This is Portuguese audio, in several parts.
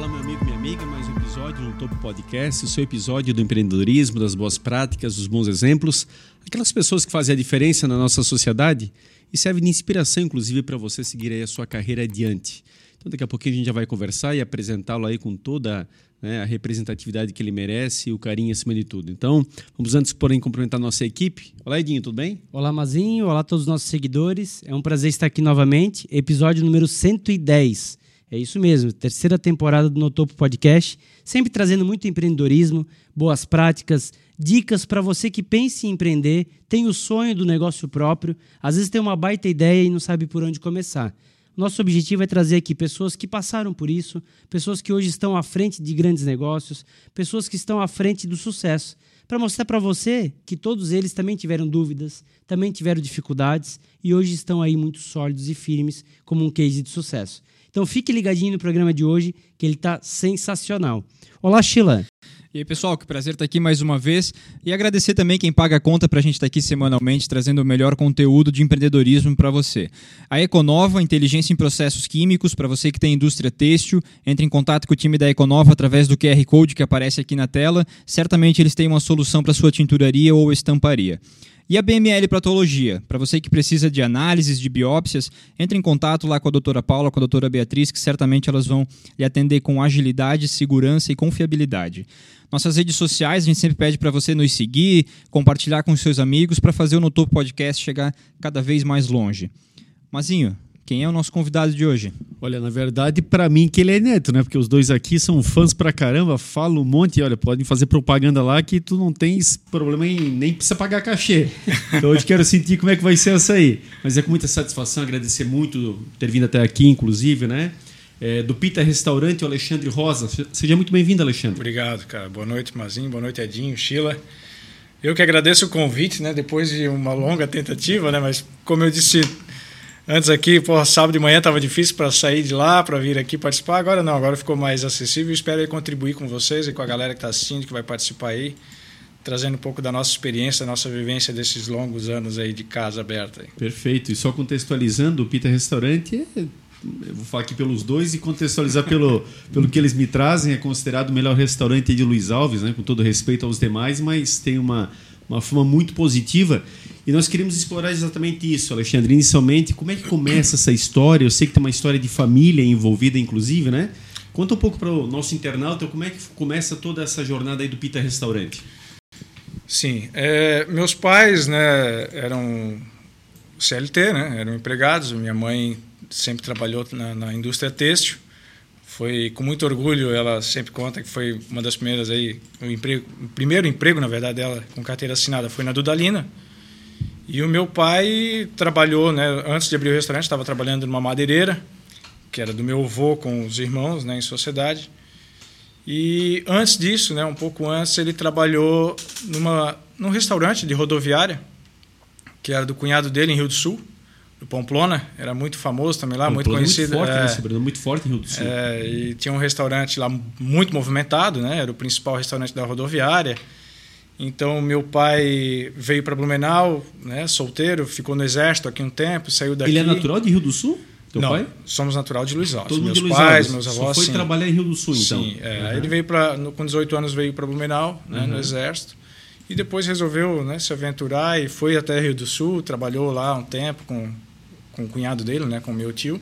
Olá, meu amigo, minha amiga, mais um episódio no Topo Podcast, o seu episódio do empreendedorismo, das boas práticas, dos bons exemplos, aquelas pessoas que fazem a diferença na nossa sociedade e servem de inspiração, inclusive, para você seguir aí a sua carreira adiante. Então, daqui a pouquinho a gente já vai conversar e apresentá-lo aí com toda né, a representatividade que ele merece e o carinho acima de tudo. Então, vamos antes, porém, cumprimentar a nossa equipe. Olá, Edinho, tudo bem? Olá, Mazinho. Olá a todos os nossos seguidores. É um prazer estar aqui novamente. Episódio número 110. É isso mesmo, terceira temporada do No Topo Podcast, sempre trazendo muito empreendedorismo, boas práticas, dicas para você que pense em empreender, tem o sonho do negócio próprio, às vezes tem uma baita ideia e não sabe por onde começar. Nosso objetivo é trazer aqui pessoas que passaram por isso, pessoas que hoje estão à frente de grandes negócios, pessoas que estão à frente do sucesso, para mostrar para você que todos eles também tiveram dúvidas, também tiveram dificuldades e hoje estão aí muito sólidos e firmes como um case de sucesso. Então fique ligadinho no programa de hoje, que ele está sensacional. Olá, Sheila. E aí, pessoal, que prazer estar aqui mais uma vez. E agradecer também quem paga a conta para a gente estar aqui semanalmente trazendo o melhor conteúdo de empreendedorismo para você. A Econova, inteligência em processos químicos, para você que tem indústria têxtil, entre em contato com o time da Econova através do QR Code que aparece aqui na tela. Certamente eles têm uma solução para sua tinturaria ou estamparia. E a BML Patologia, para você que precisa de análises, de biópsias, entre em contato lá com a doutora Paula, com a doutora Beatriz, que certamente elas vão lhe atender com agilidade, segurança e confiabilidade. Nossas redes sociais, a gente sempre pede para você nos seguir, compartilhar com seus amigos para fazer o No Podcast chegar cada vez mais longe. Mazinho, quem é o nosso convidado de hoje? Olha, na verdade, para mim que ele é neto, né? Porque os dois aqui são fãs pra caramba, falam um monte, olha, podem fazer propaganda lá que tu não tens problema em nem precisa pagar cachê. Então hoje quero sentir como é que vai ser essa aí. Mas é com muita satisfação, agradecer muito ter vindo até aqui, inclusive, né? É, do Pita Restaurante, o Alexandre Rosa. Seja muito bem-vindo, Alexandre. Obrigado, cara. Boa noite, Mazinho. Boa noite, Edinho, Sheila. Eu que agradeço o convite, né? Depois de uma longa tentativa, né? Mas como eu disse Antes aqui, pô, sábado de manhã estava difícil para sair de lá, para vir aqui participar. Agora não, agora ficou mais acessível. Espero contribuir com vocês e com a galera que está assistindo, que vai participar aí, trazendo um pouco da nossa experiência, da nossa vivência desses longos anos aí de casa aberta. Perfeito. E só contextualizando, o Pita Restaurante é eu vou falar aqui pelos dois e contextualizar pelo, pelo que eles me trazem. É considerado o melhor restaurante de Luiz Alves, né? com todo respeito aos demais, mas tem uma, uma fama muito positiva. E nós queremos explorar exatamente isso, Alexandre. Inicialmente, como é que começa essa história? Eu sei que tem uma história de família envolvida, inclusive, né? Conta um pouco para o nosso internauta como é que começa toda essa jornada aí do Pita Restaurante. Sim, é, meus pais, né, eram CLT, né, eram empregados. Minha mãe sempre trabalhou na, na indústria têxtil. Foi com muito orgulho, ela sempre conta que foi uma das primeiras aí, o, emprego, o primeiro emprego, na verdade, dela com carteira assinada foi na Dudalina e o meu pai trabalhou, né, antes de abrir o restaurante, estava trabalhando numa madeireira, que era do meu avô com os irmãos, né, em sociedade. E antes disso, né, um pouco antes, ele trabalhou numa num restaurante de rodoviária, que era do cunhado dele em Rio do Sul, do Pamplona, era muito famoso também lá, Pamplona muito conhecido. Muito forte, né, é, né, sobrenome muito forte em Rio do Sul. É, e tinha um restaurante lá muito movimentado, né, era o principal restaurante da rodoviária. Então, meu pai veio para Blumenau, né, solteiro, ficou no exército aqui um tempo, saiu daqui. Ele é natural de Rio do Sul? Teu Não, pai? somos natural de Luiz Alves. Meus Luiz pais, meus avós. Só foi sim. trabalhar em Rio do Sul, então? Sim. É, uhum. Ele veio para, com 18 anos, veio para Blumenau, né, uhum. no exército. E depois resolveu né, se aventurar e foi até Rio do Sul, trabalhou lá um tempo com, com o cunhado dele, né, com meu tio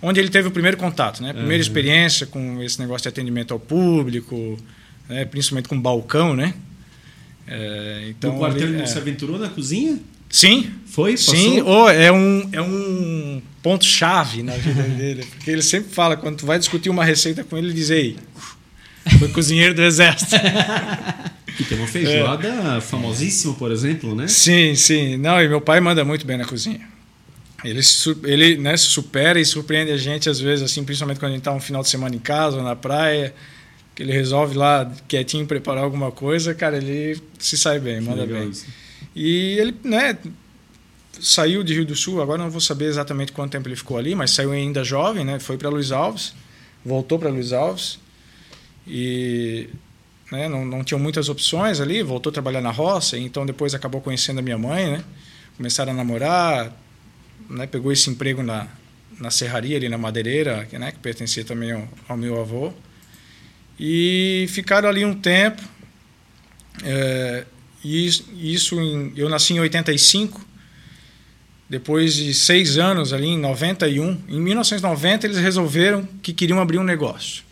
onde ele teve o primeiro contato, né? Primeira uhum. experiência com esse negócio de atendimento ao público, né? principalmente com balcão, né? É, então, no quartel ele, é... se aventurou na cozinha? Sim. Foi? Passou? Sim. Oh, é um, é um ponto-chave na vida dele. Porque ele sempre fala, quando tu vai discutir uma receita com ele, ele diz, ei, foi cozinheiro do exército. E tem uma feijoada é. famosíssima, por exemplo, né? Sim, sim. Não, e meu pai manda muito bem na cozinha. Ele, ele né, supera e surpreende a gente, às vezes, assim, principalmente quando a gente está um final de semana em casa ou na praia que ele resolve lá quietinho preparar alguma coisa, cara, ele se sai bem, manda bem. Isso. E ele, né, saiu de Rio do Sul, agora não vou saber exatamente quanto tempo ele ficou ali, mas saiu ainda jovem, né, foi para Luiz Alves, voltou para Luiz Alves e né, não, não tinham muitas opções ali, voltou a trabalhar na roça, então depois acabou conhecendo a minha mãe, né, começaram a namorar, né, pegou esse emprego na, na serraria ali na Madeireira, que, né, que pertencia também ao, ao meu avô. E ficaram ali um tempo. É, e isso em, eu nasci em 85. Depois de seis anos ali em 91, em 1990 eles resolveram que queriam abrir um negócio.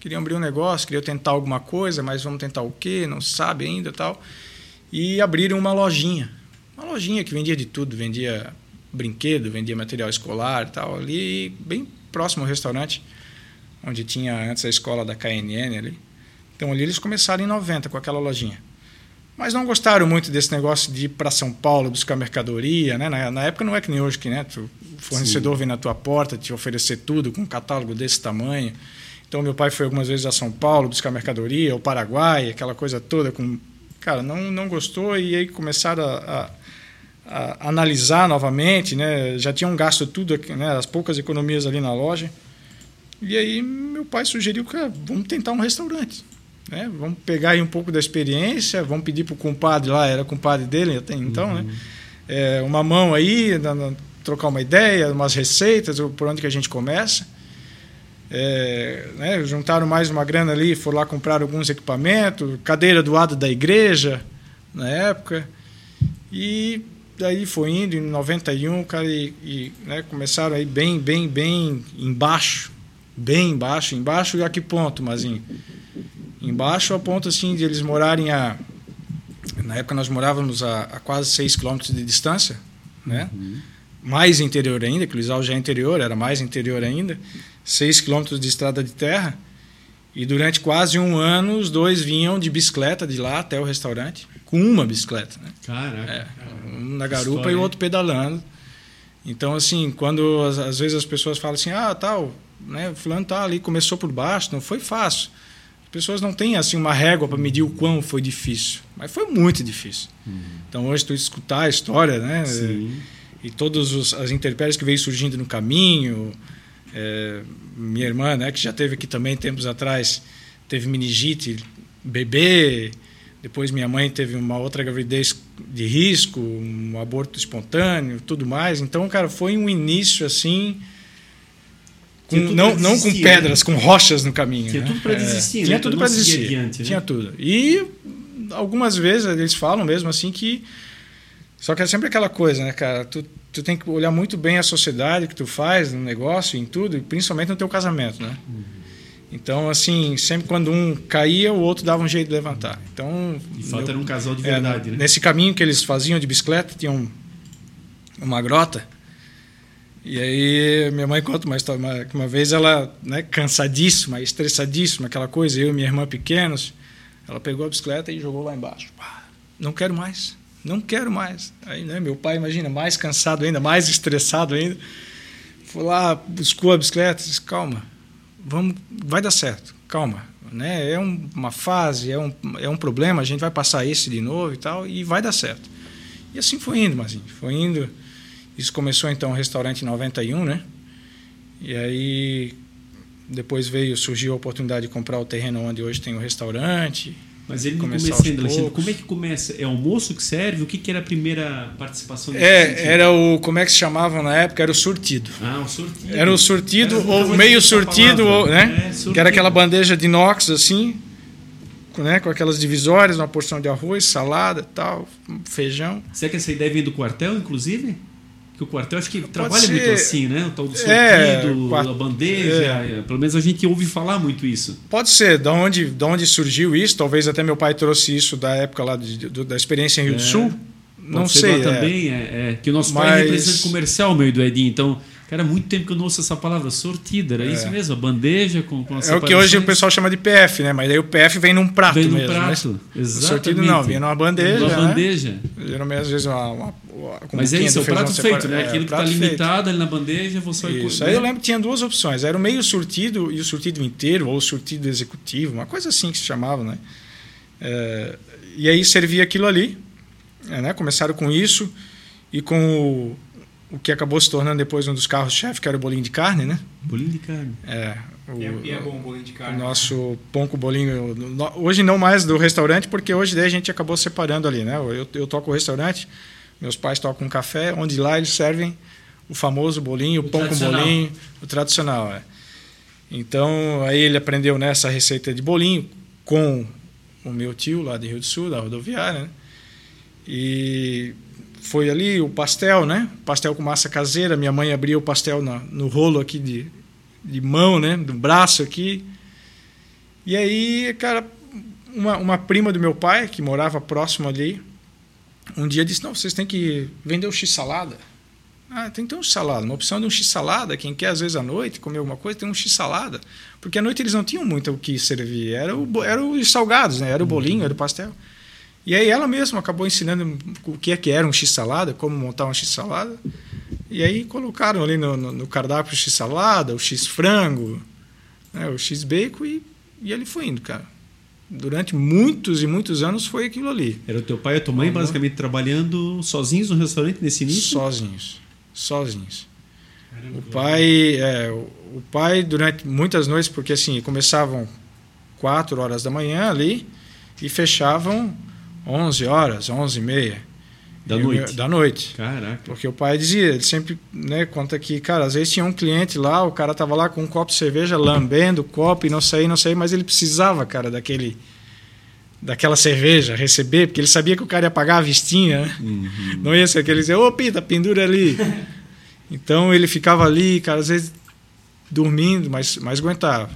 Queriam abrir um negócio, queriam tentar alguma coisa, mas vamos tentar o quê? Não sabe ainda, tal. E abriram uma lojinha, uma lojinha que vendia de tudo, vendia brinquedo, vendia material escolar, tal, ali bem próximo ao restaurante onde tinha antes a escola da KNN ali. Então ali eles começaram em 90 com aquela lojinha. Mas não gostaram muito desse negócio de ir para São Paulo buscar mercadoria, né? Na, na, época não é que nem hoje que, né? O fornecedor Sim. vem na tua porta te oferecer tudo com um catálogo desse tamanho. Então meu pai foi algumas vezes a São Paulo buscar mercadoria, o Paraguai, aquela coisa toda com cara, não não gostou e aí começaram a, a, a analisar novamente, né? Já tinham gasto tudo, né? As poucas economias ali na loja. E aí meu pai sugeriu que ah, vamos tentar um restaurante. Né? Vamos pegar aí um pouco da experiência, vamos pedir para o compadre lá, era compadre dele até então, né? uhum. né? É, uma mão aí, trocar uma ideia, umas receitas, por onde que a gente começa. É, né, juntaram mais uma grana ali, foram lá comprar alguns equipamentos, cadeira do lado da igreja, na época. E daí foi indo, em 91, cara, e, e né, começaram aí bem, bem, bem embaixo. Bem embaixo. Embaixo a que ponto, Mazinho? Embaixo a ponto assim de eles morarem a. Na época nós morávamos a, a quase 6 quilômetros de distância, né? Uhum. Mais interior ainda, que o Lisal já é interior, era mais interior ainda. 6 quilômetros de estrada de terra. E durante quase um ano, os dois vinham de bicicleta de lá até o restaurante, com uma bicicleta. Né? Caraca. É, um na garupa História. e o outro pedalando. Então, assim, quando às vezes as pessoas falam assim, ah, tal, né, fulano tá ali, começou por baixo, não foi fácil. As pessoas não têm assim uma régua para medir o quão foi difícil, mas foi muito difícil. Uhum. Então hoje tu escutar a história, né? Sim. E, e todas as intempéries que veio surgindo no caminho, é, minha irmã, né, que já teve aqui também tempos atrás, teve meningite, bebê. Depois minha mãe teve uma outra gravidez de risco, um aborto espontâneo, tudo mais. Então, cara, foi um início assim com, não, não com pedras, né? com rochas no caminho. Tinha né? tudo para desistir. É, tinha tudo para desistir. Adiante, né? Tinha tudo. E algumas vezes eles falam mesmo assim que. Só que é sempre aquela coisa, né, cara? Tu, tu tem que olhar muito bem a sociedade que tu faz no negócio, em tudo, e principalmente no teu casamento, né? Uhum. Então, assim, sempre quando um caía, o outro dava um jeito de levantar. Então. E falta era um casal de verdade, é, né? Nesse caminho que eles faziam de bicicleta, tinha um, uma grota e aí minha mãe conta uma história, uma, uma vez ela, né, cansadíssima, estressadíssima, aquela coisa, eu e minha irmã pequenos, ela pegou a bicicleta e jogou lá embaixo. Não quero mais, não quero mais. Aí, né, meu pai, imagina, mais cansado ainda, mais estressado ainda, foi lá, buscou a bicicleta, disse, calma, vamos, vai dar certo, calma, né? É um, uma fase, é um, é um problema, a gente vai passar esse de novo e tal, e vai dar certo. E assim foi indo, mas foi indo isso começou então o restaurante em 91, né? E aí depois veio surgiu a oportunidade de comprar o terreno onde hoje tem o restaurante. Mas ele começando, Alexandre, como é que começa? É almoço que serve? O que, que era a primeira participação? É, era o como é que se chamava na época? Era o surtido. Ah, o surtido. Era o surtido era ou meio surtido, ou, né? É, surtido. Que era aquela bandeja de inox assim, né, com aquelas divisórias, uma porção de arroz, salada, tal, feijão. Será que essa ideia vem do quartel, inclusive? Que o quartel acho que Pode trabalha ser... muito assim, né? O tal do é, sortido, é, a bandeja. É. Pelo menos a gente ouve falar muito isso. Pode ser. Da onde, da onde surgiu isso? Talvez até meu pai trouxe isso da época lá de, da experiência em Rio é. do Sul. Pode Não sei. É. também, é, é, que o nosso Mas... pai é representante comercial, meio do Edinho. Então, Cara, muito tempo que eu não ouço essa palavra, sortida, era é. isso mesmo, a bandeja com, com É o que hoje o pessoal chama de PF, né? Mas aí o PF vem num prato vem num mesmo. Né? prato, né? exatamente. O sortido não, vem numa bandeja. Numa né? bandeja. Geralmente, às vezes, uma, uma, uma Mas é isso, é o prato feito, né? É, Aquilo que está limitado ali na bandeja, vou só Isso, aí eu lembro que tinha duas opções. Era o meio sortido e o sortido inteiro, ou o sortido executivo, uma coisa assim que se chamava, né? É, e aí servia aquilo ali, né? Começaram com isso e com o o que acabou se tornando depois um dos carros-chefe, que era o bolinho de carne, né? Bolinho de carne. É. O, e é, é bom o bolinho de carne. O nosso ponco bolinho. Hoje não mais do restaurante, porque hoje daí a gente acabou separando ali, né? Eu, eu toco o restaurante, meus pais tocam um café, onde lá eles servem o famoso bolinho, o, O pão com bolinho, o tradicional, é. Então, aí ele aprendeu nessa receita de bolinho com o meu tio lá de Rio do Sul, da rodoviária, né? E foi ali o pastel, né? Pastel com massa caseira. Minha mãe abria o pastel na- no rolo aqui de, de mão, né? Do braço aqui. E aí, cara, uma, uma prima do meu pai, que morava próximo ali, um dia disse: Não, vocês têm que vender o x-salada. Ah, tem que ter um x-salada. Uma opção de um x-salada. Quem quer, às vezes, à noite comer alguma coisa, tem um x-salada. Porque à noite eles não tinham muito o que servir. Era, o, era os salgados, né? Era o bolinho, era o pastel. E aí ela mesma acabou ensinando o que é que era um x-salada, como montar um x-salada. E aí colocaram ali no, no, no cardápio o x-salada, o x-frango, né? o x-bacon e, e ele foi indo, cara. Durante muitos e muitos anos foi aquilo ali. Era o teu pai e a tua mãe Aham. basicamente trabalhando sozinhos no restaurante nesse início? Sozinhos. Sozinhos. O pai, é, o o pai durante muitas noites, porque assim, começavam 4 horas da manhã ali e fechavam 11 horas, 11 e meia. Da E noite? meu- Da noite. Caraca. Porque o pai dizia, ele sempre né, conta que, cara, às vezes tinha um cliente lá, o cara tava lá com um copo de cerveja, lambendo o copo e não saía, não saía, mas ele precisava, cara, daquele daquela cerveja, receber, porque ele sabia que o cara ia pagar a vistinha, né? Uhum. Não ia ser aquele dizer, ô Pita, pendura ali. então ele ficava ali, cara, às vezes dormindo, mas, mas aguentava.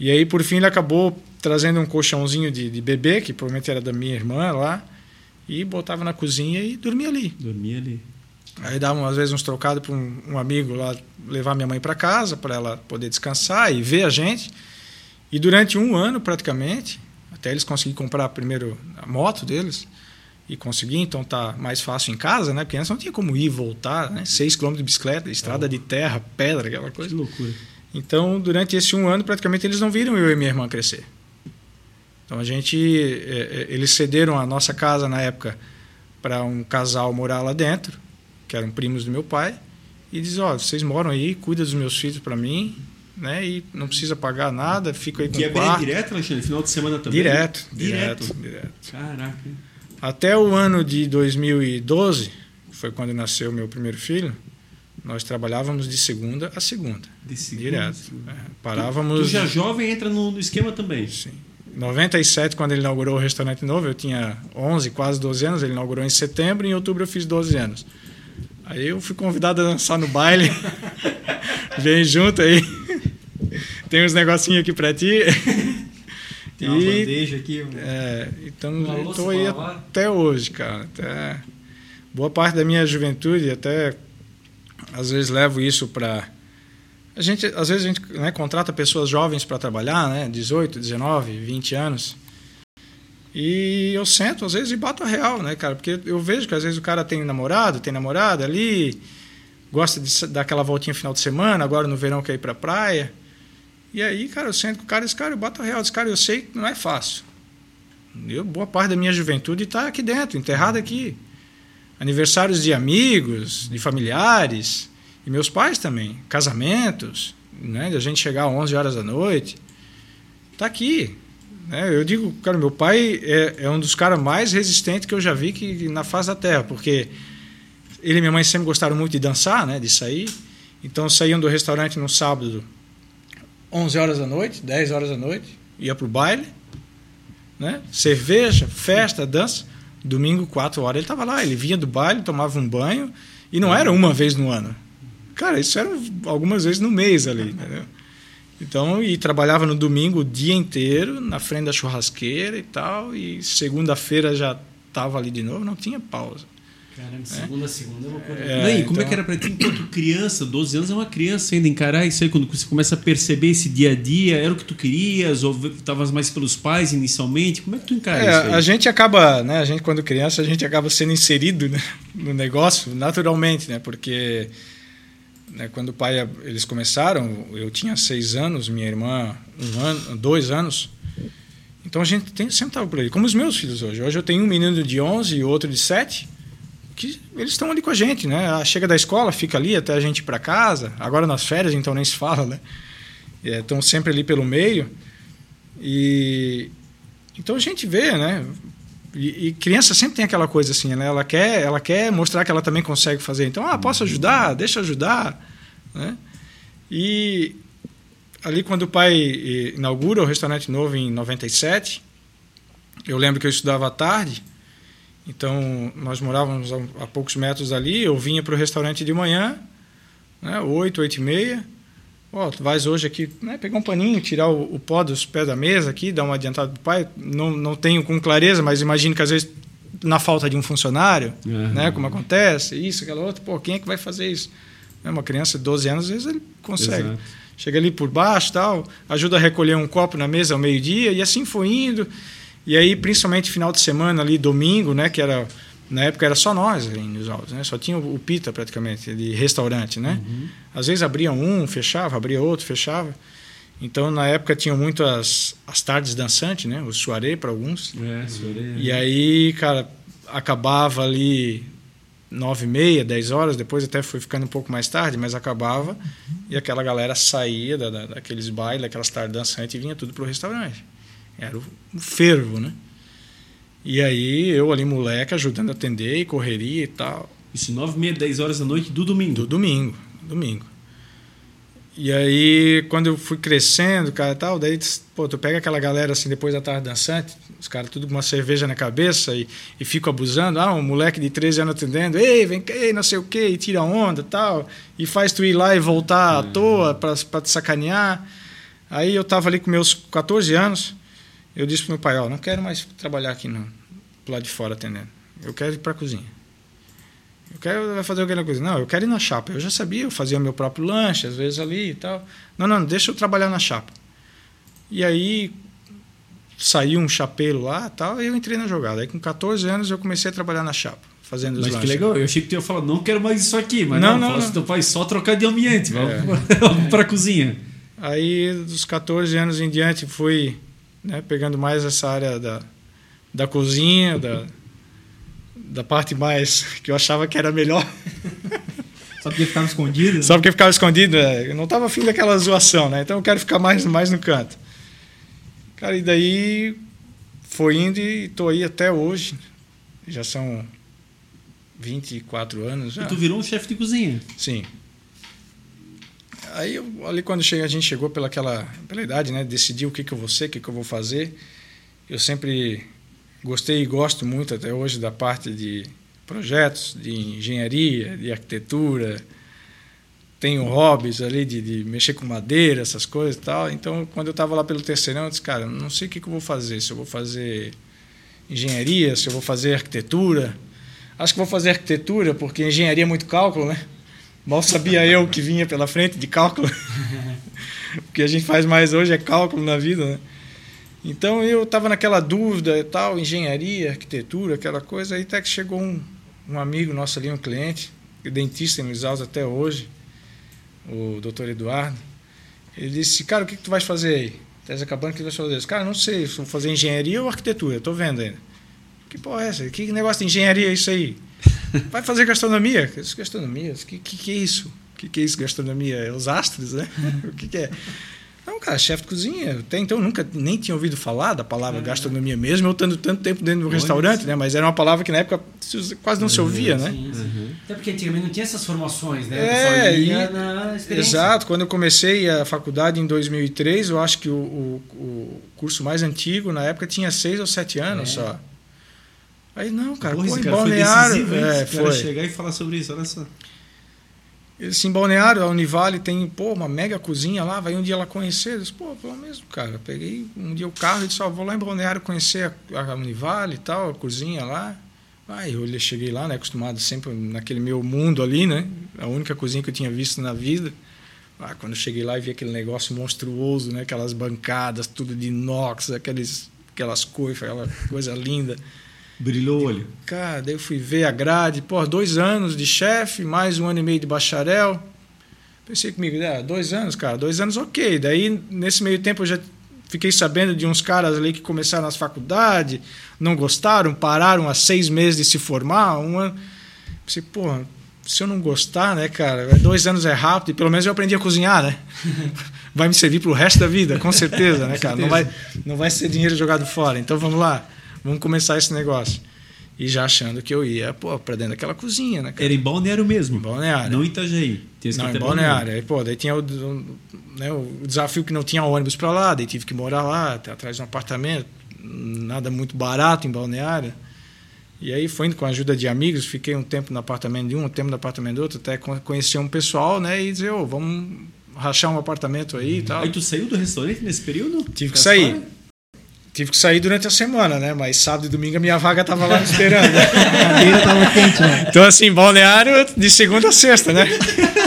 E aí, por fim, ele acabou trazendo um colchãozinho de, de bebê, que provavelmente era da minha irmã lá, e botava na cozinha e dormia ali. Dormia ali. Aí dava às vezes uns trocados para um, um amigo lá levar minha mãe para casa para ela poder descansar e ver a gente. E durante um ano praticamente, até eles conseguirem comprar primeiro a moto deles e conseguir, então tá mais fácil em casa, né? Porque antes não tinha como ir e voltar, né? Seis quilômetros de bicicleta, estrada de terra, pedra, aquela Que coisa. loucura. Então, durante esse um ano, praticamente eles não viram eu e minha irmã crescer. Então, a gente, eh, eh, eles cederam a nossa casa na época para um casal morar lá dentro, que eram primos do meu pai, e diz: Ó, vocês moram aí, cuida dos meus filhos para mim, né? E não precisa pagar nada, fica aí com é o bem quarto. direto, Alexandre? Final de semana também? Direto, Direto. direto, direto. Caraca. Até o ano de 2012, que foi quando nasceu meu primeiro filho, nós trabalhávamos de segunda a segunda. De segunda, Direto. segunda. É, parávamos. Tu já jovem entra no, no esquema também. Sim. Em 97, quando ele inaugurou o restaurante novo, eu tinha 11, quase 12 anos. Ele inaugurou em setembro e em outubro eu fiz 12 anos. Aí eu fui convidado a dançar no baile. Vem junto aí. Tem uns negocinhos aqui pra ti. Tem uma E- bandeja aqui. um- É, então tô aí até hoje, cara. Até boa parte da minha juventude, até às vezes levo isso para a gente, às vezes a gente né, contrata pessoas jovens para trabalhar, né, 18, 19, 20 anos. E eu sento às vezes e bato a real, né, cara? Porque eu vejo que às vezes o cara tem namorado, tem namorada ali, gosta de voltinha final de semana, agora no verão quer ir pra praia. E aí, cara, eu sento com o cara esse cara, eu bato a real. Esse cara, eu sei que não é fácil. Eu, boa parte da minha juventude está aqui dentro, enterrada aqui. Aniversários de amigos, de familiares, e meus pais também. Casamentos, né? A gente chegar às 11 horas da noite. Está aqui. Né? Eu digo, cara, meu pai é, é um dos caras mais resistentes que eu já vi que, na face da terra, porque ele e minha mãe sempre gostaram muito de dançar, né? De sair. Então saíam do restaurante no sábado 11 horas da noite, 10 horas da noite, ia pro baile, né? Cerveja, festa, dança. Domingo, 4 horas, ele estava lá. Ele vinha do baile, tomava um banho, e não era uma vez no ano. Cara, isso era algumas vezes no mês ali, entendeu? Então, e trabalhava no domingo o dia inteiro, na frente da churrasqueira e tal, e segunda-feira já estava ali de novo, não tinha pausa. Caramba, segunda a segunda é loucura. É, Daí, como é então- que era pra ti enquanto criança? 12 anos é uma criança ainda, encarar isso aí, quando você começa a perceber esse dia a dia, era o que tu querias, ou estavas mais pelos pais inicialmente? Como é que tu encara É, isso aí? a gente acaba, né? A gente quando criança a gente acaba sendo inserido né, no negócio naturalmente, né? Porque né, quando o pai eles começaram, eu tinha seis anos, minha irmã um ano, dois anos. Então a gente tem, sempre estava por aí. Como os meus filhos hoje. Hoje eu tenho um menino de 11 e outro de 7 que eles estão ali com a gente, né? Ah, Chega da escola, fica ali até a gente ir para casa. Agora nas férias, então nem se fala, né? É, Estão sempre ali pelo meio. E então a gente vê, né? E, e, criança sempre tem aquela coisa assim, né? Ela quer, ela quer mostrar que ela também consegue fazer. Então, ah, posso ajudar? Deixa eu ajudar, né? E ali quando o pai inaugura o restaurante novo em 97, eu lembro que eu estudava à tarde, então nós morávamos a, a poucos metros dali, eu vinha para o restaurante de manhã, né, 8, 8 e meia, Ó, tu vais hoje aqui, né, pegar um paninho, tirar o, o pó dos pés da mesa aqui, dar uma adiantada pro pai. Não, não tenho com clareza, mas imagino que às vezes na falta de um funcionário, uhum. né, como acontece, isso, aquela outra, pô, quem é que vai fazer isso? É uma criança de 12 anos, às vezes ele consegue. Exato. Chega ali por baixo, tal, ajuda a recolher um copo na mesa ao meio-dia e assim foi indo. E aí, principalmente final de semana ali, domingo, né, que era na época era só nós em Los Altos, né? Só tinha o Pita praticamente de restaurante, né? Uhum. Às vezes abria um, fechava, abria outro, fechava. Então na época tinham muito as, as tardes dançantes, né? O soirée para alguns. É, soirée. E aí, cara, acabava ali nove e meia, dez horas. Depois até foi ficando um pouco mais tarde, mas acabava e aquela galera saía da, da, daqueles bailes, aquelas tardes dançantes e vinha tudo pro restaurante. Era o, o fervo, né? E aí eu ali, moleque, ajudando a atender e correria e tal. Isso, nove, meia, dez horas da noite do domingo? Do domingo, domingo. E aí, quando eu fui crescendo, cara, tal, daí, pô, tu pega aquela galera assim, depois da tarde dançante, os caras tudo com uma cerveja na cabeça e, e fico abusando. Ah, um moleque de 13 anos atendendo, ei, vem cá, não sei o quê, e tira onda tal. E faz tu ir lá e voltar à uhum. toa pra, pra te sacanear. Aí eu tava ali com meus 14 anos, eu disse pro meu pai, ó, oh, não quero mais trabalhar aqui não, pro lado de fora atendendo. Eu quero ir pra cozinha. Eu quero fazer alguma coisa. Não, eu quero ir na chapa. Eu já sabia, eu fazia o meu próprio lanche, às vezes ali e tal. Não, não, deixa eu trabalhar na chapa. E aí saiu um chapelo lá tal, e eu entrei na jogada. Aí com 14 anos eu comecei a trabalhar na chapa, fazendo os mas lanches. que legal, eu achei que tu ia falar, não quero mais isso aqui, mas não, não, não, não. teu pai só trocar de ambiente, vamos, é. vamos para a cozinha. Aí dos 14 anos em diante fui né, pegando mais essa área da, da cozinha, da, da parte mais que eu achava que era melhor. Só porque ficava escondido? Né? Só porque ficava escondido, é. eu não estava afim daquela zoação, né? Então eu quero ficar mais, mais no canto. Cara, e daí foi indo e estou aí até hoje. Já são 24 anos. Já. E tu virou um chefe de cozinha? Sim. Aí ali quando a gente chegou pela aquela pela idade, né, decidir o que que eu vou ser, o que que eu vou fazer. Eu sempre gostei e gosto muito até hoje da parte de projetos, de engenharia, de arquitetura. Tenho hobbies ali de, de mexer com madeira, essas coisas e tal. Então, quando eu estava lá pelo terceirão, eu disse, cara, não sei o que, que eu vou fazer. Se eu vou fazer engenharia, se eu vou fazer arquitetura. Acho que vou fazer arquitetura, porque engenharia é muito cálculo, né? Mal sabia eu que vinha pela frente de cálculo. o que a gente faz mais hoje é cálculo na vida, né? Então eu estava naquela dúvida e tal, engenharia, arquitetura, aquela coisa, aí até que chegou um, um amigo nosso ali, um cliente, dentista em Luiz Alves até hoje, o doutor Eduardo. Ele disse, cara, o que, que tu vais fazer aí? Estás acabando, o que tu vais fazer? disse, cara, não sei, se vou fazer engenharia ou arquitetura, estou vendo ainda. Que porra é essa? Que negócio de engenharia é isso aí? Vai fazer gastronomia? Gastronomia? O que, que, que é isso? O que, que é isso, gastronomia? É os astros, né? o que, que é? Não, cara, chefe de cozinha. Até então eu nunca nem tinha ouvido falar da palavra é. gastronomia mesmo, eu estando tanto tempo dentro do restaurante, né? Mas era uma palavra que na época quase não se ouvia, uhum, né? Sim, sim. Uhum. Até porque antigamente não tinha essas formações, né? É, e, exato. Quando eu comecei a faculdade em 2003, eu acho que o, o, o curso mais antigo na época tinha seis ou sete anos é. só. Aí não, cara, Porra, pô, em balneário. Foi é, foi. chegar e falar sobre isso, olha só. Em Balneário, a Univale tem, pô, uma mega cozinha lá, vai um dia lá conhecer. Eu disse, pô, pelo mesmo, cara. Peguei um dia o carro e disse, vou lá em Balneário conhecer a, a Univale e tal, a cozinha lá. Aí eu cheguei lá, né, acostumado sempre naquele meu mundo ali, né? A única cozinha que eu tinha visto na vida. Ah, quando eu cheguei lá e vi aquele negócio monstruoso, né? Aquelas bancadas, tudo de inox, aqueles, aquelas coisas, aquela coisa linda. Brilhou o olho. Cara, daí eu fui ver a grade, pô, dois anos de chefe, mais um ano e meio de bacharel. Pensei comigo, ah, dois anos, cara, dois anos ok. Daí, nesse meio tempo, eu já fiquei sabendo de uns caras ali que começaram nas faculdades, não gostaram, pararam há seis meses de se formar. Um ano. Pensei, pô, se eu não gostar, né, cara, dois anos é rápido e pelo menos eu aprendi a cozinhar, né? vai me servir para o resto da vida, com certeza, né, cara? Não vai, não vai ser dinheiro jogado fora. Então vamos lá vamos começar esse negócio. E já achando que eu ia, pô, pra dentro daquela cozinha, né? Cara? Era em Balneário mesmo. Balneário. Não em Itajaí. Tinha Não, em Balneário. Aí, pô, daí tinha o, né, o desafio que não tinha ônibus para lá, daí tive que morar lá, até atrás de um apartamento, nada muito barato em Balneário. E aí foi indo com a ajuda de amigos, fiquei um tempo no apartamento de um, um tempo no apartamento do outro, até conhecer um pessoal, né, e dizer, ô, oh, vamos rachar um apartamento aí e tal. Aí tu saiu do restaurante nesse período? Tive que sair. Fora? Tive que sair durante a semana, né? Mas sábado e domingo a minha vaga tava lá me esperando. a cadeira tava quente, né? Então, assim, balneário de segunda a sexta, né?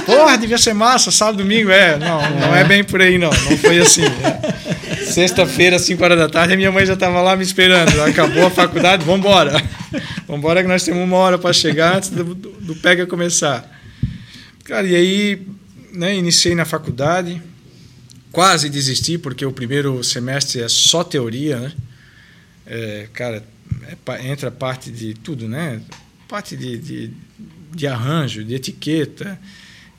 Porra, devia ser massa, sábado e domingo. É, não, não é bem por aí, não. Não foi assim. Né? Sexta-feira, 5 horas da tarde, a minha mãe já tava lá me esperando. Acabou a faculdade, vambora. Vambora que nós temos uma hora para chegar antes do, do, do PEGA começar. Cara, e aí, né, iniciei na faculdade quase desisti, porque o primeiro semestre é só teoria, né? É, cara, é, entra parte de tudo, né? Parte de, de, de arranjo, de etiqueta,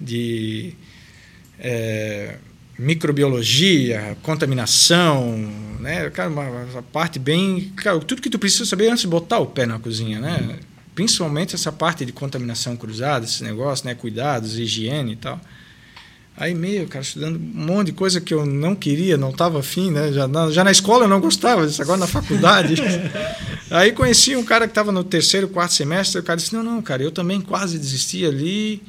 de é, microbiologia, contaminação, né? Cara, uma, uma, parte bem... Cara, tudo que tu precisa saber antes de botar o pé na cozinha, né? Principalmente essa parte de contaminação cruzada, esse negócio, né? Cuidados, higiene e tal. Aí meio, cara, estudando um monte de coisa que eu não queria, não estava afim, né? Já na, já na escola eu não gostava disso, agora na faculdade. Aí conheci um cara que estava no terceiro, quarto semestre, o cara disse, não, não, cara, eu também quase desisti ali,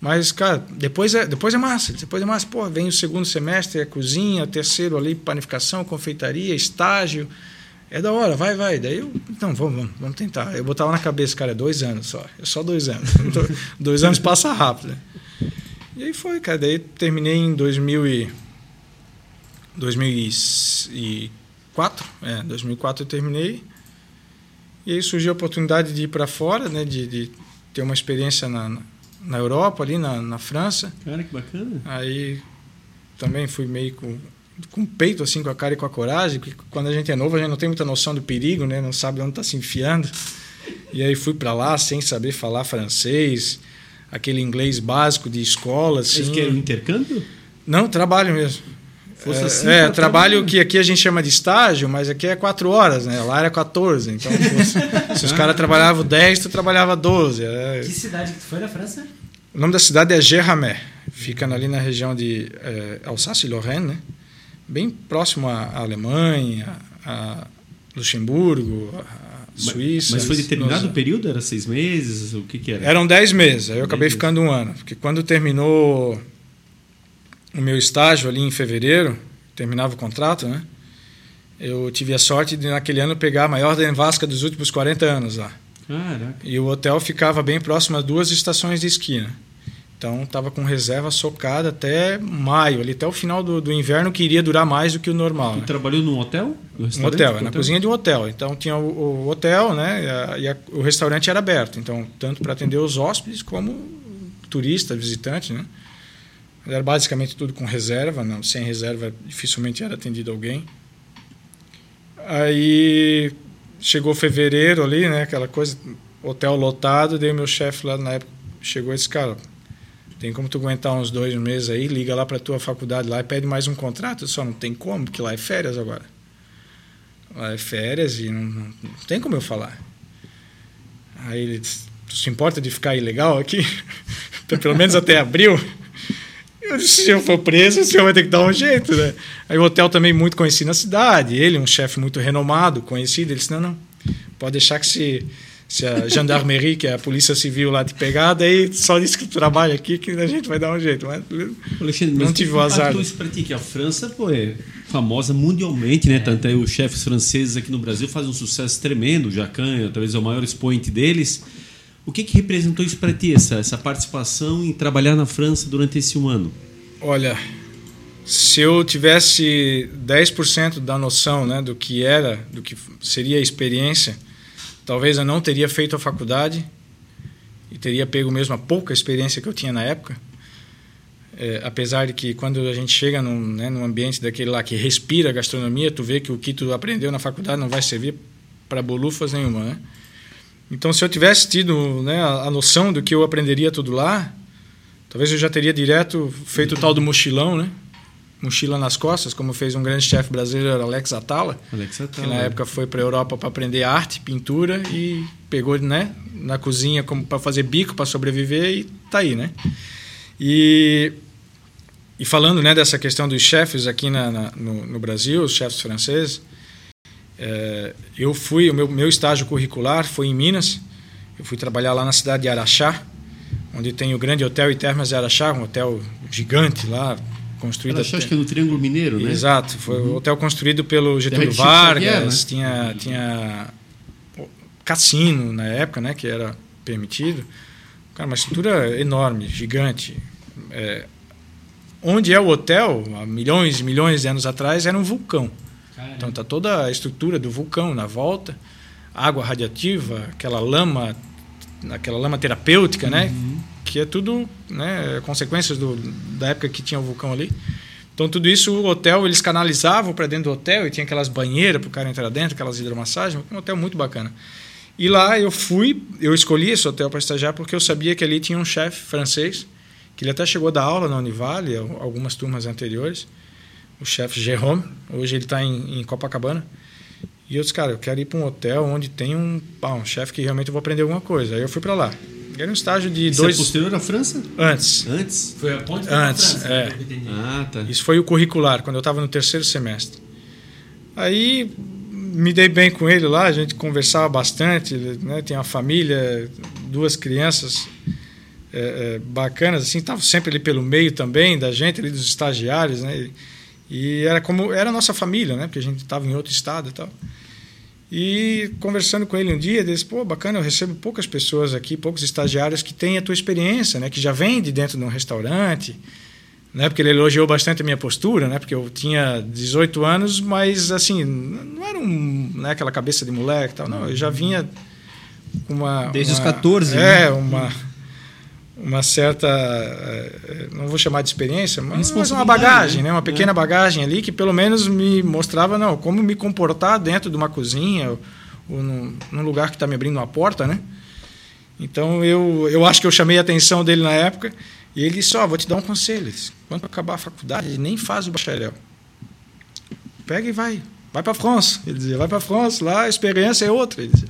mas, cara, depois é, depois é massa, depois é massa. Pô, vem o segundo semestre, é cozinha, terceiro ali, panificação, confeitaria, estágio, é da hora, vai, vai. Daí eu, então, vamos, vamos, vamos tentar. Eu botava na cabeça, cara, é dois anos só, é só dois anos. dois anos passa rápido, né? E aí foi, cara. Daí terminei em 2000 e... 2004. É, 2004 eu terminei. E aí surgiu a oportunidade de ir para fora, né? De, de, ter uma experiência na, na Europa, ali na, na França. Cara, que bacana. Aí também fui meio com, com o peito, assim, com a cara e com a coragem, porque quando a gente é novo a gente não tem muita noção do perigo, né? Não sabe onde está se enfiando. E aí fui para lá sem saber falar francês aquele inglês básico de escola. Assim. Eles querem intercâmbio? Não, trabalho mesmo. Fosse é, assim, é trabalho que aqui a gente chama de estágio, mas aqui é quatro horas, né? Lá era 14. Então, fosse, se os caras trabalhavam 10, tu trabalhava 12. É. Que cidade que tu foi na França? O nome da cidade é Gerramé. Fica ali na região de é, Alsácia-Lorraine, né? Bem próximo à Alemanha, a Luxemburgo, Suíça. Mas foi determinado o período? Era seis meses? O que, que era? Eram dez meses. Aí eu acabei ficando um ano. Porque quando terminou o meu estágio ali em fevereiro, terminava o contrato, né? Eu tive a sorte de, naquele ano, pegar a maior nevasca dos últimos 40 anos lá. Caraca. E o hotel ficava bem próximo a duas estações de esqui, né? Então estava com reserva socada até maio, ali até o final do, do inverno, que iria durar mais do que o normal. E né? trabalhou num hotel? Um hotel, na cozinha de um hotel. Então tinha o, o hotel, né? E, a, e a, o restaurante era aberto. Então, tanto para atender os hóspedes como turista, visitante, né? Era basicamente tudo com reserva, não, sem reserva dificilmente era atendido alguém. Aí chegou fevereiro ali, né? Aquela coisa, hotel lotado, daí o meu chefe lá na época chegou e disse, cara tem como tu aguentar uns dois meses aí, liga lá para tua faculdade lá e pede mais um contrato, só não tem como, porque lá é férias agora. Lá é férias e não, não, não tem como eu falar. Aí ele disse, tu se importa de ficar ilegal aqui? Pelo menos até abril? Eu disse, se eu for preso, o senhor vai ter que dar um jeito, né? Aí o hotel também muito conhecido na cidade, ele, um chefe muito renomado, conhecido, ele disse, não, não, pode deixar que se se a gendarmerie, que é a polícia civil lá te pegar, daí só diz que tu trabalha aqui que a gente vai dar um jeito. Mas, Alexandre, não tive o azar. Isso para ti, que a França pô, é famosa mundialmente, né? É. Tanto aí os chefes franceses aqui no Brasil fazem um sucesso tremendo. O Jacan, talvez é o maior expoente deles. O que, que representou isso para ti, essa, essa participação em trabalhar na França durante esse um ano? Olha, se eu tivesse 10% da noção né, do que era, do que seria a experiência, Talvez eu não teria feito a faculdade e teria pego mesmo a pouca experiência que eu tinha na época. É, apesar de que quando a gente chega num, né, num ambiente daquele lá que respira gastronomia, tu vê que o que tu aprendeu na faculdade não vai servir para bolufas nenhuma, né? Então, se eu tivesse tido né, a, a, noção do que eu aprenderia tudo lá, talvez eu já teria direto feito o tal do mochilão, né? Mochila nas costas, como fez um grande chefe brasileiro, Alex Atala, Alex que Atala. na época foi para a Europa para aprender arte, pintura e pegou, né, na cozinha como para fazer bico para sobreviver e tá aí, né? E e falando, né, dessa questão dos chefes aqui na, na- no, no Brasil, os chefes franceses, é, eu fui, o meu, meu estágio curricular foi em Minas. Eu fui trabalhar lá na cidade de Araxá, onde tem o grande hotel e termas de Araxá, um hotel gigante lá, construído. Ela acho que é no Triângulo Mineiro, né? Exato, foi o hotel construído pelo Getúlio Vargas, Xavier, né? tinha, tinha o cassino na época, né, que era permitido. Cara, uma estrutura enorme, gigante. É, onde é o hotel, há milhões e milhões de anos atrás, era um vulcão. Então tá toda a estrutura do vulcão na volta, água radiativa, aquela lama, aquela lama terapêutica, né? Que é tudo, né, consequências do, da época que tinha o vulcão ali. Então tudo isso o hotel eles canalizavam para dentro do hotel e tinha aquelas banheiras para o cara entrar dentro, aquelas hidromassagens, um hotel muito bacana. E lá eu fui, eu escolhi esse hotel para estagiar porque eu sabia que ali tinha um chefe francês que ele até chegou a dar aula na Univale, al- algumas turmas anteriores, o chefe Jérôme, hoje ele está em, em Copacabana. E eu disse, cara, eu quero ir para um hotel onde tem um, um chefe que realmente eu vou aprender alguma coisa. Aí eu fui para lá. Era um estágio de Isso dois é posterior à França? antes. Antes? Foi a ponte Antes, França, é. Ah, tá. Isso foi o curricular, quando eu estava no terceiro semestre. Aí me dei bem com ele lá, a gente conversava bastante, né, tinha uma família, duas crianças é, é, bacanas, assim, estava sempre ali pelo meio também da gente, ali dos estagiários, né? E era como era a nossa família, né? Porque a gente estava em outro estado e tal. E conversando com ele um dia, ele disse: pô, bacana, eu recebo poucas pessoas aqui, poucos estagiários que têm a tua experiência, né? Que já vem de dentro de um restaurante, né? Porque ele elogiou bastante a minha postura, né? Porque eu tinha 18 anos, mas assim, não era um, né, aquela cabeça de moleque, e tal, não, eu já vinha com uma Desde os uma- 14, É, né? uma uma certa, eh, não vou chamar de experiência, mas, mas uma bagagem, né? né? Uma pequena bagagem ali que pelo menos me mostrava não como me comportar dentro de uma cozinha ou, ou num, num lugar que está me abrindo uma porta, né? Então eu, eu acho que eu chamei a atenção dele na época e ele disse: Ó, vou te dar um conselho. Disse, Quando acabar a faculdade, nem faz o bacharel. Pega e vai. Vai para a França. Ele dizia: Vai para a França, lá a experiência é outra. Ele dizia.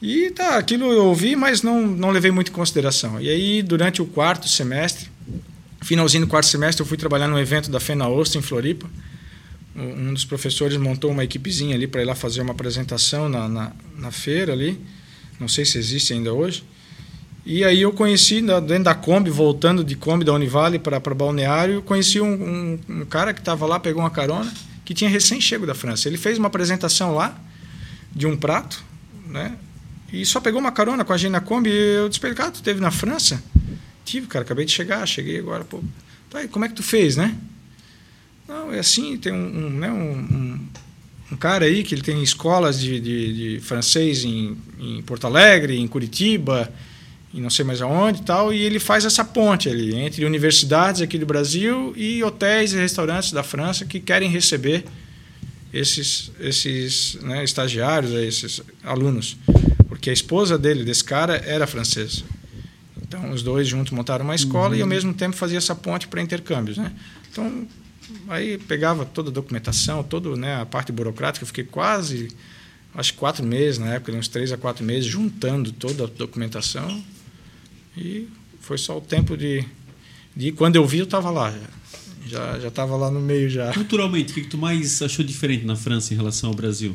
E tá, aquilo eu ouvi, mas não, não levei muito em consideração. E aí, durante o quarto semestre, finalzinho do quarto semestre, eu fui trabalhar num evento da Fena Osto em Floripa. Um dos professores montou uma equipezinha ali para ir lá fazer uma apresentação na, na, na feira ali. Não sei se existe ainda hoje. E aí eu conheci, dentro da Kombi, voltando de Kombi da Univale para Balneário, conheci um, um, um cara que estava lá, pegou uma carona, que tinha recém-chego da França. Ele fez uma apresentação lá, de um prato, né? E só pegou uma carona com a gente na Kombi. Eu disse cara, tu teve na França? Tive, cara, acabei de chegar, cheguei agora, pô. Tá, e como é que tu fez, né? Não, é assim, tem um, um, né, um, um, um cara aí que ele tem escolas de, de, de francês em, em Porto Alegre, em Curitiba, e não sei mais aonde e tal, e ele faz essa ponte ali entre universidades aqui do Brasil e hotéis e restaurantes da França que querem receber esses, esses né, estagiários, esses alunos. Porque a esposa dele, desse cara, era francesa. Então, os dois juntos montaram uma escola e, ao mesmo tempo, fazia essa ponte para intercâmbios. Né? Então, aí pegava toda a documentação, toda né, a parte burocrática. Eu fiquei quase, acho que quatro meses na época, uns três a quatro meses, juntando toda a documentação. E foi só o tempo de. de quando eu vi, eu estava lá. Já já estava lá no meio já. Culturalmente, o que que tu mais achou diferente na França em relação ao Brasil?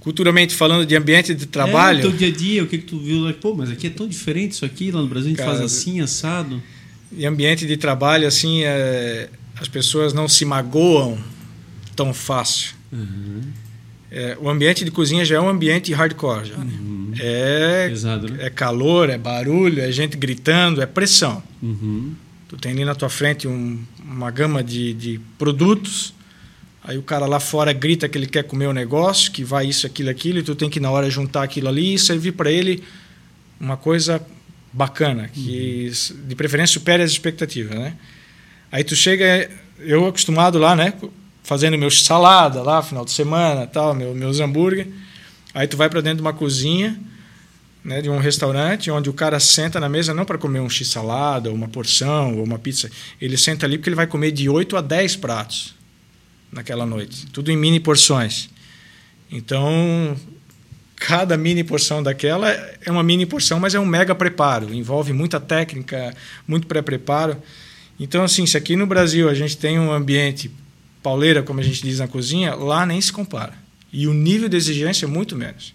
Culturalmente falando de ambiente de É, trabalho. no teu dia a dia, o que que tu viu lá? Pô, mas aqui é tão diferente isso aqui, lá no Brasil a gente Cara, faz assim, assado. em ambiente de trabalho, assim, é, as pessoas não se magoam tão fácil. É, o ambiente de cozinha já é um ambiente hardcore. Já, né? é, Pesado, né? é calor, é barulho, é gente gritando, é pressão. Uhum. Tu tem ali na tua frente um- uma gama de, de produtos, aí o cara lá fora grita que ele quer comer o negócio, que vai isso, aquilo, aquilo, e tu tem que na hora juntar aquilo ali e servir para ele uma coisa bacana, que de preferência supere as expectativas, né? Aí tu chega, eu acostumado lá, né, fazendo meus salada lá final de semana, tal, meu, meus hambúrguer. Aí tu vai para dentro de uma cozinha, né, de um restaurante onde o cara senta na mesa não para comer um x-salada, uma porção ou uma pizza. Ele senta ali porque ele vai comer de 8 a 10 pratos naquela noite. Tudo em mini porções. Então, cada mini porção daquela é uma mini porção, mas é um mega preparo. Envolve muita técnica, muito pré-preparo. Então, assim, se aqui no Brasil a gente tem um ambiente pauleira, como a gente diz na cozinha, lá nem se compara. E o nível de exigência é muito menos.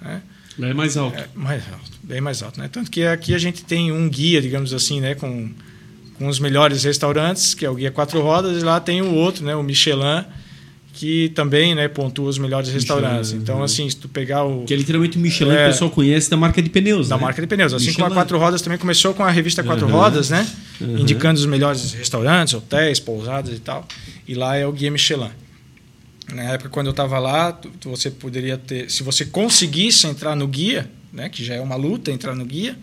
Né? É mais alto. É mais alto, bem mais alto. Né? Tanto que aqui a gente tem um guia, digamos assim, né, com, com os melhores restaurantes, que é o Guia Quatro Rodas, e lá tem o outro, né, o Michelin, que também né, pontua os melhores Michelin, restaurantes. Então, uhum. assim, se tu pegar o. Que é literalmente o Michelin é, que o pessoal conhece da marca de pneus. Da né? marca de pneus. Assim Michelin. como a Quatro Rodas também começou com a revista Quatro uhum. Rodas, né? Uhum. Indicando os melhores restaurantes, hotéis, pousadas e tal. E lá é o Guia Michelin. Na época, quando eu estava lá, você poderia ter. Se você conseguisse entrar no guia, né, que já é uma luta entrar no guia,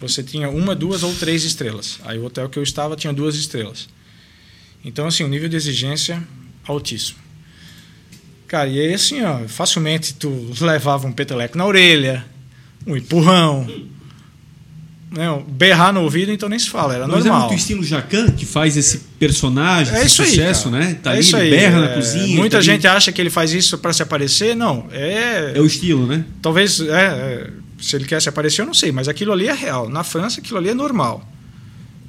você tinha uma, duas ou três estrelas. Aí o hotel que eu estava tinha duas estrelas. Então, assim, o nível de exigência altíssimo. Cara, e aí assim, ó, facilmente tu levava um peteleco na orelha, um empurrão, né, berrar no ouvido, então nem se fala, era Mas normal. Mas é muito estilo Jacan que faz esse personagem, é esse isso sucesso, aí, né? Tá é ali, isso aí. berra é, na cozinha. Muita tá gente ali... acha que ele faz isso para se aparecer, não. É, é o estilo, né? Talvez, é, é, se ele quer se aparecer, eu não sei, mas aquilo ali é real. Na França, aquilo ali é normal.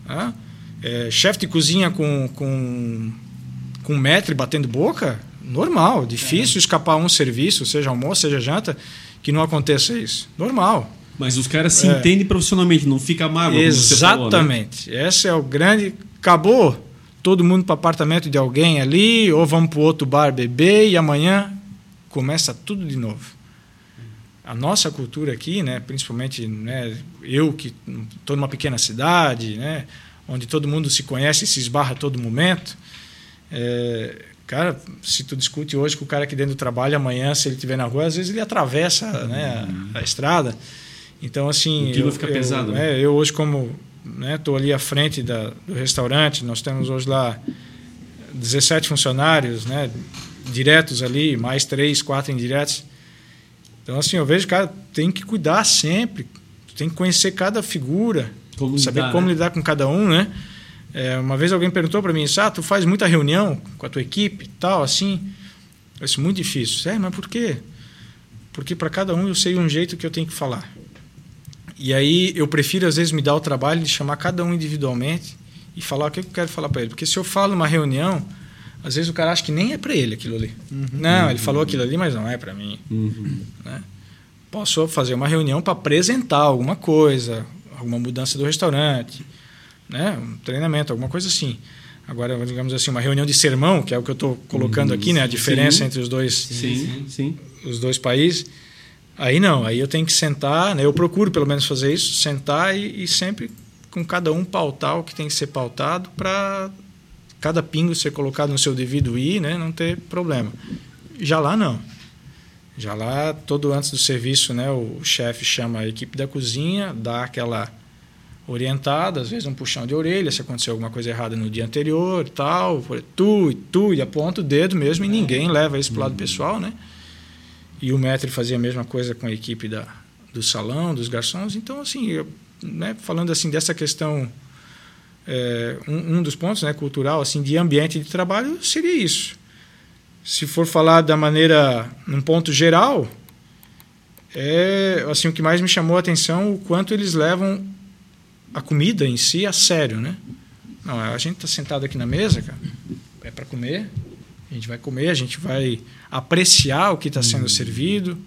Né? É, chefe de cozinha com, com, com metre batendo boca, normal. Difícil escapar um serviço, seja almoço, seja janta, que não aconteça isso. Normal. Mas os caras se é. entendem profissionalmente, não fica mágoa. Exatamente. Falou, né? Esse é o grande. Acabou todo mundo para o apartamento de alguém ali, ou vamos para o outro bar beber e amanhã começa tudo de novo. A nossa cultura aqui, né, principalmente né, eu que estou numa pequena cidade, né, onde todo mundo se conhece e se esbarra a todo momento, é, cara, se tu discute hoje com o cara aqui dentro do trabalho, amanhã, se ele estiver na rua, às vezes ele atravessa né, a, a estrada. Então, assim. O fica eu, pesado. Né? É, eu hoje, como estou né, ali à frente da, do restaurante, nós temos hoje lá 17 funcionários, né, diretos ali, mais três, quatro indiretos. Então, assim, eu vejo, cara, tem que cuidar sempre, tem que conhecer cada figura, como saber lidar, como né? lidar com cada um, né? É, uma vez alguém perguntou para mim, ah, tu faz muita reunião com a tua equipe tal, assim? Eu disse, muito difícil. É, mas por quê? Porque para cada um eu sei um jeito que eu tenho que falar. E aí eu prefiro, às vezes, me dar o trabalho de chamar cada um individualmente e falar o que eu quero falar para ele. Porque se eu falo numa reunião, às vezes o cara acha que nem é para ele aquilo ali. Uhum. Não, ele falou aquilo ali, mas não é para mim. Uhum. Né? Posso fazer uma reunião para apresentar alguma coisa, alguma mudança do restaurante, né? um treinamento, alguma coisa assim. Agora, digamos assim, uma reunião de sermão, que é o que eu estou colocando aqui, né? a diferença sim. entre os dois, sim, sim. os dois países. Aí não, aí eu tenho que sentar, né? eu procuro pelo menos fazer isso, sentar e, e sempre com cada um pautar o que tem que ser pautado para cada pingo ser colocado no seu devido i, né? não ter problema. Já lá não. Já lá, todo antes do serviço, né, o chefe chama a equipe da cozinha, dá aquela orientada, às vezes um puxão de orelha, se aconteceu alguma coisa errada no dia anterior, tal, tu e tu, e aponta o dedo mesmo, e ninguém leva isso para o lado pessoal, né? E o Metri fazia a mesma coisa com a equipe da, do salão, dos garçons. Então, assim, eu, né, falando assim dessa questão, é, um, um, dos pontos né, cultural, assim, de ambiente de trabalho, seria isso. Se for falar da maneira, num ponto geral, é assim o que mais me chamou a atenção o quanto eles levam a comida em si a sério, né? Não, a gente está sentado aqui na mesa, cara, é para comer, a gente vai comer, a gente vai apreciar o que está sendo uhum. servido,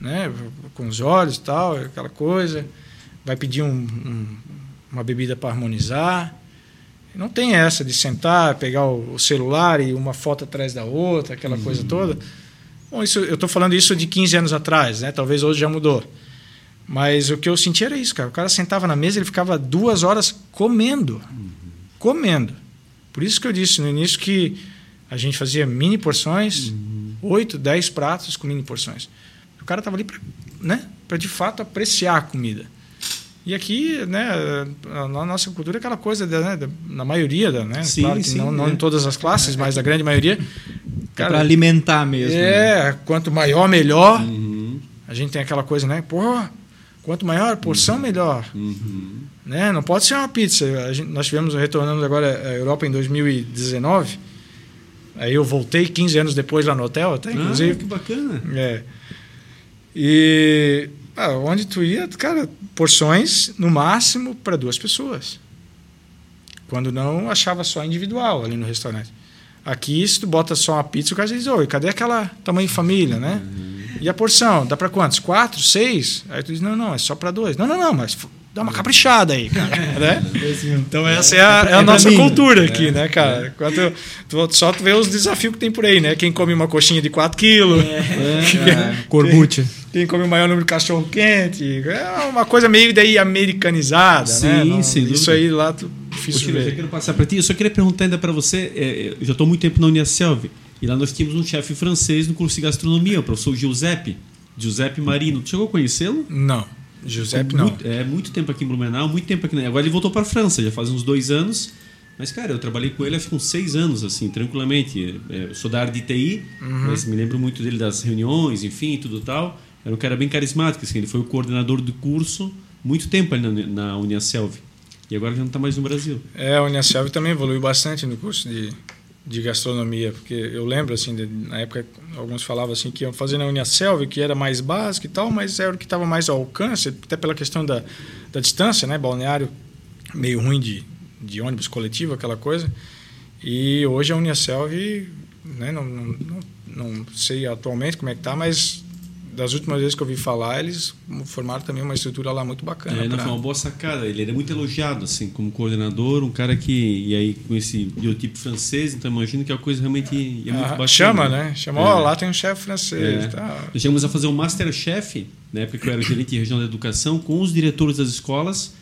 né? com os olhos e tal, aquela coisa. Vai pedir um, um, uma bebida para harmonizar. Não tem essa de sentar, pegar o celular e uma foto atrás da outra, aquela uhum. coisa toda. Bom, isso, eu estou falando isso de 15 anos atrás, né? talvez hoje já mudou. Mas o que eu senti era isso, cara. O cara sentava na mesa e ele ficava duas horas comendo. Uhum. Comendo. Por isso que eu disse no início que a gente fazia mini porções, uhum. 8, 10 pratos com mini porções. O cara estava ali para né, de fato apreciar a comida. E aqui, né, na nossa cultura, é aquela coisa, né, na maioria, né, sim, claro sim, não, não, em todas as classes, mas na grande maioria. É para alimentar mesmo. É, né? quanto maior, melhor. Uhum. A gente tem aquela coisa, né, pô, Quanto maior a porção, melhor. Uhum. Né? Não pode ser uma pizza. Gente, nós tivemos, retornando agora à Europa em 2019. Aí eu voltei 15 anos depois lá no hotel, até, inclusive. Ah, que bacana. É. E ah, onde tu ia, cara, porções no máximo para duas pessoas. Quando não, achava só individual ali no restaurante. Aqui, se tu bota só uma pizza, o cara diz, oi, cadê aquela tamanho família, né? Uhum. E a porção, dá para quantos? Quatro, seis? Aí tu diz, não, não, é só para dois. Não, não, não, mas dá uma caprichada aí, cara. né? Então essa é a, é a nossa cultura aqui, né, cara? Quando tu, só tu vê os desafios que tem por aí, né? Quem come uma coxinha de 4 quilos. É, é, Quem, come o maior número de cachorro quente. É uma coisa meio daí americanizada, sim, né? Não, sim, Isso aí lá tu difícil ver. Eu quero passar para ti. Eu só queria perguntar ainda para você. É, eu já estou muito tempo na Unicelv e lá nós tínhamos um chefe francês no curso de gastronomia, o professor Giuseppe, Giuseppe Marino. Tu chegou a conhecê-lo? Não. Giuseppe não. Muito, é muito tempo aqui em Blumenau, muito tempo aqui. Agora ele voltou para a França, já faz uns dois anos. Mas, cara, eu trabalhei com ele acho que uns seis anos, assim, tranquilamente. É, eu sou da área de TI, uhum. mas me lembro muito dele das reuniões, enfim, tudo tal. Era um cara bem carismático, assim, ele foi o coordenador do curso muito tempo ali na, na Uniaselv. E agora já não está mais no Brasil. É, a Uniaselv também evoluiu bastante no curso de, de gastronomia, porque eu lembro, assim, de, na época, alguns falavam assim que iam fazer na Uniaselv, que era mais básico e tal, mas era o que estava mais ao alcance, até pela questão da, da distância, né? Balneário meio ruim de, de ônibus coletivo, aquela coisa. E hoje a Uniaselv, né, não, não, não, não sei atualmente como é que está, mas das últimas vezes que eu ouvi falar, eles formaram também uma estrutura lá muito bacana. É, pra... foi uma boa sacada. Ele era muito elogiado, assim, como coordenador, um cara que. E aí, com esse biotipo francês, então imagino que a coisa realmente é muito ah, bacana. Chama, né? Chama, ó, é. oh, lá tem um chefe francês. É. Tá. Nós chegamos a fazer um Masterchef, na época que eu era gerente de região da educação, com os diretores das escolas.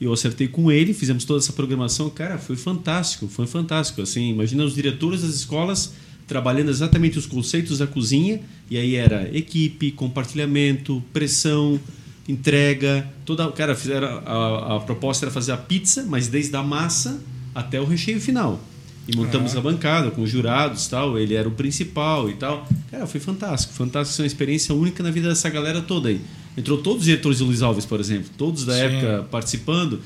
Eu acertei com ele, fizemos toda essa programação. Cara, foi fantástico, foi fantástico. Assim, imagina os diretores das escolas trabalhando exatamente os conceitos da cozinha, e aí era equipe, compartilhamento, pressão, entrega, toda, cara, fizeram a, a proposta era fazer a pizza, mas desde a massa até o recheio final. E montamos a bancada com os jurados, tal, ele era o principal e tal. Cara, foi fantástico, fantástico, foi uma experiência única na vida dessa galera toda aí. Entrou todos os diretores de Luiz Alves, por exemplo, todos da Sim. época participando.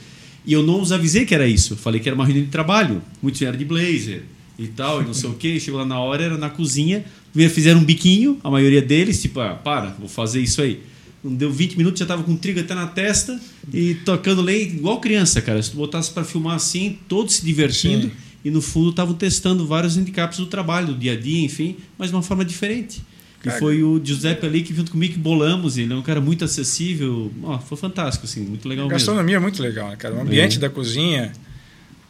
E eu não os avisei que era isso. Falei que era uma reunião de trabalho. Muitos vieram de blazer, e tal, e não sei o que. Chegou lá na hora, era na cozinha, fizeram um biquinho, a maioria deles, tipo, ah, para, vou fazer isso aí. Não deu 20 minutos, já tava com trigo até na testa e tocando lei igual criança, cara. Se tu botasse para filmar assim, todos se divertindo Sim. e no fundo estavam testando vários handicaps do trabalho, do dia a dia, enfim, mas de uma forma diferente. Cara. E foi o Giuseppe ali que junto comigo que bolamos, ele é um cara muito acessível, oh, foi fantástico, assim, muito legal a gastronomia mesmo. é muito legal, né, cara? O ambiente é. da cozinha,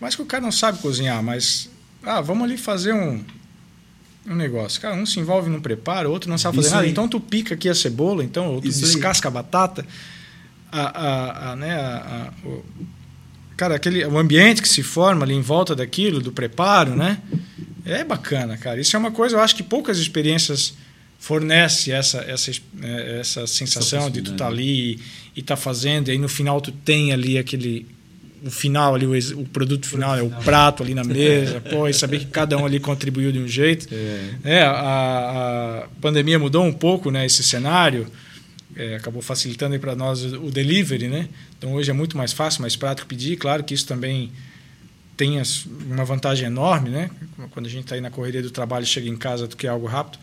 mais que o cara não sabe cozinhar, mas ah, vamos ali fazer um, um negócio. Cara, um se envolve no preparo, outro não sabe fazer Isso nada. Aí. Então tu pica aqui a cebola, então outro Isso descasca aí. a batata. A, a, a, né, a, o, cara, aquele, o ambiente que se forma ali em volta daquilo, do preparo, né? É bacana, cara. Isso é uma coisa, eu acho que poucas experiências fornece essa essa é, essa sensação de tu estar tá ali e estar tá fazendo e aí no final tu tem ali aquele o final ali, o, o produto final, é o prato ali na mesa, pô, e saber que cada um ali contribuiu de um jeito. É, é a, a, pandemia mudou um pouco né, esse cenário, é, acabou facilitando para nós o delivery, né? Então hoje é muito mais fácil, mais prático pedir. Claro que isso também tem uma vantagem enorme, né? Quando a gente está aí na correria do trabalho, chega em casa, tu quer algo rápido.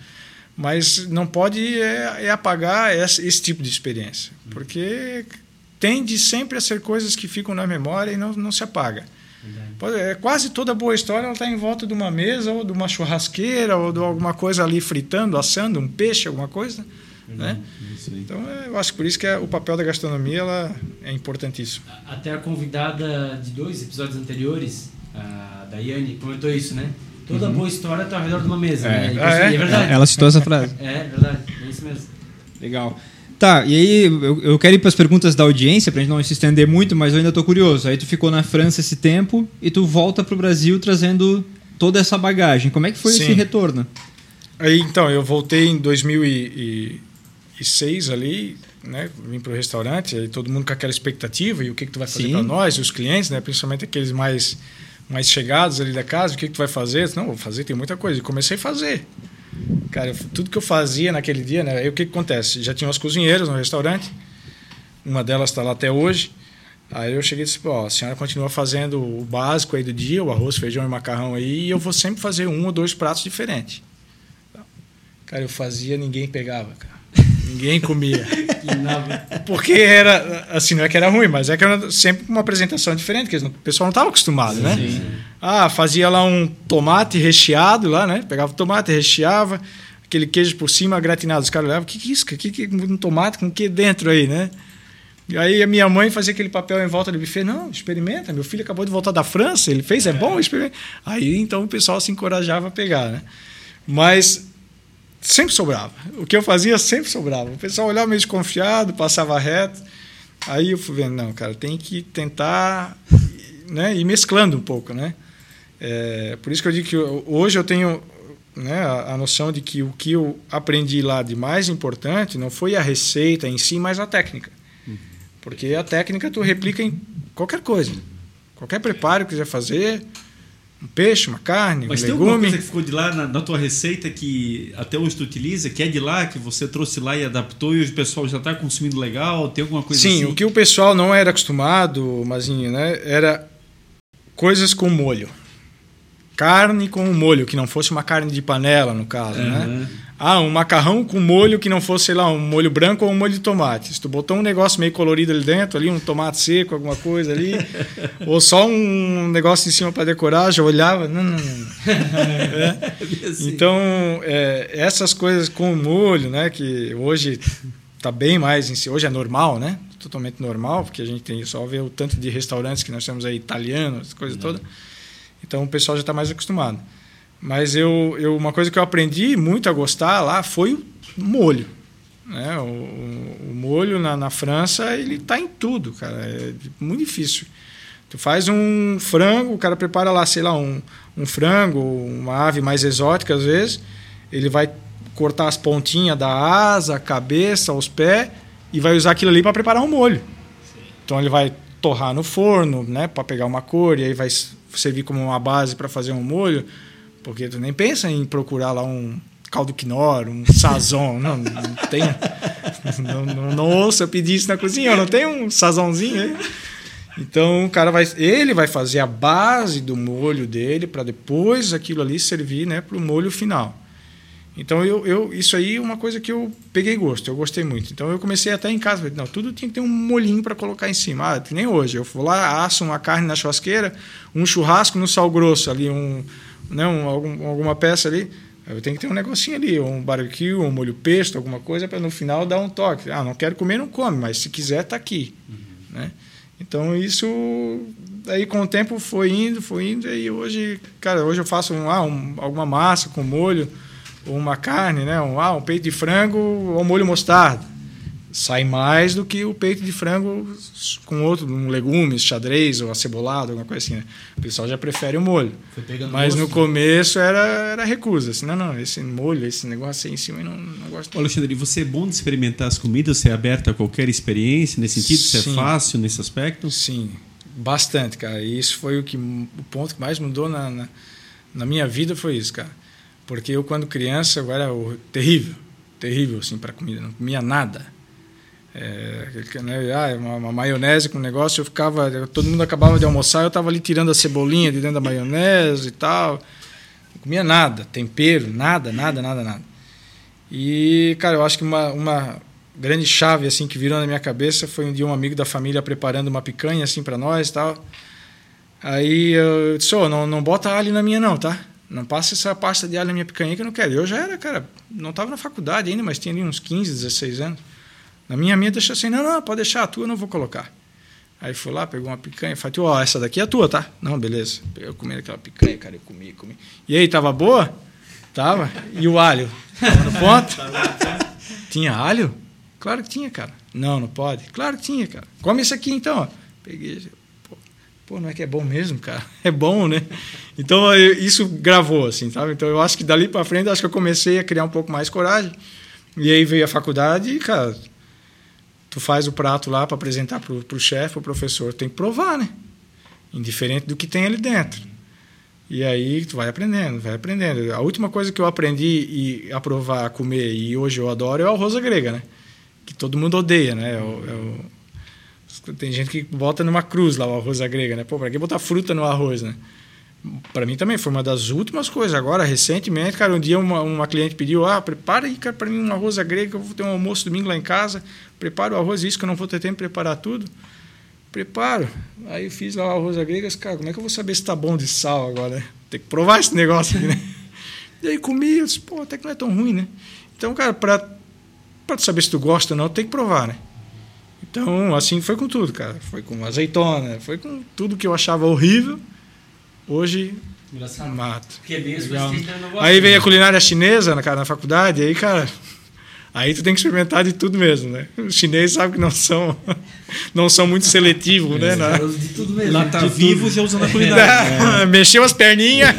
Mas não pode é, é apagar esse, esse tipo de experiência, porque tende sempre a ser coisas que ficam na memória e não, não se apaga. É, quase toda boa história está em volta de uma mesa ou de uma churrasqueira ou de alguma coisa ali fritando, assando um peixe, alguma coisa. Né? Então, é, eu acho que por isso que é, o papel da gastronomia ela é importantíssimo. Até a convidada de dois episódios anteriores, a Daiane, comentou isso, né? Toda uhum. boa história está ao redor de uma mesa. É. Né? Ah, é? é verdade. Ela citou essa frase. É, verdade. É isso mesmo. Legal. Tá, e aí eu, eu quero ir para as perguntas da audiência, para a gente não se estender muito, mas eu ainda estou curioso. Aí tu ficou na França esse tempo e tu volta para o Brasil trazendo toda essa bagagem. Como é que foi Sim. esse retorno? Aí, então, eu voltei em 2006 ali, né? Vim para o restaurante, aí todo mundo com aquela expectativa e o que, que tu vai fazer para nós, os clientes, né? Principalmente aqueles mais mais chegados ali da casa, o que, que tu vai fazer? Não, vou fazer, tem muita coisa. E comecei a fazer. Cara, tudo que eu fazia naquele dia, né? Aí o que, que acontece? Já tinha os cozinheiros no restaurante. Uma delas está lá até hoje. Aí eu cheguei e disse, ó, a senhora continua fazendo o básico aí do dia, o arroz, feijão e macarrão aí, e eu vou sempre fazer um ou dois pratos diferentes. Cara, eu fazia, ninguém pegava, cara. Ninguém comia. Porque era, assim, não é que era ruim, mas é que era sempre uma apresentação diferente, que o pessoal não estava acostumado, né? Sim. Ah, fazia lá um tomate recheado lá, né? Pegava o tomate, recheava, aquele queijo por cima gratinado. Os caras olhavam, o que, que é isso? O que, que um tomate com o que dentro aí, né? E aí a minha mãe fazia aquele papel em volta do buffet. Não, experimenta. Meu filho acabou de voltar da França, ele fez, é bom, experimenta. Aí então o pessoal se encorajava a pegar, né? Mas sempre sobrava. O que eu fazia sempre sobrava. O pessoal olhava meio desconfiado, passava reto. Aí eu fui vendo, não, cara, tem que tentar né, ir mesclando um pouco, né? É, por isso que eu digo que hoje eu tenho né, a, noção de que o que eu aprendi lá de mais importante não foi a receita em si, mas a técnica. Porque a técnica tu replica em qualquer coisa. Qualquer preparo que quiser fazer, um peixe, uma carne, Mas um tem legume. alguma coisa que ficou de lá na, na, tua receita que até hoje tu utiliza, que é de lá, que você trouxe lá e adaptou e o pessoal já está consumindo legal? Tem alguma coisa Sim, assim? o que o pessoal não era acostumado, Mazinho, né, era coisas com molho. Carne com molho, que não fosse uma carne de panela, no caso, uhum. né? Ah, um macarrão com molho que não fosse, sei lá, um molho branco ou um molho de tomate. Se tu botou um negócio meio colorido ali dentro, ali um tomate seco, alguma coisa ali, ou só um negócio em cima para decorar, já olhava, não, não, não. É. Então, é, essas coisas com molho, né, que hoje está bem mais em si, hoje é normal, né? Totalmente normal, porque a gente tem só ver o tanto de restaurantes que nós temos aí italianos, coisa toda. Então o pessoal já está mais acostumado. Mas eu, eu, uma coisa que eu aprendi muito a gostar lá foi o molho. Né? O, o molho na, na França, ele está em tudo, cara. É muito difícil. Tu faz um frango, o cara prepara lá, sei lá, um, um frango, uma ave mais exótica às vezes. Ele vai cortar as pontinhas da asa, a cabeça, os pés e vai usar aquilo ali para preparar um molho. Então ele vai torrar no forno, né, para pegar uma cor e aí vai servir como uma base para fazer um molho. Porque tu nem pensa em procurar lá um caldo quinor, um sazon. não, não tem. Não, não, não ouça pedir isso na cozinha, não tem um sazonzinho aí. Então o cara vai, ele vai fazer a base do molho dele para depois aquilo ali servir, né, para o molho final. Então eu, eu, isso aí é uma coisa que eu peguei gosto, eu gostei muito. Então eu comecei até em casa, não, tudo tinha que ter um molhinho para colocar em cima. Ah, nem hoje, eu vou lá, asso uma carne na churrasqueira, um churrasco no sal grosso ali, um né, um, algum, alguma peça ali, eu tenho que ter um negocinho ali, um barbecue, um molho pesto, alguma coisa, para no final dar um toque. Ah, não quero comer, não come, mas se quiser, está aqui. Uhum. Né? Então, isso, aí com o tempo foi indo, foi indo, e hoje, cara, hoje eu faço um, ah, um, alguma massa com molho, ou uma carne, né? um, ah, um peito de frango ou molho mostarda sai mais do que o peito de frango com outro, um legumes, xadrez ou acebolado, alguma coisa assim. Né? O pessoal já prefere o molho. Mas no começo era, era recusa. Assim, não, não, esse molho, esse negócio aí em cima, eu não, não gosto. Alexandre, você é bom de experimentar as comidas? Você é aberto a qualquer experiência nesse sentido? Você é fácil nesse aspecto? Sim, bastante, cara. E isso foi o, que, o ponto que mais mudou na, na, na minha vida, foi isso, cara. Porque eu, quando criança, eu era terrível. Terrível, assim, para comida. Não comia nada é, né, ah, uma, uma, maionese com negócio, eu ficava, todo mundo acabava de almoçar, eu estava ali tirando a cebolinha de dentro da maionese e tal. Não comia nada, tempero, nada, nada, nada, nada. E, cara, eu acho que uma, uma grande chave assim que virou na minha cabeça foi um dia um amigo da família preparando uma picanha assim para nós e tal. Aí eu disse: oh, não, não bota alho na minha, não, tá? Não passa essa pasta de alho na minha picanha que eu não quero. Eu já era, cara, não estava na faculdade ainda, mas tinha ali uns 15, 16 anos. Na minha minha deixou assim, não, não, pode deixar a tua, eu não vou colocar. Aí fui lá, pegou uma picanha, falei, ó, oh, essa daqui é a tua, tá? Não, beleza. Eu comi aquela picanha, cara, eu comi, comi. E aí, tava boa? Tava. E o alho? Tava no ponto? tinha alho? Claro que tinha, cara. Não, não pode. Claro que tinha, cara. Come isso aqui então, ó. Peguei, pô, pô, não é que é bom mesmo, cara? É bom, né? Então, isso gravou, assim, sabe? Então, eu acho que dali para frente, acho que eu comecei a criar um pouco mais coragem. E aí veio a faculdade e, cara, tu faz o prato lá para apresentar para o chefe, o professor, tem que provar, né? Indiferente do que tem ali dentro. E aí tu vai aprendendo, vai aprendendo. A última coisa que eu aprendi e a provar, a comer, e hoje eu adoro, é o arroz grega, né? Que todo mundo odeia, né? É o, é o, tem gente que bota numa cruz lá o arroz grega, né? Pô, pra que botar fruta no arroz, né? Para mim também foi uma das últimas coisas. Agora, recentemente, cara, um dia uma, uma cliente pediu: ah, prepara aí, cara, para mim um arroz à grega, eu vou ter um almoço domingo lá em casa. Prepara o arroz, isso que eu não vou ter tempo de preparar tudo. Preparo. Aí eu fiz lá o arroz grega, cara, como é que eu vou saber se tá bom de sal agora? Né? Tem que provar esse negócio aqui, né? E aí comi, eu disse, pô, até que não é tão ruim, né? Então, cara, para para saber se tu gosta ou não, tem que provar, né? Então, assim foi com tudo, cara. Foi com azeitona, foi com tudo que eu achava horrível Hoje, Engraçado. mato. Porque é bem Aí vem a culinária chinesa, cara, na faculdade, aí, cara, aí tu tem que experimentar de tudo mesmo, né? Os chineses sabem que não são, não são muito seletivos, né? Na... De tudo mesmo. Lá tá vivo já usando a culinária. É. Mexeu as perninhas,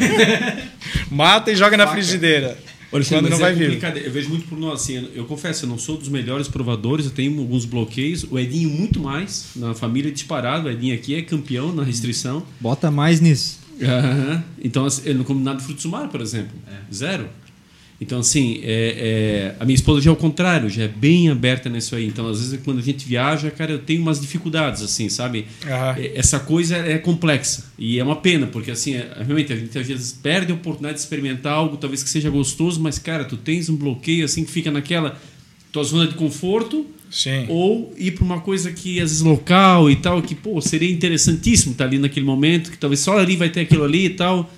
mata e joga na frigideira. Olha, quando não é vai vir. Eu vejo muito por nós, assim, eu confesso, eu não sou dos melhores provadores, eu tenho alguns bloqueios. O Edinho muito mais, na família disparado. O Edinho aqui é campeão na restrição. Bota mais nisso. Uhum. Então, assim, como nada de frutos do mar, por exemplo. É. Zero. Então, assim, é, é, a minha esposa já é o contrário, já é bem aberta nisso aí. Então, às vezes, quando a gente viaja, cara, eu tenho umas dificuldades, assim, sabe? Uhum. Essa coisa é complexa. E é uma pena, porque, assim, é, realmente, a gente às vezes perde a oportunidade de experimentar algo, talvez que seja gostoso, mas, cara, tu tens um bloqueio, assim, que fica naquela tua zona de conforto Sim. Ou ir para uma coisa que às vezes local e tal, que pô, seria interessantíssimo estar tá ali naquele momento, que talvez só ali vai ter aquilo ali e tal.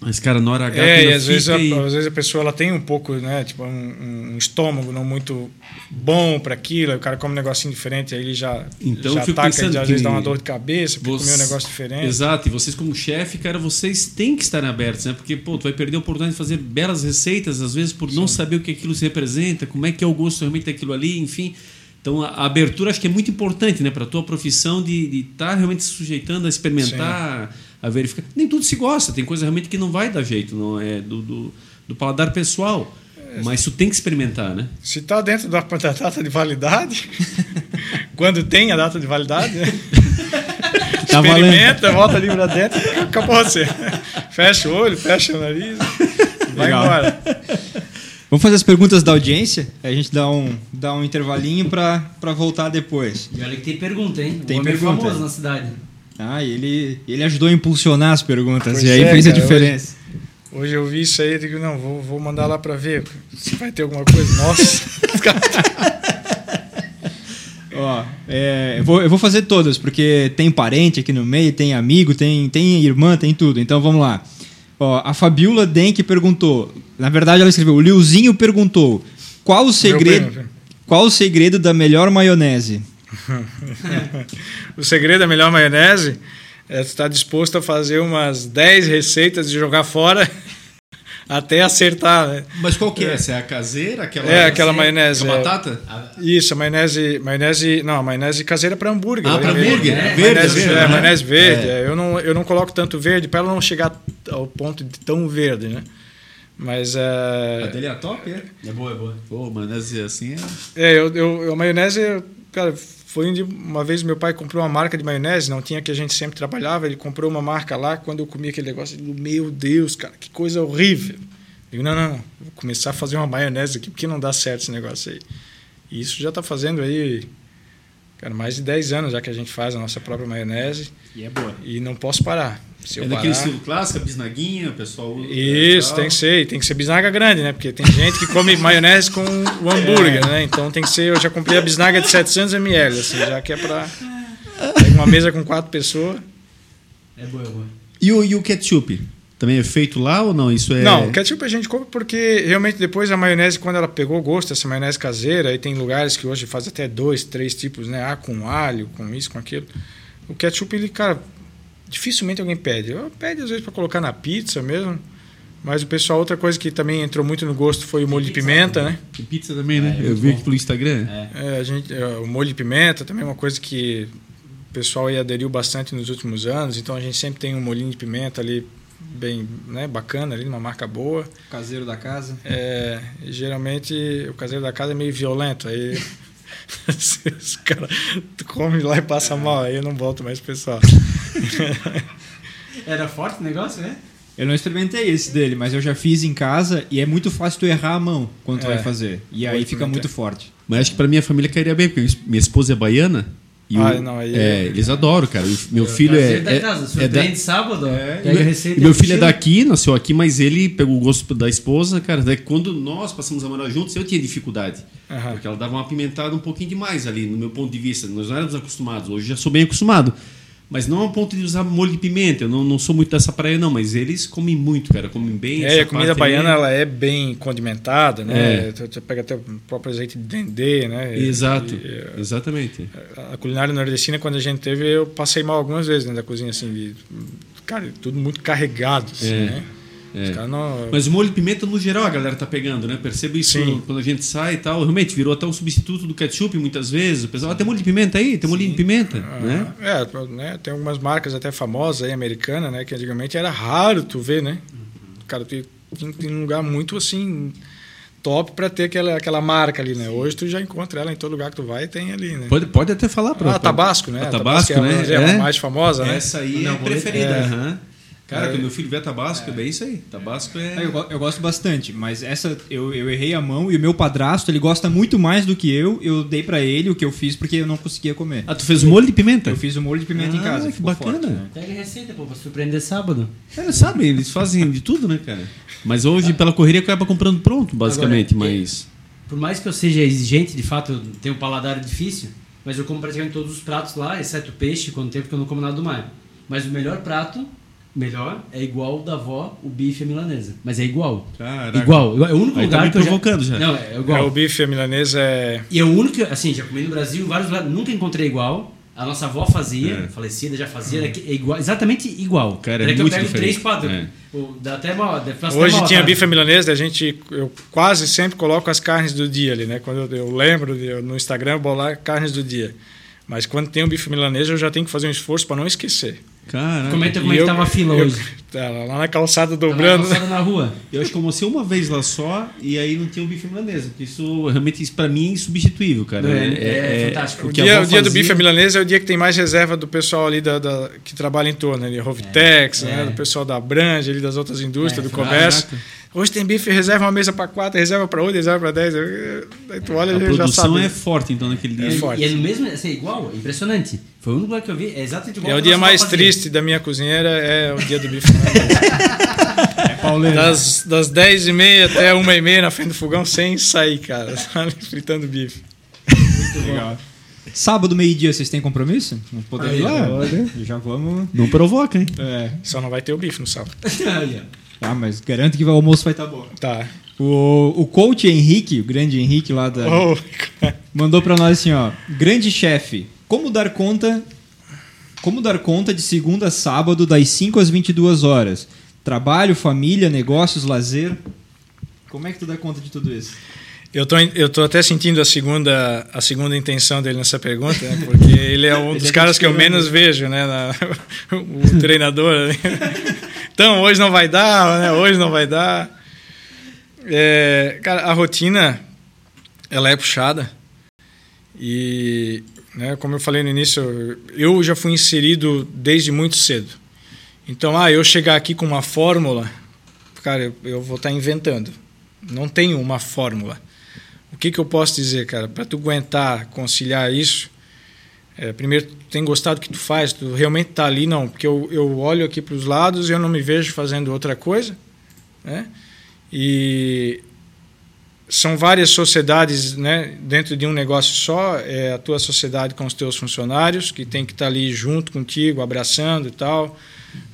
Mas, cara, na hora H. É, e às vezes, a, às vezes a pessoa ela tem um pouco, né? Tipo, um, um estômago não muito bom para aquilo, aí o cara come um negocinho diferente, aí ele já, então, já ataca, já, às vezes dá uma dor de cabeça porque você, comer um negócio diferente. Exato, e vocês, como chefe, cara, vocês têm que estar abertos, né? Porque, pô, tu vai perder a oportunidade de fazer belas receitas, às vezes, por Sim. não saber o que aquilo se representa, como é que é o gosto realmente daquilo ali, enfim. Então, a abertura acho que é muito importante, né? Para a tua profissão de estar tá realmente se sujeitando a experimentar. Sim a verificar. Nem tudo se gosta, tem coisa realmente que não vai dar jeito, não é do, do, do paladar pessoal. É, mas isso tem que experimentar, né? Se está dentro da, da, data de validade, quando tem a data de validade, né? tá experimenta, valendo. volta ali para dentro, acabou você. Fecha o olho, fecha o nariz, vai Legal. embora. Vamos fazer as perguntas da audiência? A gente dá um, dá um intervalinho para voltar depois. E olha que tem pergunta, hein? Tem o pergunta. famoso na cidade. Ah, ele, ele ajudou a impulsionar as perguntas pois e aí é, fez a diferença. Hoje, hoje, eu vi isso aí e digo, não, vou, vou mandar lá para ver se vai ter alguma coisa. Nossa! Ó, é, eu, vou, eu vou fazer todas, porque tem parente aqui no meio, tem amigo, tem, tem irmã, tem tudo. Então vamos lá. Ó, a Fabiola Denk perguntou. Na verdade, ela escreveu: o Liuzinho perguntou: qual o segredo, qual o segredo da melhor maionese? o segredo da melhor maionese é estar disposto a fazer umas 10 receitas e jogar fora até acertar, né? Mas qual que é? Essa é a caseira? Aquela é, aquela maionese. Com batata? É, isso, a maionese, maionese... Não, a maionese caseira para hambúrguer. Ah, para hambúrguer? É, verde, maionese, verde, é, maionese verde. É. Eu, não, eu não coloco tanto verde para ela não chegar ao ponto de tão verde, né? Mas é. A dele é top, é? É boa, é boa. Pô, maionese assim é. É, eu, eu, a maionese, cara, foi onde uma vez meu pai comprou uma marca de maionese, não tinha que a gente sempre trabalhava, ele comprou uma marca lá, quando eu comi aquele negócio, eu digo, meu Deus, cara, que coisa horrível. Eu digo, não, não, não, vou começar a fazer uma maionese aqui, porque não dá certo esse negócio aí. E isso já está fazendo aí, cara, mais de 10 anos já que a gente faz a nossa própria maionese. E é boa. E não posso parar. Se é daquele estilo clássico, bisnaguinha, o pessoal usa. Isso, tem que ser. Tem que ser bisnaga grande, né? Porque tem gente que come maionese com o hambúrguer, é. né? Então tem que ser. Eu já comprei a bisnaga de 700 ml, assim, já que é para uma mesa com quatro pessoas. É boa, é boa. E o, e o ketchup? Também é feito lá ou não? Isso é... Não, o ketchup a gente come porque realmente depois a maionese, quando ela pegou gosto, essa maionese caseira, aí tem lugares que hoje faz até dois, três tipos, né? Ah, com alho, com isso, com aquilo. O ketchup, ele, cara, dificilmente alguém pede. Eu pede às vezes para colocar na pizza mesmo. Mas o pessoal, outra coisa que também entrou muito no gosto foi o molho de pimenta, né? E pizza também, né? É, eu vi aqui pelo Instagram. É. é. a gente, é, o molho de pimenta também é uma coisa que o pessoal aí aderiu bastante nos últimos anos. Então a gente sempre tem um molhinho de pimenta ali bem né, bacana, ali, uma marca boa. Caseiro da casa. É, geralmente o caseiro da casa é meio violento. Aí Os caras comem lá e passa mal, aí eu não volto mais pro pessoal. Era forte o negócio, né? Eu não experimentei esse dele, mas eu já fiz em casa e é muito fácil tu errar a mão quando tu é. vai fazer. E aí fica muito forte. Mas acho que para minha família cairia bem, porque minha esposa é baiana E o- Ah, não, aí é, é- eles adoram, cara. Meu É filho é. da é- casa. é da- Surpreende sábado. É, e meu- meu filho é daqui, nasceu aqui, mas ele pegou o gosto da esposa, cara. Daí quando nós passamos a morar juntos, eu tinha dificuldade. Aham. Porque ela dava uma apimentada um pouquinho demais ali, no meu ponto de vista. Nós não éramos acostumados, hoje já sou bem acostumado. Mas não ao ponto de usar molho de pimenta. Eu não, não sou muito dessa praia, não. Mas eles comem muito, cara. Comem bem. É, a comida aí. baiana ela é bem condimentada, né? É. Tu- tu pega até o próprio azeite de dendê, né? Exato, e, exatamente. a culinária nordestina, quando a gente teve, eu passei mal algumas vezes dentro da cozinha, assim, de, cara, tudo muito carregado, assim, É, né? É. Não... Mas o molho de pimenta, no geral, a galera tá pegando, né? Percebo isso Sim. quando a gente sai e tal. Realmente, virou até um substituto do ketchup muitas vezes. O pessoal, ah, tem molho de pimenta aí? Tem molho de pimenta, né? Ah, É, né? Tem algumas marcas até famosas aí, americanas, né? Que antigamente era raro tu ver, né? Cara, tu tinha que ir num lugar muito, assim, top pra ter aquela, aquela marca ali, né? Hoje tu já encontra ela em todo lugar que tu vai tem ali, né? Pode, pode até falar pra Ah, a Tabasco, né? A A Tabasco, é a- né? é a mais famosa, né? Essa aí Não, é preferida. é. aham. Cara, É. quando meu filho vê a Tabasco, é bem isso aí. Tabasco é. Ah, Eu, eu gosto bastante, mas essa eu, eu errei a mão e o meu padrasto ele gosta muito mais do que eu. Eu dei pra ele o que eu fiz porque eu não conseguia comer. Ah, tu fez molho de pimenta? Eu fiz o molho de pimenta em Ah, casa. que bacana. forte, né? Pega a receita, pô, pra surpreender sábado. Eles sabem, eles fazem de tudo, né, cara? Mas hoje, pela correria, acaba comprando pronto, basicamente. Agora, mas. Por mais que eu seja exigente, de fato, eu tenho um paladar difícil, mas eu como praticamente todos os pratos lá, exceto peixe, quando tem, porque eu não como nada do mar. Mas o melhor prato, melhor, é igual o da avó, o bife e a milanesa. Mas é igual. Caraca. Igual. É o único Aí tá lugar me que eu provocando já. Não, é É, igual. o bife a milanesa é... E é o único, assim, já comi no Brasil, vários lugares, nunca encontrei igual. A nossa avó fazia, É. falecida, já fazia, é igual, exatamente igual. Cara, é Daí que muito eu pego diferente. três, quatro. É. Dá até mal, dá- até Hoje mal, tinha tá? bife à milanesa, a gente, eu quase sempre coloco as carnes do dia ali, né? Quando eu, eu lembro de- eu no Instagram, eu bolar carnes do dia. Mas quando tem o bife milanesa, eu já tenho que fazer um esforço para não esquecer. Caraca. Comenta como E é que eu- tava a fila eu- hoje. Tá, lá na calçada Tava dobrando, né? calçada na rua. Eu acho que eu almocei uma vez lá só e aí não tinha o bife milanesa. Porque isso realmente, isso pra mim é insubstituível, cara. É, é fantástico. o O dia, o dia do bife à milanesa é o dia que tem mais reserva do pessoal ali da, da- que trabalha em torno, ali, Rovitex, né? é. do pessoal da Brange, ali das outras indústrias, É, do comércio. caraca. Hoje tem bife, reserva uma mesa para quatro, reserva para oito, reserva para dez. Aí tu olha A e já produção sabe. é forte, então, naquele dia. É forte. E é no mesmo, assim, igual, impressionante. Foi o único lugar que eu vi, é exatamente igual. É o dia mais triste da minha cozinheira, é o dia do bife. das, das 10 e meia até uma e meia na frente do fogão, sem sair, cara. Ali fritando bife. Legal. Sábado, meio-dia, vocês têm compromisso? Não podemos ir lá? Já vamos. Não provoca, hein? É. Só não vai ter o bife no sábado. Ah, mas garanto que o almoço vai estar bom. Tá. O, o coach Henrique, o grande Henrique lá da. Oh, Mandou pra nós assim, ó. Grande chefe, como dar conta. Como dar conta de segunda a sábado, das 5 às 22 horas? Trabalho, família, negócios, lazer. Como é que tu dá conta de tudo isso? Eu tô, eu tô até sentindo a segunda, a segunda intenção dele nessa pergunta, né? porque ele é um Ele dos é caras que eu menos vejo, né? na- o treinador. né? Então, hoje não vai dar, né? Hoje não vai dar. É, cara, a rotina, ela é puxada. E, né, como eu falei no início, eu já fui inserido desde muito cedo. Então, ah, eu chegar aqui com uma fórmula, cara, eu, eu vou estar inventando. Não tenho uma fórmula. Que, que eu posso dizer, cara? Para tu aguentar conciliar isso, é, primeiro, tem gostado do que tu faz, tu realmente tá ali, não, porque eu, eu olho aqui para os lados e eu não me vejo fazendo outra coisa, né? E são várias sociedades, né, dentro de um negócio só, é a tua sociedade com os teus funcionários, que tem que estar ali junto contigo, abraçando e tal,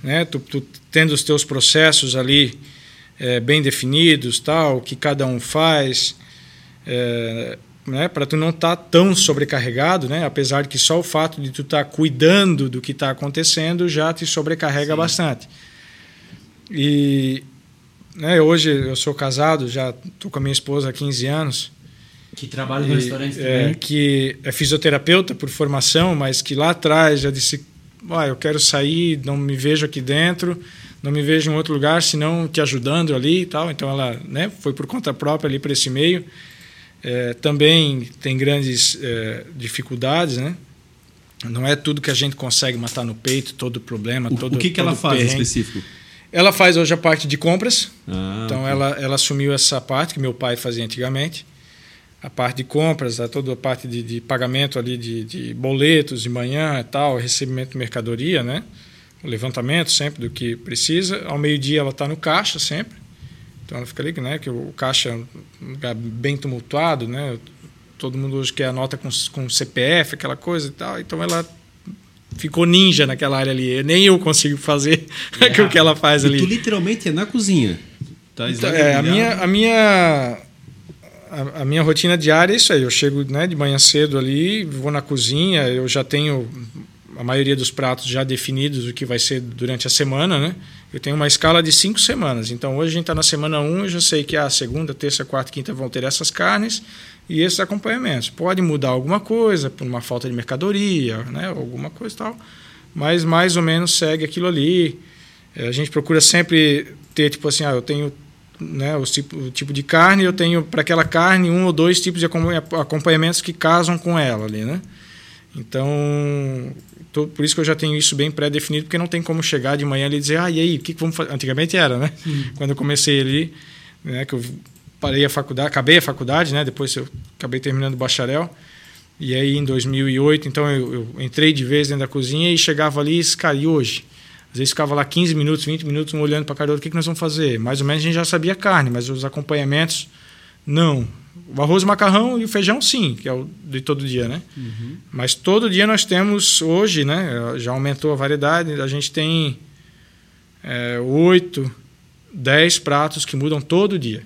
né? Tu, tu tendo os teus processos ali é, bem definidos, tal, o que cada um faz, é, né, para tu não estar tão sobrecarregado, né, apesar de que só o fato de tu estar cuidando do que está acontecendo já te sobrecarrega Sim. bastante. E né, hoje eu sou casado, já estou com a minha esposa há 15 anos, Que trabalha no restaurante é, também. que é fisioterapeuta por formação, mas que lá atrás já disse, ah, eu quero sair, não me vejo aqui dentro, não me vejo em outro lugar, senão te ajudando ali e tal. Então ela né, foi por conta própria ali para esse meio. É, também tem grandes é, dificuldades, né? Não é tudo que a gente consegue matar no peito, todo problema, O, todo o que, que ela faz em perrengue. específico? Ela faz hoje a parte de compras, Ah, então ok. ela, ela assumiu essa parte que meu pai fazia antigamente. a parte de compras, a toda a parte de, de pagamento ali de, de, boletos de manhã e tal, recebimento de mercadoria, né? O levantamento sempre do que precisa. Ao meio-dia ela está no caixa sempre. Então ela fica ali, né? Que o caixa é um lugar bem tumultuado, né? Todo mundo hoje quer a nota com, com CPF, aquela coisa e tal. Então ela ficou ninja naquela área ali. Nem eu consigo fazer é. o que ela faz e ali. Tu literalmente é na cozinha. Tá então, é, a minha, a minha a, a, minha rotina diária é isso aí. Eu chego né, de manhã cedo ali, vou na cozinha, eu já tenho a maioria dos pratos já definidos o que vai ser durante a semana, né? Eu tenho uma escala de cinco semanas. Então hoje a gente está na semana 1, um, eu já sei que a ah, segunda, terça, quarta, quinta vão ter essas carnes e esses acompanhamentos. Pode mudar alguma coisa por uma falta de mercadoria, né? Alguma coisa e tal, mas mais ou menos segue aquilo ali. É, a gente procura sempre ter tipo assim, ah, eu tenho né, o, tipo, o tipo de carne, eu tenho para aquela carne um ou dois tipos de acompanhamentos que casam com ela ali, né? Então, tô, por isso que eu já tenho isso bem pré-definido, porque não tem como chegar de manhã ali e dizer, ah, e aí, o que, que vamos fazer? Antigamente era, né? Quando eu comecei ali, né, que eu parei a faculdade, acabei a faculdade, né? Depois eu acabei terminando o bacharel. E aí em 2008, então eu, eu entrei de vez dentro da cozinha e chegava ali e cara, e hoje? Às vezes ficava lá 15 minutos, 20 minutos, um olhando para a cara do outro, o que, que nós vamos fazer? Mais ou menos a gente já sabia carne, mas os acompanhamentos, não. O arroz, o macarrão e o feijão, sim, que é o de todo dia, né? Uhum. Mas todo dia nós temos, hoje, né? Já aumentou a variedade, a gente tem é, 8, 10 pratos que mudam todo dia.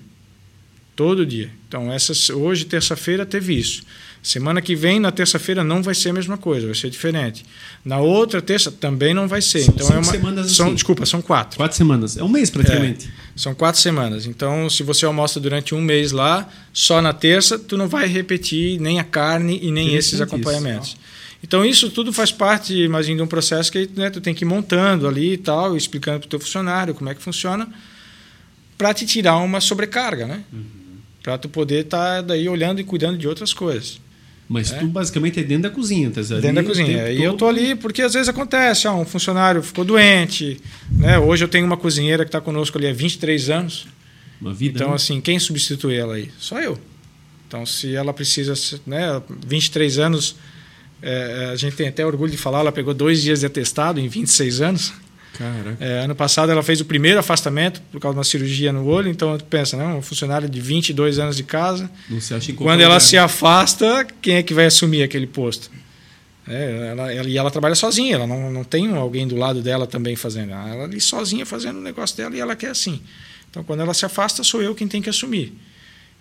Todo dia. Então, essas, hoje, terça-feira, teve isso. Semana que vem, na terça-feira, não vai ser a mesma coisa, vai ser diferente. Na outra terça também não vai ser. São então é uma semanas são, assim. desculpa, são quatro. Quatro semanas. É um mês praticamente. É, são quatro semanas. Então, se você almoça durante um mês lá, só na terça, tu não vai repetir nem a carne e nem esses acompanhamentos. Isso. Então, isso tudo faz parte, imagina, de um processo que né, tu tem que ir montando ali e tal, explicando para o teu funcionário como é que funciona, para te tirar uma sobrecarga, né? Uhum. Para tu poder estar tá daí olhando e cuidando de outras coisas. Mas é. tu basicamente é dentro da cozinha, tá Dentro da cozinha. E eu tô ali porque às vezes acontece, ah, um funcionário ficou doente, né? Hoje eu tenho uma cozinheira que está conosco ali há 23 anos. Uma vida. Então né? assim, quem substitui ela aí? Só eu. Então se ela precisa, né, 23 anos, é, a gente tem até orgulho de falar, ela pegou dois dias de atestado em 26 anos. É, ano passado ela fez o primeiro afastamento por causa de uma cirurgia no olho, então pensa, né, um funcionário de 22 anos de casa. Não se acha Quando ela se afasta, quem é que vai assumir aquele posto? É, ela, ela, e ela trabalha sozinha, ela não, não tem alguém do lado dela também fazendo. Ela ali sozinha fazendo o negócio dela e ela quer assim. Então, quando ela se afasta, sou eu quem tem que assumir.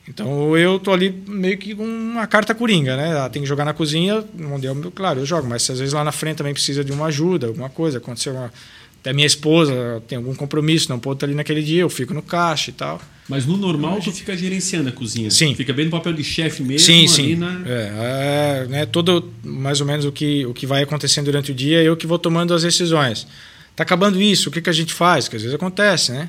Então, eu tô ali meio que com uma carta coringa, né? Ela tem que jogar na cozinha, não deu, claro, eu jogo, mas às vezes lá na frente também precisa de uma ajuda, alguma coisa, aconteceu uma até minha esposa tem algum compromisso, não pode estar ali naquele dia, eu fico no caixa e tal. Mas no normal tu fica gerenciando a cozinha? Sim. Fica bem no papel de chefe mesmo? Sim, sim. Na... É, é, né, todo mais ou menos o que, o que vai acontecendo durante o dia, eu que vou tomando as decisões. Tá acabando isso, o que, que a gente faz? Que às vezes acontece, né?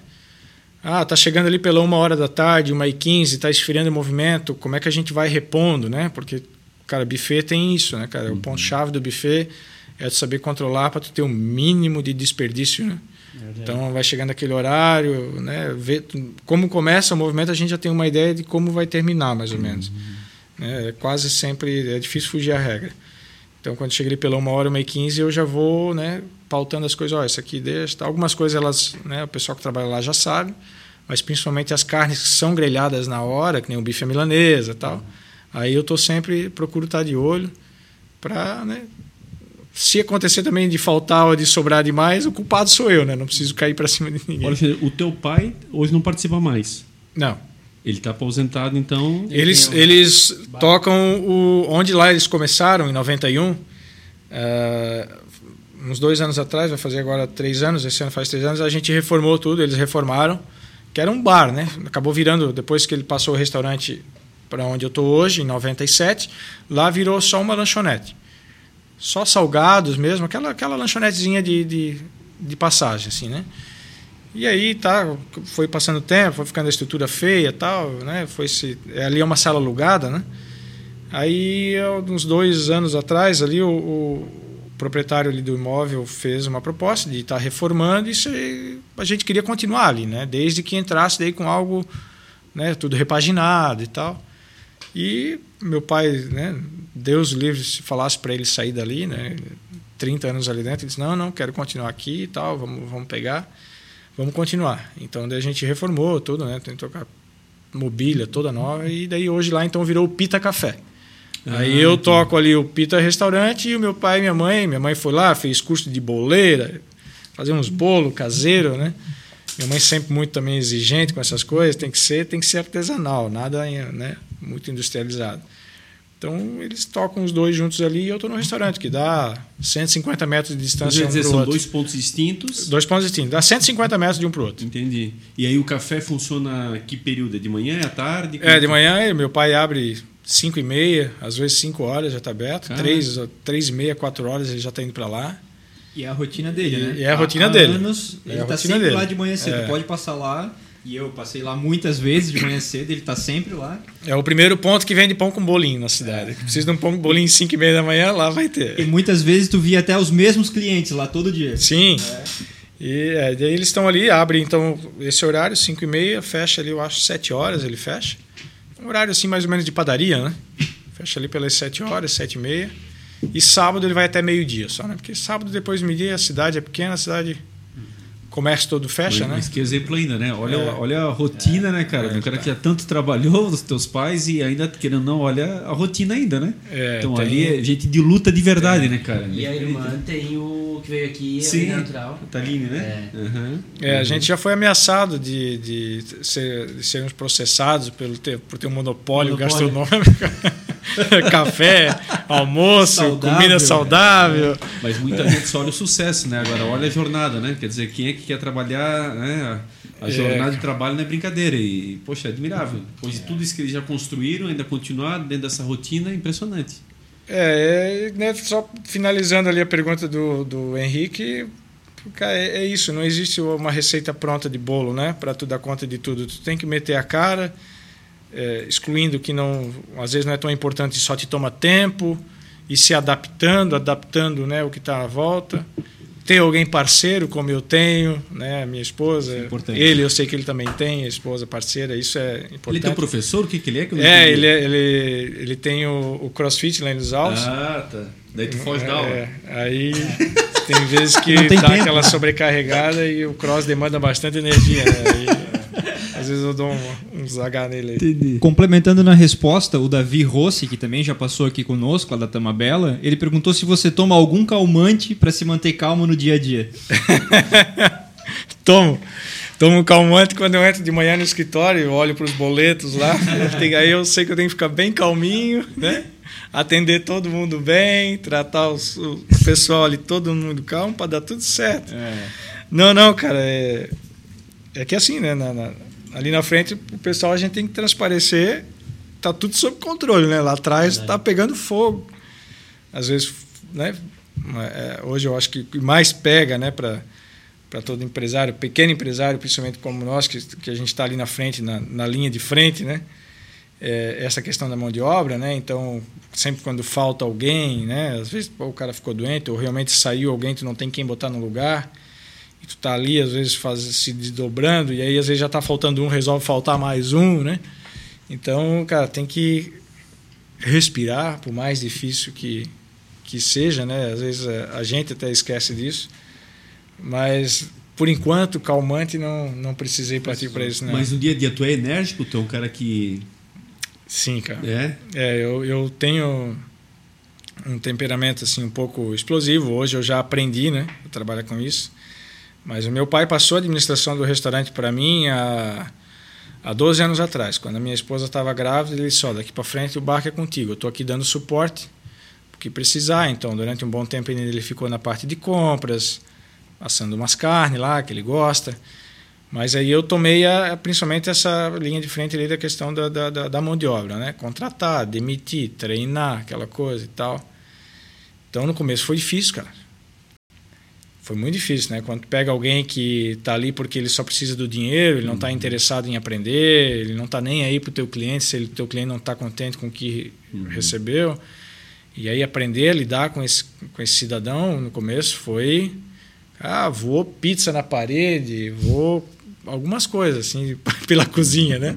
Ah, tá chegando ali pela uma hora da tarde, uma e quinze, tá esfriando o movimento, como é que a gente vai repondo, né? Porque, cara, buffet tem isso, né, cara? Uhum. O ponto-chave do buffet é de saber controlar para tu ter o um mínimo de desperdício, né? Então vai chegando aquele horário, né? Ver como começa o movimento, a gente já tem uma ideia de como vai terminar, mais ou uhum. menos. Né? É quase sempre é difícil fugir à regra. Então quando chega ali pela uma hora, uma e quinze, eu já vou, né? Pautando as coisas. Ó, isso aqui deixa. Tá. Algumas coisas elas, né? O pessoal que trabalha lá já sabe, mas principalmente as carnes que são grelhadas na hora, que nem o bife milanesa, tal. Uhum. Aí eu tô sempre procuro estar de olho para, né? Se acontecer também de faltar ou de sobrar demais, o culpado sou eu, né? Não preciso cair para cima de ninguém. Olha, o teu pai hoje não participa mais. Não. Ele está aposentado, então. Eles, um... eles tocam o. Onde lá eles começaram, em 91. Uh, eh, uns dois anos atrás, vai fazer agora três anos, esse ano faz três anos, a gente reformou tudo, eles reformaram, que era um bar, né? Acabou virando, depois que ele passou o restaurante para onde eu estou hoje, em 97, lá virou só uma lanchonete só salgados mesmo, aquela, aquela lanchonetezinha de, de, de passagem, assim, né? E aí tá, foi passando o tempo, foi ficando a estrutura feia tal, né? Foi se, ali é uma sala alugada, né? Aí, uns dois anos atrás, ali o, o proprietário ali do imóvel fez uma proposta de estar tá reformando e isso a gente queria continuar ali, né? Desde que entrasse daí com algo, né? Tudo repaginado e tal. E meu pai, né, Deus livre, se falasse para ele sair dali, né, 30 anos ali dentro, ele disse: Não, não, quero continuar aqui e tal, vamos, vamos pegar, vamos continuar. Então, daí a gente reformou tudo, né, tem que tocar mobília toda nova, e daí hoje lá então virou o Pita Café. Ah, Aí eu toco ali o Pita Restaurante e o meu pai e minha mãe, minha mãe foi lá, fez curso de boleira, fazer uns bolos caseiros, né? Minha mãe sempre muito também exigente com essas coisas, tem que ser, tem que ser artesanal, nada né, muito industrializado. Então eles tocam os dois juntos ali e eu estou no restaurante, que dá 150 metros de distância. Dizer, um são outro. dois pontos distintos? Dois pontos distintos, dá 150 metros de um para o outro. Entendi. E aí o café funciona que período? É de manhã, é à tarde? É, de manhã meu pai abre 5 e meia, às vezes 5 horas já está aberto, 3, 3 e meia, 4 horas ele já está indo para lá. E é a rotina dele, né? E é a rotina Há dele. Anos, ele é está sempre dele. lá de manhã cedo. É. Pode passar lá. E eu passei lá muitas vezes de manhã cedo, ele está sempre lá. É o primeiro ponto que vende pão com bolinho na cidade. É. Precisa de um pão com bolinho 5 e meia da manhã, lá vai ter. E muitas vezes tu via até os mesmos clientes lá todo dia. Sim. É. E é, daí eles estão ali, abrem então esse horário, 5 e meia, fecha ali, eu acho, 7 horas ele fecha. Um horário assim mais ou menos de padaria, né? Fecha ali pelas 7 horas, 7 e meia. E sábado ele vai até meio-dia só, né? Porque sábado depois do meio-dia a cidade é pequena, a cidade comércio todo fecha, mas, né? Mas que exemplo ainda, né? Olha, é. olha a rotina, é. né, cara? É, o cara que já tanto trabalhou, os teus pais, e ainda, querendo não, olha a rotina ainda, né? É, então tem... ali é gente de luta de verdade, é. né, cara? E a irmã tem o que veio aqui, é Sim, natural. A Taline, né? É. Uhum. é, a gente já foi ameaçado de, de, ser, de sermos processados pelo ter, por ter um monopólio, monopólio. gastronômico. Café, almoço, saudável, comida saudável. Mas muita gente só olha o sucesso, né? Agora olha a jornada, né? Quer dizer, quem é que quer trabalhar, né? A jornada é. de trabalho não é brincadeira. E, poxa, é admirável. Depois de tudo isso que eles já construíram, ainda continuar dentro dessa rotina é impressionante. É, é né, só finalizando ali a pergunta do, do Henrique, é, é isso, não existe uma receita pronta de bolo, né? Para tu dar conta de tudo. Tu tem que meter a cara é, excluindo que não, às vezes não é tão importante, só te toma tempo, e se adaptando, adaptando né, o que está à volta. Ter alguém parceiro, como eu tenho, né, minha esposa, é ele, eu sei que ele também tem, a esposa parceira, isso é importante. Ele tem um professor? O que, que ele é? Que é, ele, é, ele, ele tem o, o CrossFit lá nos Alpes. Ah, tá. Daí tu foge é, da aula. É, aí tem vezes que dá tempo. aquela sobrecarregada e o cross demanda bastante energia. Né? Aí, às vezes eu dou um, um zagar nele aí. Entendi. Complementando na resposta, o Davi Rossi, que também já passou aqui conosco, lá da Tamabela, ele perguntou se você toma algum calmante para se manter calmo no dia a dia. Tomo. Tomo calmante quando eu entro de manhã no escritório, olho para os boletos lá. aí eu sei que eu tenho que ficar bem calminho, né? Atender todo mundo bem, tratar os, o pessoal ali, todo mundo calmo, para dar tudo certo. É. Não, não, cara. É, é que assim, né? Na, na, ali na frente, o pessoal a gente tem que transparecer, tá tudo sob controle, né? Lá atrás está pegando fogo. Às vezes, né? É, hoje eu acho que mais pega, né? Para para todo empresário, pequeno empresário, principalmente como nós, que, que a gente está ali na frente, na, na linha de frente, né? É, essa questão da mão de obra, né? Então, sempre quando falta alguém, né? Às vezes pô, o cara ficou doente ou realmente saiu alguém, tu não tem quem botar no lugar e tu tá ali às vezes faz, se desdobrando e aí às vezes já tá faltando um, resolve faltar mais um, né? Então, cara, tem que respirar, por mais difícil que, que seja, né? Às vezes a gente até esquece disso, mas por enquanto, calmante, não, não precisei partir para isso. Não. Mas no dia a dia tu é enérgico? Tu é um cara que... Sim, cara. É? É, eu, eu tenho um temperamento assim um pouco explosivo. Hoje eu já aprendi, né? Eu trabalho com isso. Mas o meu pai passou a administração do restaurante para mim há, há 12 anos atrás. Quando a minha esposa estava grávida, ele disse: daqui para frente o barco é contigo. Eu estou aqui dando suporte, porque precisar. Então, durante um bom tempo, ele ficou na parte de compras, assando umas carnes lá, que ele gosta. Mas aí eu tomei a, principalmente essa linha de frente ali da questão da, da, da mão de obra, né? Contratar, demitir, treinar, aquela coisa e tal. Então, no começo foi difícil, cara foi muito difícil, né? Quando pega alguém que está ali porque ele só precisa do dinheiro, ele não está uhum. interessado em aprender, ele não está nem aí para o teu cliente se o teu cliente não está contente com o que uhum. recebeu. E aí aprender a lidar com esse, com esse cidadão no começo foi... Ah, voou pizza na parede, voou algumas coisas assim pela cozinha, né?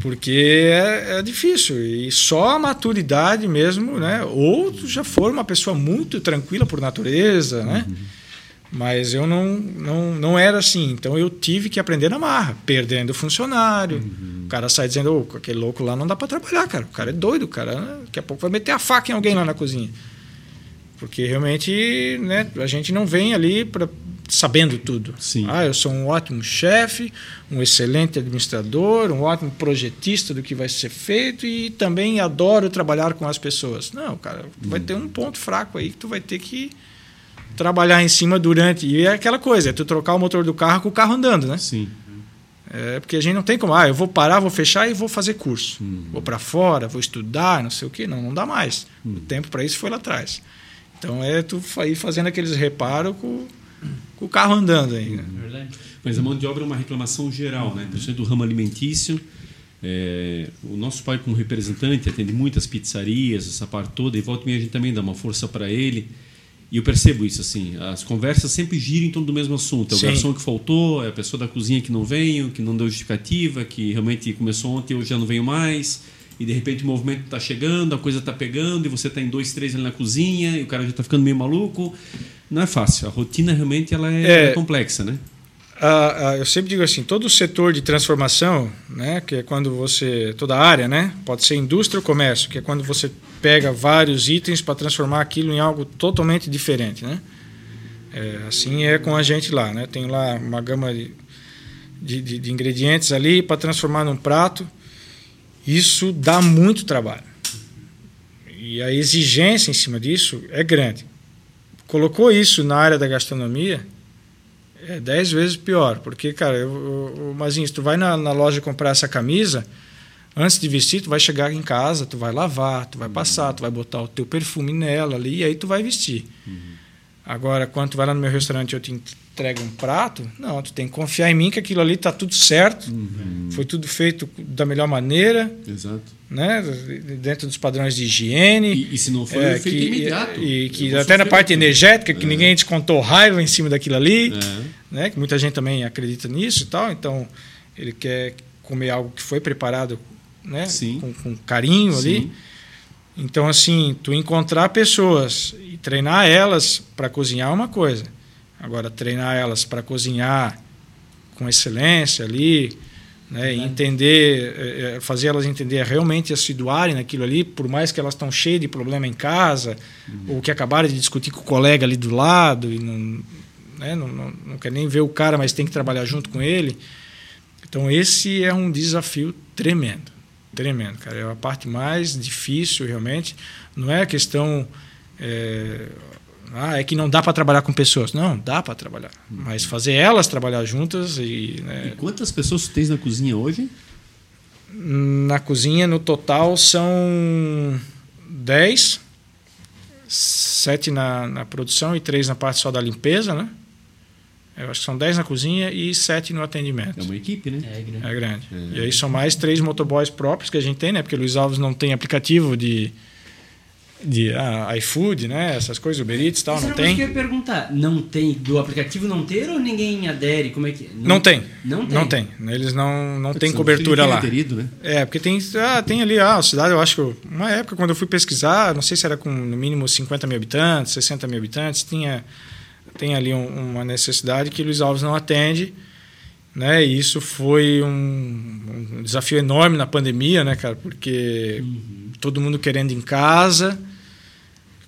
Porque é, é, difícil. E só a maturidade mesmo, né? Ou tu já for uma pessoa muito tranquila por natureza, né? Uhum. Mas eu não, não, não era assim. Então eu tive que aprender na marra, perdendo funcionário. Uhum. O cara sai dizendo: oh, aquele louco lá não dá para trabalhar, cara. O cara é doido, o cara. Né? Daqui a pouco vai meter a faca em alguém lá na cozinha. Porque realmente né, a gente não vem ali para sabendo tudo. Sim. Ah, eu sou um ótimo chefe, um excelente administrador, um ótimo projetista do que vai ser feito e também adoro trabalhar com as pessoas. Não, cara, tu vai ter um ponto fraco aí que tu vai ter que trabalhar em cima durante. E é aquela coisa, é tu trocar o motor do carro com o carro andando, né? Sim. É porque a gente não tem como, ah, eu vou parar, vou fechar e vou fazer curso. Uhum. Vou para fora, vou estudar, não sei o quê. Não, não dá mais. Uhum. O tempo para isso foi lá atrás. Então é tu ir fazendo aqueles reparos com, com o carro andando aí. Né? Verdade. Mas a mão de obra é uma reclamação geral, né? Principalmente do ramo alimentício. É, o nosso pai, como representante, atende muitas pizzarias, essa parte toda, e volta e meia a gente também dá uma força para ele. E eu percebo isso, assim, as conversas sempre giram em torno do mesmo assunto. É o Sim. garçom que faltou, é a pessoa da cozinha que não veio, que não deu justificativa, que realmente começou ontem e hoje já não veio mais. E de repente o movimento está chegando, a coisa está pegando, e você está em dois, três ali na cozinha, e o cara já está ficando meio maluco. Não é fácil. A rotina realmente ela é, É. é complexa, né? Ah, ah, eu sempre digo assim, todo o setor de transformação, né, que é quando você toda a área, né, pode ser indústria ou comércio, que é quando você pega vários itens para transformar aquilo em algo totalmente diferente, né? É, assim é com a gente lá, né? Tem lá uma gama de, de, de- de ingredientes ali para transformar num prato. Isso dá muito trabalho. E a exigência em cima disso é grande. Colocou isso na área da gastronomia, é dez vezes pior, porque, cara, eu, eu, Mazinho, se tu vai na, na loja comprar essa camisa, antes de vestir, tu vai chegar em casa, tu vai lavar, tu vai passar, tu vai botar o teu perfume nela ali, e aí tu vai vestir. Agora, quando tu vai lá no meu restaurante eu te entrego um prato, não, tu tem que confiar em mim que aquilo ali tá tudo certo, foi tudo feito da melhor maneira, Exato. né, dentro dos padrões de higiene. E, e se não for, É, é, feito que, imediato. E Eu que até na parte energética, que ninguém descontou raiva em cima daquilo ali, É. né? Que muita gente também acredita nisso e tal. Então, ele quer comer algo que foi preparado, né? Sim. Com, com carinho ali. Sim. Então, assim, tu encontrar pessoas e treinar elas para cozinhar é uma coisa. Agora, treinar elas para cozinhar com excelência ali, né? E entender, eh, eh, fazer elas entender realmente assiduarem naquilo ali, por mais que elas estão cheias de problema em casa, ou que acabaram de discutir com o colega ali do lado e não, né? não, não, não quer nem ver o cara, mas tem que trabalhar junto com ele. Então, esse é um desafio tremendo. Tremendo, cara. É a parte mais difícil, realmente. Não é a questão. é, ah, é que não dá para trabalhar com pessoas. Não, dá para trabalhar. Mas fazer elas trabalhar juntas e. né, E quantas pessoas tu tens na cozinha hoje? na cozinha, no total, são 10, 7 na, na produção e 3 na parte só da limpeza, né? Eu acho que são 10 na cozinha e 7 no atendimento. É uma equipe, né? É grande. É grande. É. E aí são mais três motoboys próprios que a gente tem, né? Porque o Luiz Alves não tem aplicativo de, de ah, iFood, né? Essas coisas, Uber Eats e tal, Isso não coisa que eu tem. ia perguntar. Não tem do aplicativo não ter ou ninguém adere? Como é que Não tem. Não tem. Não tem. Eles não, não tem cobertura lá. queria ter ido, né? É, porque tem, ah, tem ali ah, a cidade, eu acho que eu- uma época quando eu fui pesquisar, não sei se era com no mínimo 50 mil habitantes, 60 mil habitantes, tinha, tem ali um- uma necessidade que Luiz Alves não atende, né? E isso foi um, um desafio enorme na pandemia, né, cara? Porque todo mundo querendo em casa.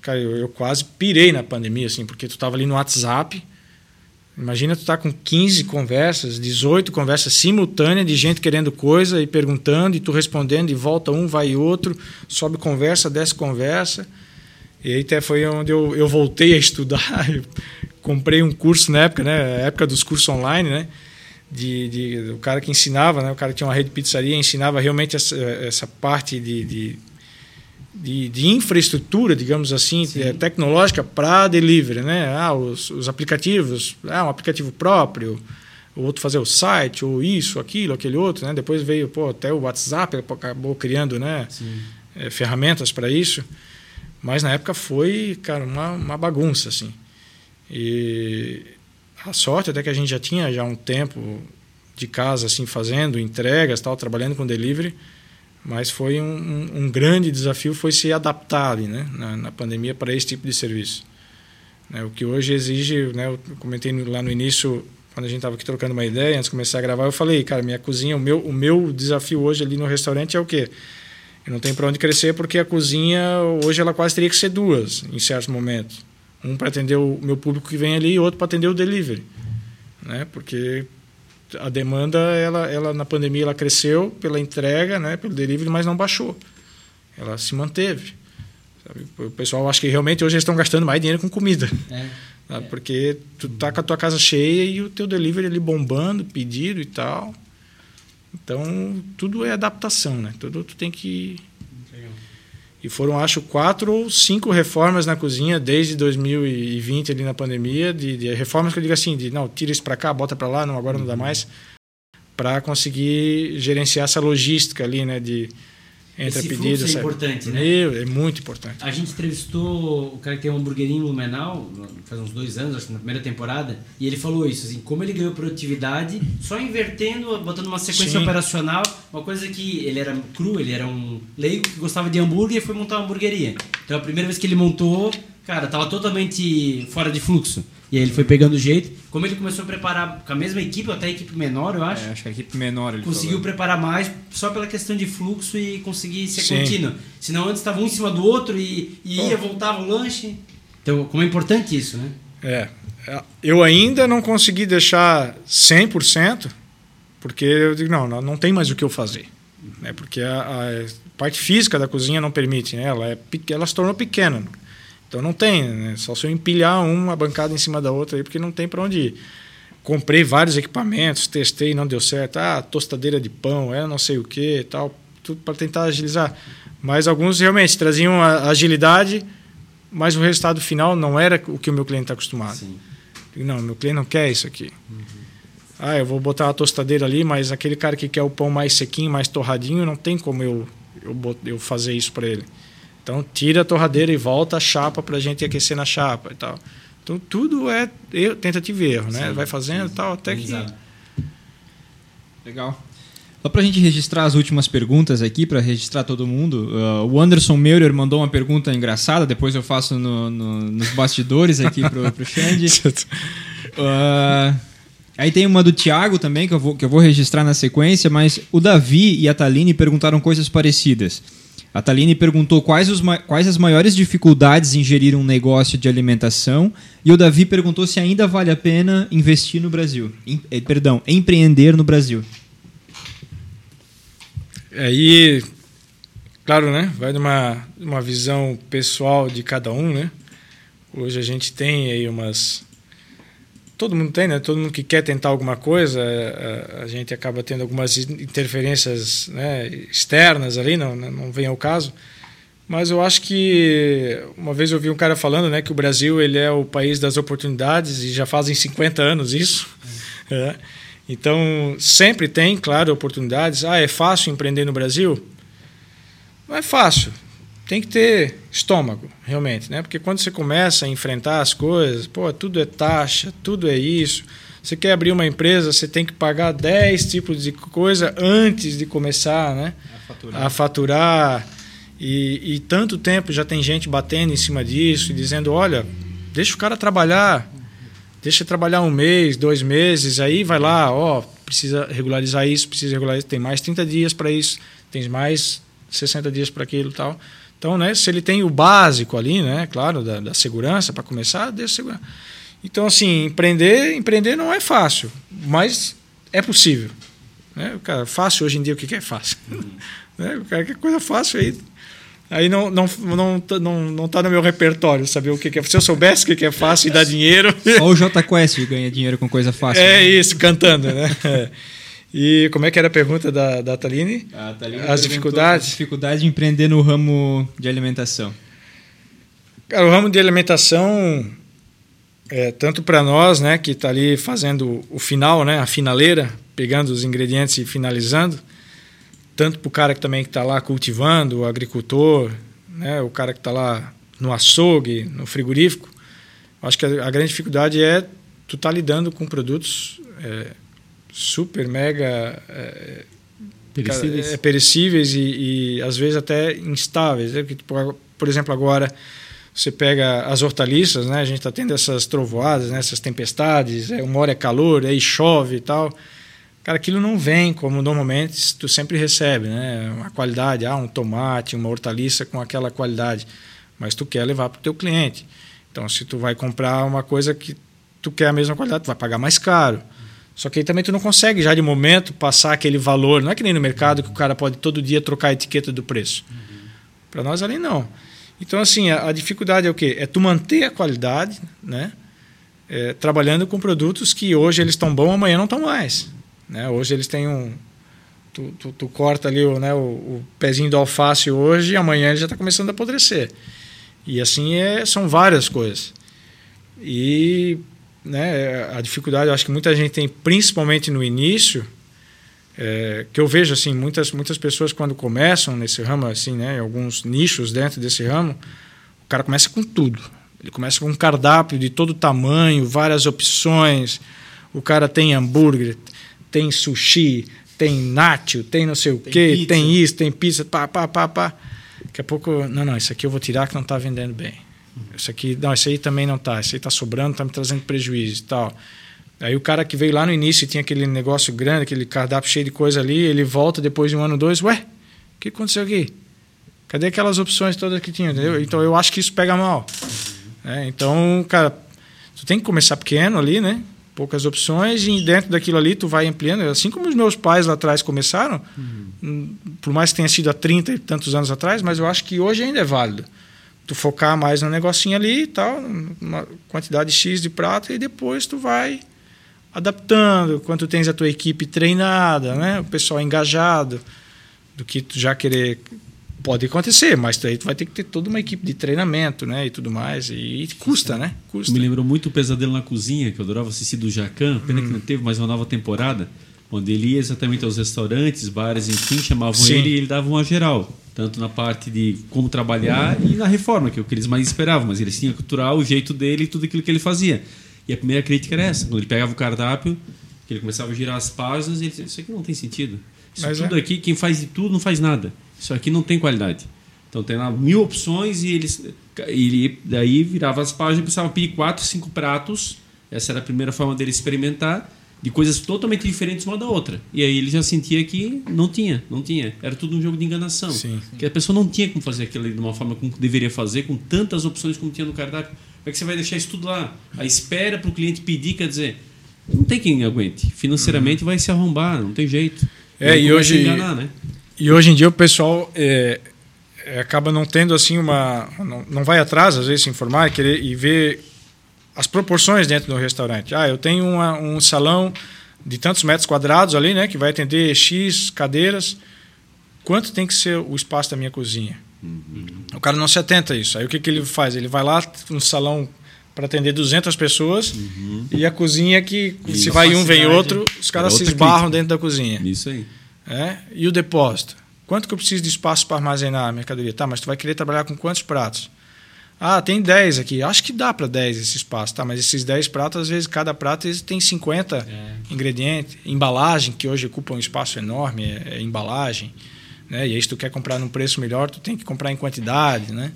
Cara, eu, eu quase pirei na pandemia, assim, porque tu tava ali no WhatsApp. Imagina tu tá com 15 conversas, 18 conversas simultâneas de gente querendo coisa e perguntando, e tu respondendo, e volta um, vai outro, sobe conversa, desce conversa. E aí até foi onde eu, eu voltei a estudar. Comprei um curso na época, né? Época dos cursos online, né? De, de, o cara que ensinava, né? O cara tinha uma rede de pizzaria, ensinava realmente essa, essa parte de, de, de, de infraestrutura, digamos assim, eh, tecnológica para delivery, né? Ah, os, os aplicativos, ah, um aplicativo próprio, o outro fazer o site, ou isso, aquilo, aquele outro, né? Depois veio, pô, até o WhatsApp acabou criando, né? Eh, ferramentas para isso. Mas na época foi, cara, uma, uma bagunça, assim. E a sorte até que a gente já tinha já um tempo de casa, assim, fazendo entregas, tal, trabalhando com delivery, mas foi um, um, grande desafio foi se adaptar ali, né, na, na pandemia para esse tipo de serviço. Né, o que hoje exige, né, eu comentei lá no início, quando a gente estava aqui trocando uma ideia, antes de começar a gravar, eu falei, cara, minha cozinha, o meu, o meu desafio hoje ali no restaurante é o quê? Eu não tenho para onde crescer porque a cozinha hoje ela quase teria que ser duas em certos momentos. Um para atender o meu público que vem ali e outro para atender o delivery, né? Porque a demanda ela, ela na pandemia ela cresceu pela entrega, né? Pelo delivery, mas não baixou. Ela se manteve. Sabe? O pessoal acha que realmente hoje eles estão gastando mais dinheiro com comida. É. É. Porque tu tá com a tua casa cheia e o teu delivery ali bombando, pedido e tal. Então, tudo é adaptação, né? Tudo tu tem que. E foram, acho, quatro ou cinco reformas na cozinha desde 2020, ali na pandemia, de, de reformas que eu digo assim, de não, tira isso para cá, bota para lá, não, agora não dá uhum. mais, para conseguir gerenciar essa logística ali, né? De, entre Esse pedidos. é importante, né? Meu, é muito importante. A gente entrevistou o cara que tem um hamburguerinho no Menal, faz uns dois anos, acho que na primeira temporada, e ele falou isso, assim, como ele ganhou produtividade só invertendo, botando uma sequência Sim. operacional, uma coisa que ele era cru, ele era um leigo que gostava de hambúrguer e foi montar uma hamburgueria. Então a primeira vez que ele montou, cara, tava totalmente fora de fluxo. E aí ele foi pegando o jeito. Como ele começou a preparar com a mesma equipe, ou até a equipe menor, eu acho. É, acho que a equipe menor ele Conseguiu falou. preparar mais só pela questão de fluxo e conseguir ser Sim. contínuo. Senão antes estava um em cima do outro e, e ia, voltava o lanche. Então, como é importante isso, né? É. Eu ainda não consegui deixar 100%, porque eu digo, não, não tem mais o que eu fazer. Né? Porque a, a parte física da cozinha não permite, né? ela, é, ela se tornou pequena. Então não tem, né? Só se eu empilhar uma bancada em cima da outra aí, porque não tem para onde ir. Comprei vários equipamentos, testei, não deu certo. Ah, tostadeira de pão, é não sei o que, tal, tudo para tentar agilizar. Mas alguns realmente traziam agilidade, mas o resultado final não era o que o meu cliente está acostumado. Sim. Não, meu cliente não quer isso aqui. Uhum. Ah, eu vou botar uma tostadeira ali, mas aquele cara que quer o pão mais sequinho, mais torradinho, não tem como eu, eu, eu fazer isso para ele. Então tira a torradeira e volta a chapa para a gente aquecer na chapa e tal. Então tudo é erro, tentativa e erro, né? Sim, Vai fazendo e tal até que. Legal. Só para a gente registrar as últimas perguntas aqui, para registrar todo mundo. Uh, o Anderson Meurer mandou uma pergunta engraçada, depois eu faço no, no, nos bastidores aqui pro, pro Xande. uh, aí tem uma do Thiago também, que eu, vou, que eu vou registrar na sequência, mas o Davi e a Taline perguntaram coisas parecidas. A Taline perguntou quais, os, quais as maiores dificuldades em gerir um negócio de alimentação e o Davi perguntou se ainda vale a pena investir no Brasil. Em, eh, perdão, empreender no Brasil. Aí, claro, né? Vai de uma, uma visão pessoal de cada um, né? Hoje a gente tem aí umas todo mundo tem, né? Todo mundo que quer tentar alguma coisa, a, é, é, a gente acaba tendo algumas interferências né, externas ali, não, não vem ao caso. Mas eu acho que uma vez eu vi um cara falando, né, que o Brasil ele é o país das oportunidades e já fazem 50 anos isso. É. Então sempre tem, claro, oportunidades. Ah, é fácil empreender no Brasil? Não é fácil tem que ter estômago, realmente, né? Porque quando você começa a enfrentar as coisas, pô, tudo é taxa, tudo é isso. Você quer abrir uma empresa, você tem que pagar 10 tipos de coisa antes de começar, né? A faturar. A faturar. E, e tanto tempo já tem gente batendo em cima disso e dizendo, olha, deixa o cara trabalhar, deixa trabalhar um mês, dois meses, aí vai lá, ó, precisa regularizar isso, precisa regularizar, tem mais 30 dias para isso, tem mais 60 dias para aquilo e tal. Então, né, se ele tem o básico ali, né, claro, da, da segurança para começar, deixa segurança. Então, assim, empreender, empreender não é fácil, mas é possível. Né? O cara, fácil hoje em dia, o que é fácil? Uhum. né? O cara quer coisa fácil aí. Aí não não não não, não tá no meu repertório saber o que, é. Se eu soubesse o que é fácil e dá dinheiro. Só o J Quest ganha dinheiro com coisa fácil. É né? isso, cantando, né? E como é que era a pergunta da, da Taline? A Taline as dificuldades? As dificuldades de empreender no ramo de alimentação. Cara, o ramo de alimentação, é, tanto para nós, né, que está ali fazendo o final, né, a finaleira, pegando os ingredientes e finalizando, tanto para o cara que também está lá cultivando, o agricultor, né, o cara que está lá no açougue, no frigorífico, acho que a, a grande dificuldade é tu estar tá lidando com produtos é, super mega é, Perecíveis. é, perecíveis e, e, às vezes até instáveis. Né? Porque, tipo, por exemplo, agora você pega as hortaliças, né? A gente está tendo essas trovoadas, né? essas tempestades, é, uma hora é calor, aí chove e tal. Cara, aquilo não vem como normalmente tu sempre recebe, né? Uma qualidade, ah, um tomate, uma hortaliça com aquela qualidade, mas tu quer levar para o teu cliente. Então, se tu vai comprar uma coisa que tu quer a mesma qualidade, tu vai pagar mais caro. Só que aí também tu não consegue já de momento passar aquele valor. Não é que nem no mercado que o cara pode todo dia trocar a etiqueta do preço. Uhum. Para nós ali não. Então assim a, a, dificuldade é o quê? É tu manter a qualidade, né? É, trabalhando com produtos que hoje eles estão bons, amanhã não estão mais. Né? Hoje eles têm um tu, tu, tu corta ali o, né, o, o, pezinho do alface hoje e amanhã ele já está começando a apodrecer. E assim é, são várias coisas. E né, a dificuldade, acho que muita gente tem, principalmente no início, é, que eu vejo assim muitas muitas pessoas quando começam nesse ramo assim, né, alguns nichos dentro desse ramo, o cara começa com tudo. Ele começa com um cardápio de todo tamanho, várias opções. O cara tem hambúrguer, tem sushi, tem nacho, tem não sei o tem quê, pizza. tem isso, tem pizza, pá, pá, pá, pá. Daqui a pouco, não, não, isso aqui eu vou tirar que não está vendendo bem. Isso aqui, não, isso aí também não está. Isso aí está sobrando, está me trazendo prejuízo e tal. Aí o cara que veio lá no início e tinha aquele negócio grande, aquele cardápio cheio de coisa ali, ele volta depois de um ano, dois, ué, o que aconteceu aqui? Cadê aquelas opções todas que tinha? Entendeu? Então eu acho que isso pega mal. É, então, cara, tu tem que começar pequeno ali, né? Poucas opções e dentro daquilo ali tu vai ampliando. Assim como os meus pais lá atrás começaram, uhum. por mais que tenha sido há 30 e tantos anos atrás, mas eu acho que hoje ainda é válido tu focar mais no negocinho ali e tal, uma quantidade X de prato, e depois tu vai adaptando, quando tu tens a tua equipe treinada, né? o pessoal engajado, do que tu já querer. Pode acontecer, mas aí tu vai ter que ter toda uma equipe de treinamento né? e tudo mais, e custa, né? Custa. Me lembrou muito o Pesadelo na Cozinha, que eu adorava assistir do Jacan, pena hum. que não teve mais uma nova temporada, onde ele ia exatamente aos restaurantes, bares, enfim, chamavam Sim. ele e ele dava uma geral tanto na parte de como trabalhar e na reforma, que é o que eles mais esperavam, mas eles tinham que culturar o jeito dele e tudo aquilo que ele fazia. E a primeira crítica era essa, quando ele pegava o cardápio, que ele começava a girar as páginas, ele dizia, isso aqui não tem sentido. Isso mas tudo é. aqui, quem faz de tudo não faz nada. Isso aqui não tem qualidade. Então tem lá mil opções e eles ele daí virava as páginas e precisava pedir quatro, cinco pratos. Essa era a primeira forma dele experimentar de coisas totalmente diferentes uma da outra. E aí ele já sentia que não tinha, não tinha. Era tudo um jogo de enganação. Sim. Que a pessoa não tinha como fazer aquilo de uma forma como deveria fazer, com tantas opções como tinha no cardápio. Como é que você vai deixar isso tudo lá? A espera para o cliente pedir, quer dizer, não tem quem aguente. Financeiramente uhum. vai se arrombar, não tem jeito. É, e hoje, enganar, né? e hoje em dia o pessoal é, é, acaba não tendo assim uma. Não, não vai atrás, às vezes, se informar e, querer, e ver as proporções dentro do restaurante. Ah, eu tenho uma, um salão de tantos metros quadrados ali, né, que vai atender X cadeiras. Quanto tem que ser o espaço da minha cozinha? Uhum. O cara não se atenta a isso. Aí o que, que ele faz? Ele vai lá no salão para atender 200 pessoas uhum. e a cozinha que e se vai um vem outro, os caras se esbarram crítica. dentro da cozinha. Isso aí. É? E o depósito? Quanto que eu preciso de espaço para armazenar a mercadoria? Tá, mas tu vai querer trabalhar com quantos pratos? Ah, tem 10 aqui. Acho que dá para 10 esse espaço, tá? Mas esses 10 pratos, às vezes, cada prato tem 50 é. ingredientes. Embalagem, que hoje ocupa um espaço enorme, é, é, embalagem. Né? E aí, se tu quer comprar num preço melhor, tu tem que comprar em quantidade, né?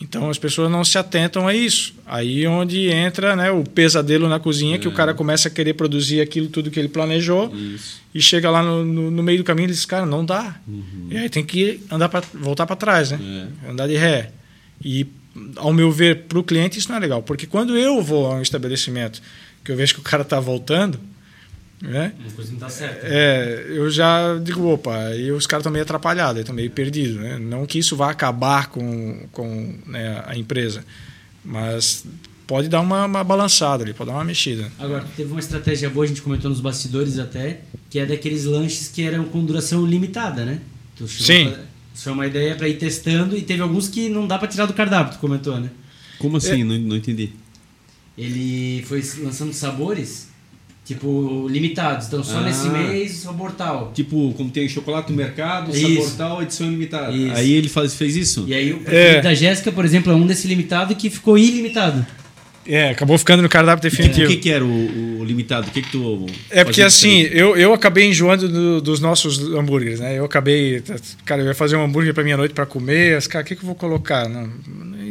Então, as pessoas não se atentam a isso. Aí onde entra né, o pesadelo na cozinha, é. que o cara começa a querer produzir aquilo tudo que ele planejou isso. e chega lá no, no, no, meio do caminho e diz, cara, não dá. Uhum. E aí tem que andar pra, voltar para trás, né? É. Andar de ré. E ao meu ver, para o cliente isso não é legal. Porque quando eu vou a um estabelecimento que eu vejo que o cara está voltando, né? Uma coisa não dá certo. É, eu já digo, opa, e os caras estão meio atrapalhados, estão meio perdidos. Né? Não que isso vá acabar com, com né, a empresa, mas pode dar uma, uma, balançada ali, pode dar uma mexida. Agora, teve uma estratégia boa, a gente comentou nos bastidores até, que é daqueles lanches que eram com duração limitada, né? Sim. Foi uma ideia para ir testando e teve alguns que não dá para tirar do cardápio, tu comentou, né? Como assim? É. Não, não entendi. Ele foi lançando sabores, tipo, limitados. Então, só ah. nesse mês, sabor tal. Tipo, como tem chocolate no mercado, isso. sabor tal, edição limitada. Isso. Aí ele faz, fez isso? E aí o é. da Jéssica, por exemplo, é um desse limitado que ficou ilimitado. É, acabou ficando no cardápio O definitivo. que, que era o, o limitado? O que, que tu. É porque assim, eu, eu acabei enjoando do- dos nossos hambúrgueres, né? Eu acabei, cara, eu ia fazer um hambúrguer para minha noite para comer, as cara, o que, que eu vou colocar? Não,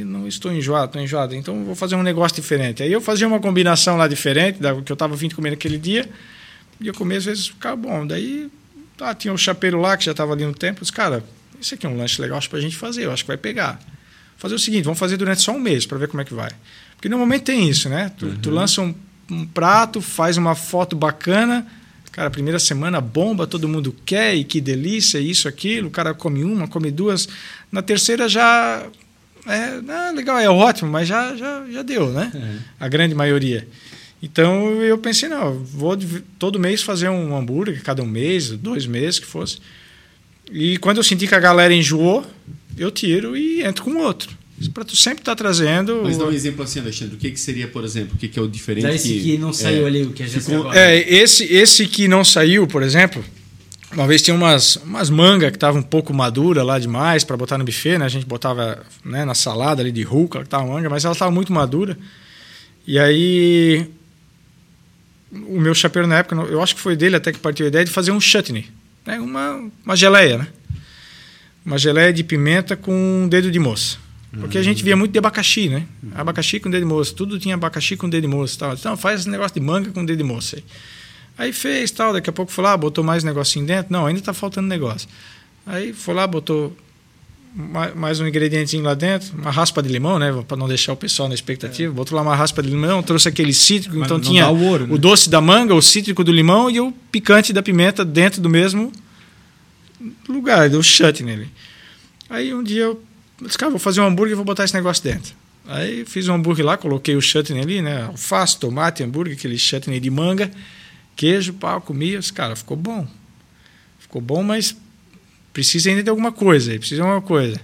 não estou enjoado, estou enjoado, então vou fazer um negócio diferente. Aí eu fazia uma combinação lá diferente da que eu estava vindo comer naquele dia, e eu comia às vezes ficava bom. Daí tá, tinha o chapeiro lá que já estava ali no tempo, eu disse, cara, isso aqui é um lanche legal para a gente fazer, eu acho que vai pegar. Fazer o seguinte, vamos fazer durante só um mês para ver como é que vai. Porque normalmente tem isso, né? Tu, tu lança um, um prato, faz uma foto bacana, cara, primeira semana bomba, todo mundo quer, e que delícia, isso, aquilo, o cara come uma, come duas. Na terceira já. É, ah, legal, é ótimo, mas já, já, já deu, né? A grande maioria. Então eu pensei, não, vou todo mês fazer um hambúrguer, cada um mês, dois meses que fosse. E quando eu senti que a galera enjoou, eu tiro e entro com outro. Para tu sempre estar trazendo. Mas dá um exemplo assim, Alexandre. O que, que seria, por exemplo, o que, que é o diferente? Dá esse que não saiu ali, o que já saiu agora. É, esse, esse que não saiu, por exemplo, uma vez tinha umas, umas mangas que estavam um pouco madura lá demais para botar no buffet, né? A gente botava né, na salada ali de rúcula, que tava manga, mas ela estava muito madura. E aí o meu chapeiro na época, eu acho que foi dele até que partiu a ideia de fazer um chutney, né? Uma uma geleia, né? Uma geleia de pimenta com dedo de moça. Porque a gente via muito de abacaxi, né? Abacaxi com dedo de moça. Tudo tinha abacaxi com dedo de moça. e Tal. Então faz esse negócio de manga com dedo de moça aí. Aí fez tal, daqui a pouco foi lá, botou mais negocinho dentro. Não, ainda está faltando negócio. Aí foi lá, botou ma- mais um ingredientezinho lá dentro, uma raspa de limão, né? Para não deixar o pessoal na expectativa. Botou lá uma raspa de limão, trouxe aquele cítrico, Mas então tinha o ouro, né? doce da manga, o cítrico do limão e o picante da pimenta dentro do mesmo lugar, deu chute nele. Aí um dia eu disse, cara, vou fazer um hambúrguer e vou botar esse negócio dentro. Aí fiz um hambúrguer lá, coloquei o chutney ali, né? Alface, tomate, hambúrguer, aquele chutney de manga, queijo, pau, comia. Disse, Cara, ficou bom. Ficou bom, mas precisa ainda de alguma coisa aí, precisa de alguma coisa.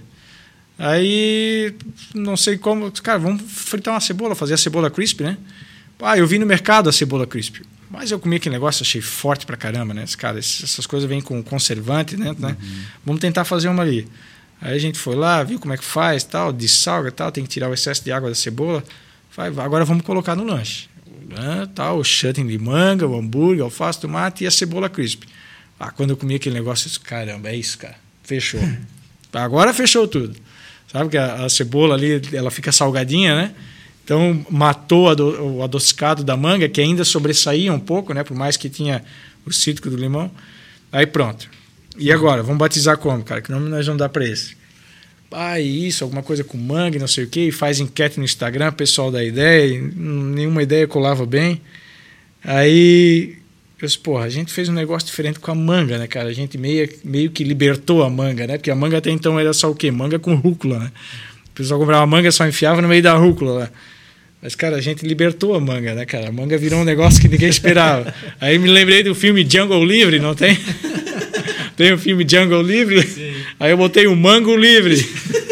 Aí, não sei como, disse, cara, vamos fritar uma cebola, fazer a cebola crisp, né? Ah, eu vi no mercado a cebola crisp. Mas eu comi aquele negócio, achei forte pra caramba, né? Cara, essas coisas vêm com conservante dentro, né? Vamos tentar fazer uma ali. Aí a gente foi lá, viu como é que faz, tal, dessalga, tal, tem que tirar o excesso de água da cebola. Vai, agora vamos colocar no lanche. Ah, tal, o chutney de manga, o hambúrguer, alface, tomate e a cebola crisp. Ah, quando eu comi aquele negócio, eu disse, caramba, é isso, cara. Fechou. agora fechou tudo. Sabe que a, a cebola ali, ela fica salgadinha, né? Então matou a do- o adocicado da manga, que ainda sobressaía um pouco, né? Por mais que tinha o cítrico do limão. Aí pronto. E agora? Vamos batizar como, cara? Que nome nós vamos dar para esse? Ah, isso, alguma coisa com manga, e não sei o quê. E faz enquete no Instagram, pessoal da ideia. nenhuma ideia colava bem. Aí eu disse, porra, a gente fez um negócio diferente com a manga, né, cara? A gente meio, meio que libertou a manga, né? Porque a manga até então era só o quê? Manga com rúcula, né? O pessoal comprava manga só enfiava no meio da rúcula lá. Mas, cara, a gente libertou a manga, né, cara? A manga virou um negócio que ninguém esperava. Aí me lembrei do filme Jungle Livre, não tem? Tem o filme Jungle Livre? Aí eu botei o Mango Livre.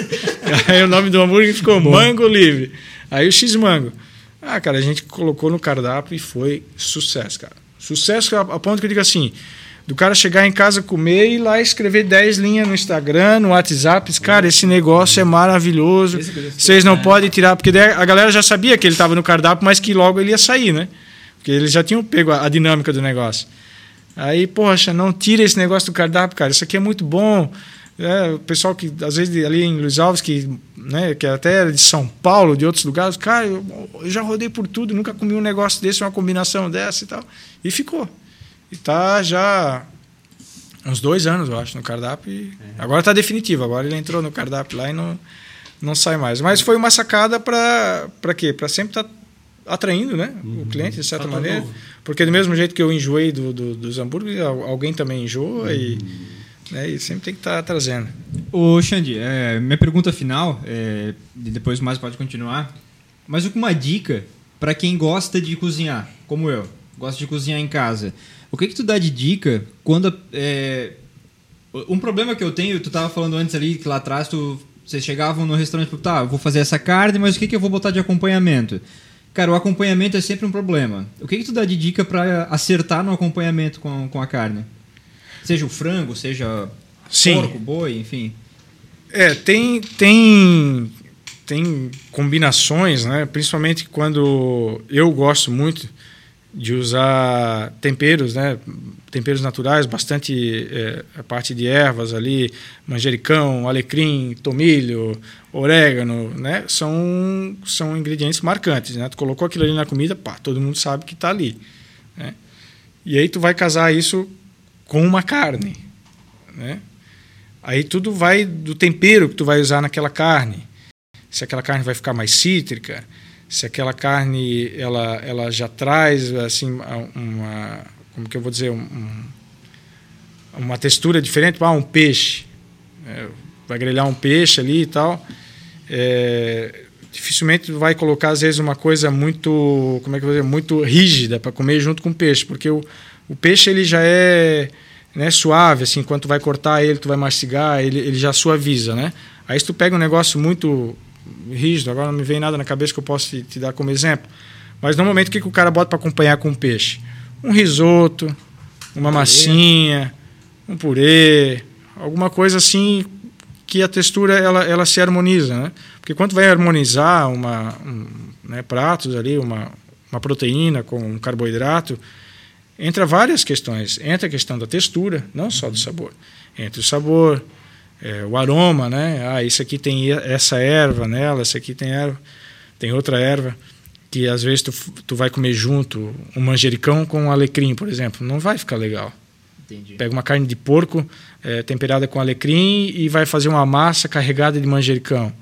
Aí o nome do hambúrguer ficou Mango Livre. Aí o X-Mango. Ah, cara, a gente colocou no cardápio e foi sucesso, cara. Sucesso a, ponto que eu digo assim, do cara chegar em casa, comer e ir lá escrever 10 linhas no Instagram, no WhatsApp. Cara, esse negócio é maravilhoso. Vocês não podem tirar, porque daí a galera já sabia que ele estava no cardápio, mas que logo ele ia sair, né? Porque eles já tinham pego a dinâmica do negócio. Aí, poxa, não tira esse negócio do cardápio, cara. Isso aqui é muito bom. É, o pessoal que, às vezes, ali em Luiz Alves, que, né, que até era de São Paulo, de outros lugares, cara, eu, eu já rodei por tudo, nunca comi um negócio desse, uma combinação dessa e tal. E ficou. E tá já uns dois anos, eu acho, no cardápio. E Agora tá definitivo, agora ele entrou no cardápio lá e não, não sai mais. Mas foi uma sacada para quê? Para sempre estar atraindo né? o cliente, de certa maneira. novo. Porque do mesmo jeito que eu enjoei do, do- dos hambúrgueres, al- alguém também enjoa e, né, e sempre tem que estar trazendo. Ô, Xandi, é, minha pergunta final, é, e depois mais pode continuar, mas uma dica para quem gosta de cozinhar, como eu, gosta de cozinhar em casa. O que que tu dá de dica quando... é, um problema que eu tenho, tu tava falando antes ali, que lá atrás tu, vocês chegavam no restaurante e tá, vou fazer essa carne, mas o que que eu vou botar de acompanhamento? Cara, o acompanhamento é sempre um problema. O que que tu dá de dica para acertar no acompanhamento com, com a carne? Seja o frango, seja Sim. porco, boi, enfim. É, tem, tem tem combinações, né? principalmente quando eu gosto muito de usar temperos, né? Temperos naturais, bastante é, a parte de ervas ali, manjericão, alecrim, tomilho, orégano, né? são, são ingredientes marcantes. Né? Tu colocou aquilo ali na comida, pá, todo mundo sabe que está ali. Né? E aí tu vai casar isso com uma carne. Né? Aí tudo vai do tempero que tu vai usar naquela carne. Se aquela carne vai ficar mais cítrica, se aquela carne ela, ela já traz assim uma como que eu vou dizer um, uma textura diferente, ah, um peixe, é, vai grelhar um peixe ali e tal, é, dificilmente vai colocar às vezes uma coisa muito como é que eu vou dizer muito rígida para comer junto com o peixe, porque o, o peixe ele já é né, suave, assim, quando tu vai cortar ele, tu vai mastigar, ele, ele já suaviza, né? Aí se tu pega um negócio muito rígido, agora não me vem nada na cabeça que eu posso te, te dar como exemplo, mas normalmente o que, que o cara bota para acompanhar com o peixe? Um risoto, uma um massinha, um purê, alguma coisa assim que a textura ela, ela se harmoniza, né? Porque quando vai harmonizar uma, um, né, pratos ali, uma, uma proteína com um carboidrato, entra várias questões. Entra a questão da textura, não só do sabor. Entra o sabor, é, o aroma, né? Ah, isso aqui tem essa erva nela, essa aqui tem erva, tem outra erva que às vezes tu, tu vai comer junto um manjericão com um alecrim, por exemplo, não vai ficar legal. Entendi. Pega uma carne de porco é, temperada com alecrim e vai fazer uma massa carregada de manjericão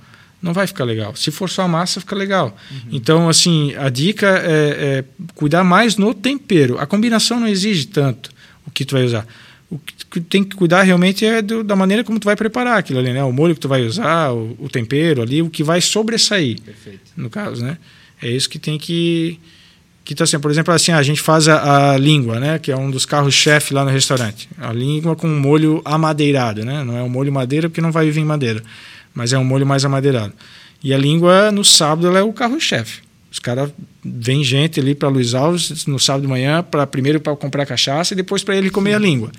não vai ficar legal. Se for só a massa, fica legal. Uhum. Então, assim, a dica é, é, cuidar mais no tempero. A combinação não exige tanto o que tu vai usar. O que tem que cuidar realmente é do, da maneira como tu vai preparar aquilo ali, né? O molho que tu vai usar, o, o tempero ali, o que vai sobressair. Perfeito. No caso, né? É isso que tem que que tá assim, por exemplo, assim, a gente faz a, a língua, né, que é um dos carros-chefe lá no restaurante. A língua com molho amadeirado, né? Não é um molho madeira porque não vai vir madeira mas é um molho mais amadeirado. E a língua, no sábado, ela é o carro-chefe. Os caras vem gente ali para Luiz Alves no sábado de manhã, para primeiro para comprar cachaça e depois para ele comer a língua.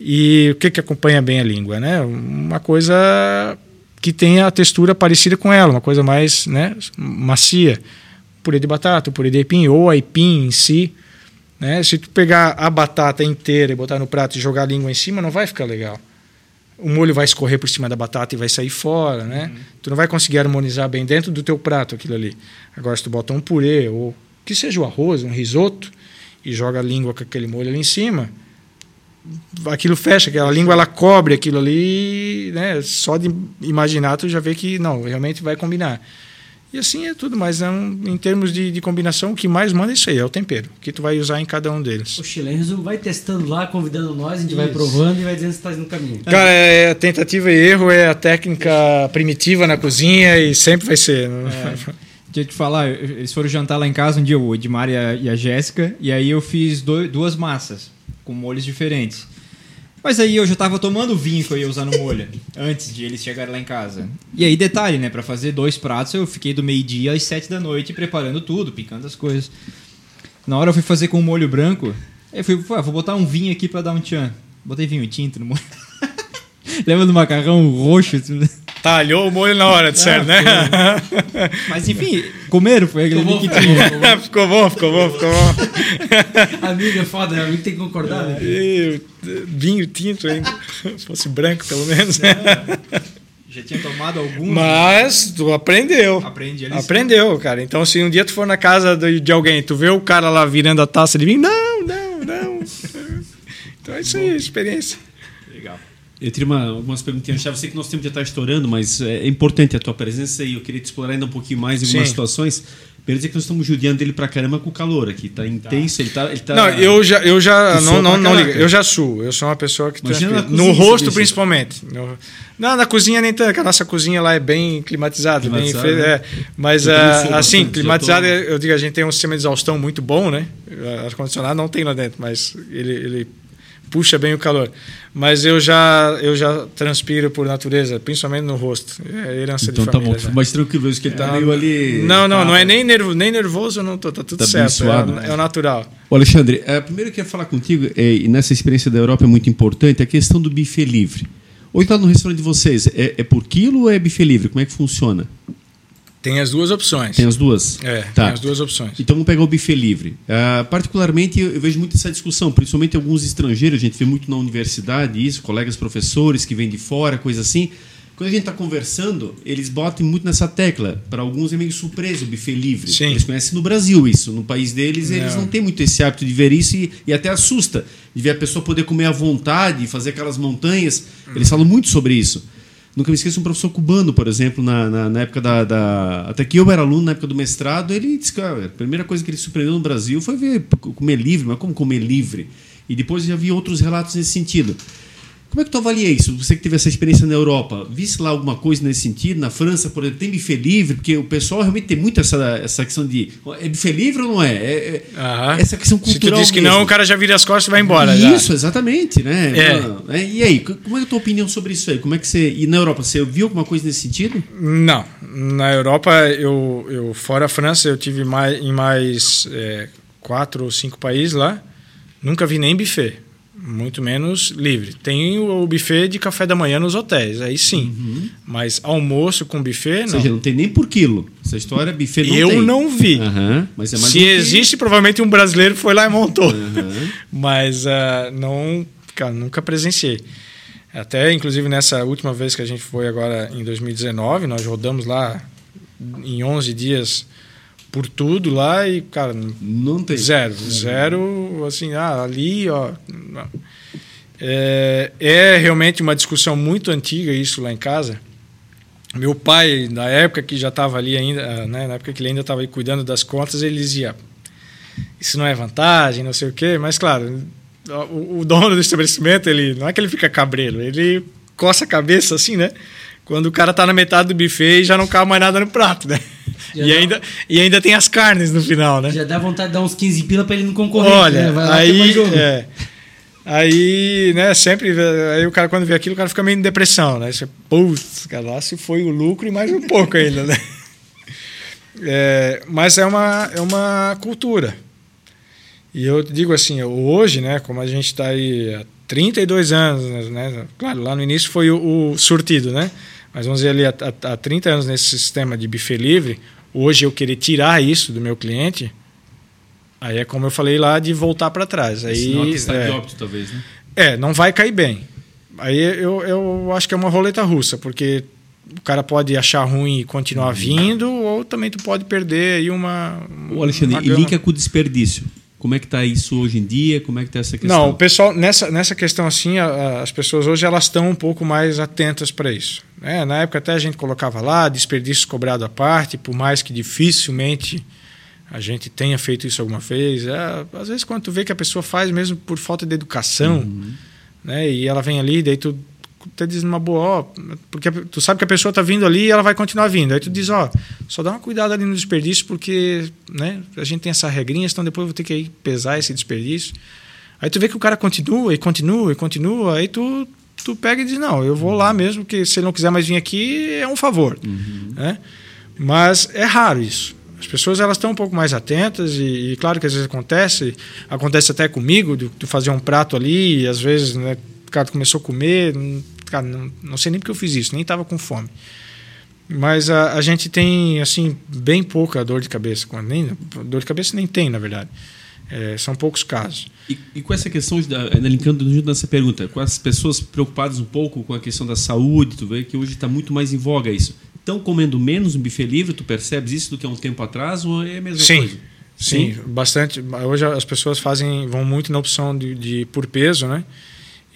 E o que, que acompanha bem a língua? Né? Uma coisa que tenha a textura parecida com ela, uma coisa mais né, macia. Purê de batata, purê de aipim, ou aipim em si. Né? Se tu pegar a batata inteira e botar no prato e jogar a língua em cima, não vai ficar legal o molho vai escorrer por cima da batata e vai sair fora, né? Uhum. Tu não vai conseguir harmonizar bem dentro do teu prato aquilo ali. Agora, se tu bota um purê ou que seja o arroz, um risoto, e joga a língua com aquele molho ali em cima, aquilo fecha, aquela língua ela cobre aquilo ali, né? Só de imaginar tu já vê que não, realmente vai combinar. E assim é tudo, mas é um, em termos de, de, combinação, o que mais manda é isso aí, é o tempero, que tu vai usar em cada um deles. O Chilenzo vai testando lá, convidando nós, a gente isso. vai provando e vai dizendo se está no caminho. Cara, é, é, tentativa e erro, é a técnica primitiva na cozinha e sempre vai ser. Né? É. Eu te falar, eles foram jantar lá em casa um dia, o Edmar e a, e a Jéssica, e aí eu fiz do, duas massas, com molhos diferentes. Mas aí eu já tava tomando vinho que eu ia usar no molho, antes de eles chegarem lá em casa. E aí, detalhe, né? Pra fazer dois pratos, eu fiquei do meio-dia às sete da noite preparando tudo, picando as coisas. Na hora eu fui fazer com molho branco, aí eu fui, vou botar um vinho aqui pra dar um tchan. Botei vinho tinto no molho. Lembra do macarrão roxo? Talhou o molho na hora, de certo, né? Mas enfim, comeram, foi aquele ficou que tinha. Ficou bom, ficou bom, ficou bom. amigo é foda, amigo tem que concordar, né? E, vinho tinto ainda. Fosse branco, pelo menos. Já tinha tomado algum. Mas tu aprendeu. Aprendi ali. Aprendeu, cara. Então, se um dia tu for na casa de alguém, tu vê o cara lá virando a taça de vinho, não, não, não. Então é isso aí, experiência. Eu teria uma, algumas perguntinhas. Já sei que nosso tempo já está estourando, mas é importante a tua presença e eu queria te explorar ainda um pouquinho mais em algumas Sim. situações. Beleza que nós estamos judiando ele pra caramba com o calor aqui. Tá intenso, ele tá. Ele tá não, eu já. Eu já não, não, não liga. Eu já suo. Eu sou uma pessoa que. Cozinha, no rosto, principalmente. No, não, na cozinha nem tanto, a nossa cozinha lá é bem climatizada. climatizada bem, né? é, mas, uh, assim, climatizada, tô... eu digo, a gente tem um sistema de exaustão muito bom, né? Ar-condicionado não tem lá dentro, mas ele, ele puxa bem o calor. Mas eu já eu já transpiro por natureza, principalmente no rosto. É herança então, de família. Então tá bom, mais tranquilo, isso que ele tá é, meio ali. Não, não, tá, não é nem, nervo, nem nervoso, não tô, tá tudo tá certo. Suado, é, né? é, o natural. Ô Alexandre, é, primeiro eu queria falar contigo, é, e nessa experiência da Europa é muito importante, a questão do buffet livre. Hoje está no restaurante de vocês, é, é por quilo ou é buffet livre? Como é que funciona? Tem as duas opções. Tem as duas? É, Tá. tem as duas opções. Então vamos pegar o buffet livre. Ah, particularmente, eu vejo muito essa discussão, principalmente alguns estrangeiros, a gente vê muito na universidade isso, colegas professores que vêm de fora, coisa assim. Quando a gente está conversando, eles botam muito nessa tecla. Para alguns é meio surpresa o buffet livre. Sim. Eles conhecem no Brasil isso. No país deles, eles Não. não têm muito esse hábito de ver isso e, e até assusta. De ver a pessoa poder comer à vontade, fazer aquelas montanhas. Eles falam muito sobre isso. Nunca me esqueço um professor cubano, por exemplo, na, na, na época da, da- Até que eu era aluno, na época do mestrado, ele disse que ah, a primeira coisa que ele surpreendeu no Brasil foi ver comer livre, mas como comer livre? E depois já vi outros relatos nesse sentido. Como é que tu avalia isso? Você que teve essa experiência na Europa, visse lá alguma coisa nesse sentido? Na França, por exemplo, tem buffet livre? Porque o pessoal realmente tem muito essa, essa questão de. É buffet livre ou não é? é, é essa questão Se tu cultural. diz que mesmo. não, o cara já vira as costas e vai embora. já. Isso, exatamente, né? É. É, E aí, como é a tua opinião sobre isso aí? Como é que você. E na Europa, você viu alguma coisa nesse sentido? Não. Na Europa, eu, eu fora a França, eu tive mais, em mais é, quatro ou cinco países lá. Nunca vi nem buffet. Muito menos livre. Tem o buffet de café da manhã nos hotéis, aí sim. Mas almoço com buffet, Ou não. seja, não tem nem por quilo. Essa história, buffet não eu tem. não vi. Aham, mas é mais Se um que- existe, provavelmente um brasileiro foi lá e montou. Aham. Mas ah, não, cara, nunca presenciei. Até, inclusive, nessa última vez que a gente foi agora em 2019, nós rodamos lá em 11 dias por tudo lá e, cara, Não tem. zero. Zero, assim, ah, ali, ó. É, é realmente uma discussão muito antiga isso lá em casa. Meu pai, na época que já estava ali ainda, ah, né, na época que ele ainda estava cuidando das contas, ele dizia: Isso não é vantagem, não sei o quê, mas claro, o, o dono do estabelecimento, ele não é que ele fica cabreiro, ele coça a cabeça assim, né? Quando o cara tá na metade do buffet e já não cabe mais nada no prato, né? Já E dá- ainda, e ainda tem as carnes no final, né? Já dá vontade de dar uns 15 pila pra ele não concorrer. Olha, né? Aí, é, aí, né, sempre, aí o cara quando vê aquilo, o cara fica meio em depressão, né? Você, putz, cara, lá se foi o lucro e mais um pouco ainda, né? É, mas é uma, é uma cultura. E eu digo assim, hoje, né, como a gente está aí há 32 anos, né, claro, lá no início foi o, o surtido, né? Mas vamos dizer ali, há, há há 30 anos nesse sistema de buffet livre, hoje eu querer tirar isso do meu cliente, aí é como eu falei lá, de voltar para trás. Aí, que está é, de óbito, talvez, né? é, não vai cair bem. Aí eu, eu acho que é uma roleta russa, porque o cara pode achar ruim e continuar vindo, ou também tu pode perder aí uma. Ô, Alexandre, uma e linka com o desperdício. Como é que está isso hoje em dia? Como é que está essa questão? Não, o pessoal, nessa, nessa questão assim, a- a- as pessoas hoje elas estão um pouco mais atentas para isso. né? na época até a gente colocava lá, desperdício cobrado à parte, por mais que dificilmente a gente tenha feito isso alguma vez. É, às vezes quando tu vê que a pessoa faz mesmo por falta de educação, né? E ela vem ali, daí tu até diz numa boa, ó, porque tu sabe que a pessoa está vindo ali e ela vai continuar vindo. Aí tu diz, ó, só dá uma cuidado ali no desperdício, porque né, a gente tem essa regrinha, então depois eu vou ter que ir pesar esse desperdício. Aí tu vê que o cara continua e continua e continua, aí tu, tu pega e diz, não, eu vou lá mesmo, porque se ele não quiser mais vir aqui, é um favor. Né? Mas é raro isso. As pessoas elas estão um pouco mais atentas e, e claro que às vezes acontece, acontece até comigo, de tu fazer um prato ali e às vezes né, o cara começou a comer, cara, não, não sei nem porque eu fiz isso, nem estava com fome. Mas a, a gente tem assim bem pouca dor de cabeça, nem dor de cabeça nem tem na verdade. É, são poucos casos. E, e com essa questão, de, ainda linkando junto nessa pergunta, com as pessoas preocupadas um pouco com a questão da saúde, tu vê que hoje está muito mais em voga isso. Estão comendo menos no buffet livre, tu percebes isso do que há um tempo atrás ou é a mesma Sim. coisa? Sim, bastante. Hoje as pessoas fazem, vão muito na opção de, de por peso, né?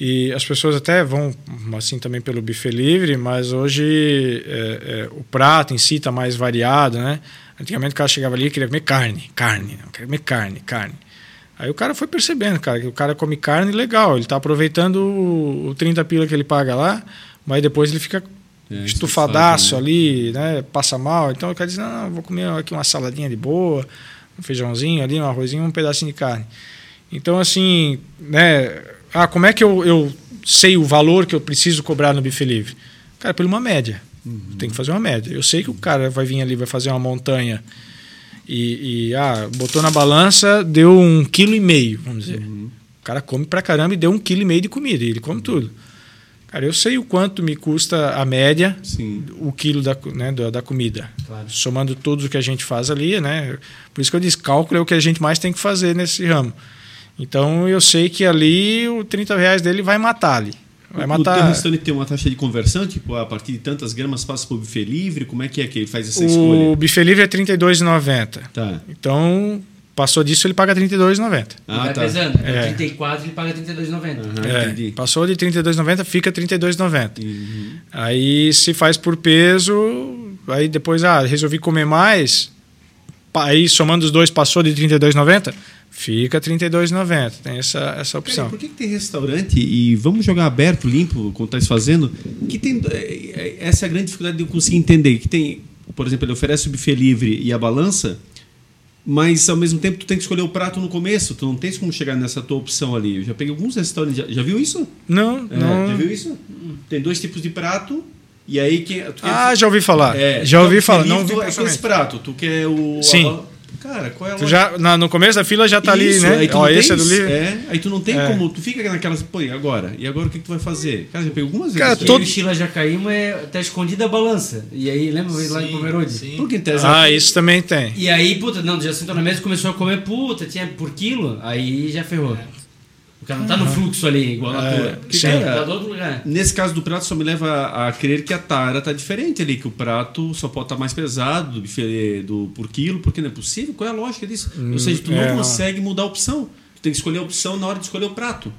E as pessoas até vão assim também pelo buffet livre, mas hoje é, é, o prato em si está mais variado, né? Antigamente o cara chegava ali e queria comer carne, carne, não, queria comer carne, carne. Aí o cara foi percebendo, cara, que o cara come carne legal, ele está aproveitando o, o 30 pila que ele paga lá, mas depois ele fica É, estufadaço estufado, ali, né? Passa mal. Então o cara diz, não, vou comer aqui uma saladinha de boa, um feijãozinho ali, um arrozinho, um pedacinho de carne. Então, assim, né? Ah, como é que eu, eu sei o valor que eu preciso cobrar no buffet livre? Cara, por uma média. Tem que fazer uma média. Eu sei que o cara vai vir ali, vai fazer uma montanha e, e, ah, botou na balança, deu um quilo e meio, vamos dizer. O cara come pra caramba e deu um quilo e meio de comida, e ele come tudo. Cara, eu sei o quanto me custa a média Sim. o quilo da, né, da, da comida. Claro. Somando tudo o que a gente faz ali, né? Por isso que eu disse, cálculo é o que a gente mais tem que fazer nesse ramo. Então eu sei que ali o 30 reais dele vai matar ali. Vai O teu matar. restaurante tem uma taxa de conversão, tipo, a partir de tantas gramas passa para o buffet livre? Como é que é que ele faz essa escolha? O buffet livre é R$ 32,90. Tá. Então, passou disso, ele paga R$ 32,90. Ah, vai tá. pesando. É. É. 34 ele paga 32,90. Aham, É, entendi. passou de R$ 32,90, fica R$ 32,90. Uhum. Aí se faz por peso, aí depois, ah, resolvi comer mais, aí somando os dois passou de R$ 32,90, fica R$ 32,90. Tem essa, essa Cara, opção. por que, que tem restaurante, e vamos jogar aberto, limpo, como está fazendo, que tem. é, é, Essa é a grande dificuldade de eu conseguir entender. Que tem, por exemplo, ele oferece o buffet livre e a balança, mas ao mesmo tempo tu tem que escolher o prato no começo, tu não tens como chegar nessa tua opção ali. Eu já peguei alguns restaurantes. Já, já viu isso? Não, É, não. Já viu isso? Tem dois tipos de prato, e aí quem. Tu quer- Ah, já ouvi falar. é, já ouvi quer o falar. Não vi é com esse prato. Tu quer o. Sim. a Cara, qual é a Tu já, na- no começo da fila já tá ali, Isso, né? Aí tu Ó, não esse é tens- do livre. É, aí tu não tem É. como. Tu fica naquelas. Pô, e agora? E agora o que, que tu vai fazer? Cara, já pegou algumas Cara, vezes. E todo- Sheila já caímos, é, tá escondida a balança. E aí, lembra vez lá em Pomerode? Porque em tese. Ah, isso também tem. E aí, puta, não, já sentou na mesa e começou a comer, puta, tinha por quilo, aí já ferrou. O cara não tá no fluxo ali, igual na É, Sim. Tá cara, do outro lugar. nesse caso do prato, só me leva a, a crer que a tara tá diferente ali, que o prato só pode estar mais pesado do, do por quilo, porque não é possível. Qual é a lógica disso? Ou seja, tu não é, não. consegue mudar a opção. Tu tem que escolher a opção na hora de escolher o prato.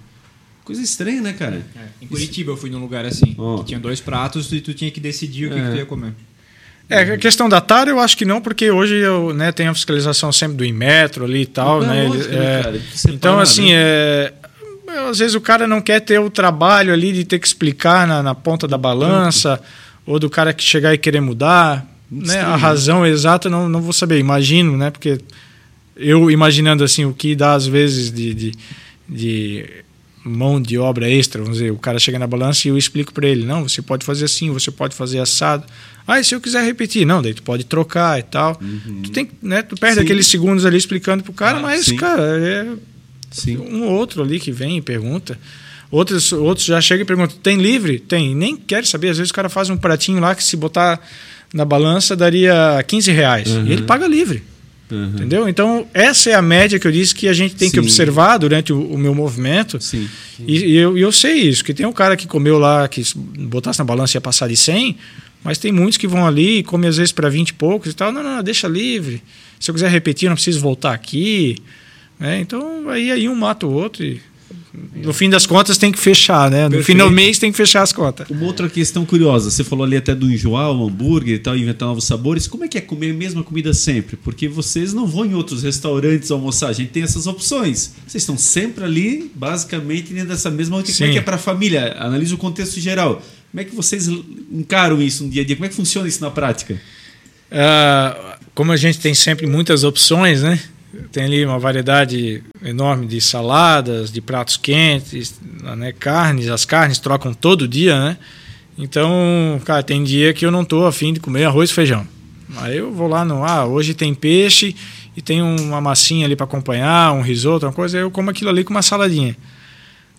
Coisa estranha, né, cara? Em Curitiba eu fui num lugar assim, Ó. que tinha dois pratos e tu tinha que decidir o que, É. que tu ia comer. É, a questão da tara eu acho que não, porque hoje eu né, tenho a fiscalização sempre do Inmetro ali e tal, Não é né? né, é, cara? De separar, então, assim, né? é, às vezes o cara não quer ter o trabalho ali de ter que explicar na, na ponta da balança, ou do cara que chegar e querer mudar. Né? A razão exata não, não vou saber, imagino, né? Porque eu imaginando assim o que dá às vezes de, de, de mão de obra extra, vamos dizer, o cara chega na balança e eu explico para ele, não, você pode fazer assim, você pode fazer assado. Ah, e se eu quiser repetir, não, daí tu pode trocar e tal. Tu tem, né, tu perde Sim. aqueles segundos ali explicando pro cara, Ah, mas sim. cara, é Sim. um ou outro ali que vem e pergunta. Outros, outros já chegam e perguntam: tem livre? Tem. Nem quer saber. Às vezes o cara faz um pratinho lá que se botar na balança daria 15 reais. Uhum. E ele paga livre. Uhum. Entendeu? Então, essa é a média que eu disse que a gente tem que Sim. observar durante o, o meu movimento. Sim. E, e eu, e eu sei isso, que tem um cara que comeu lá, que se botasse na balança ia passar de 100, mas tem muitos que vão ali e comem às vezes para 20 e poucos e tal. Não, não, não, deixa livre. Se eu quiser repetir, eu não preciso voltar aqui. Né? Então, aí, aí um mata o outro e no fim das contas tem que fechar, né? No Perfeito. fim do mês tem que fechar as contas. Uma outra questão curiosa, você falou ali até do enjoar o hambúrguer e tal, inventar novos sabores. Como é que é comer a mesma comida sempre? Porque vocês não vão em outros restaurantes almoçar, a gente tem essas opções. Vocês estão sempre ali, basicamente, dentro dessa mesma. Como é que é para a família? Analisa o contexto geral. Como é que vocês encaram isso no dia a dia? Como é que funciona isso na prática? Ah, como a gente tem sempre muitas opções, né? Tem ali uma variedade enorme de saladas, de pratos quentes, né? carnes. As carnes trocam todo dia, né? Então, cara, tem dia que eu não tô afim de comer arroz e feijão. Aí eu vou lá no, ah, hoje tem peixe e tem uma massinha ali para acompanhar, um risoto, uma coisa, aí eu como aquilo ali com uma saladinha.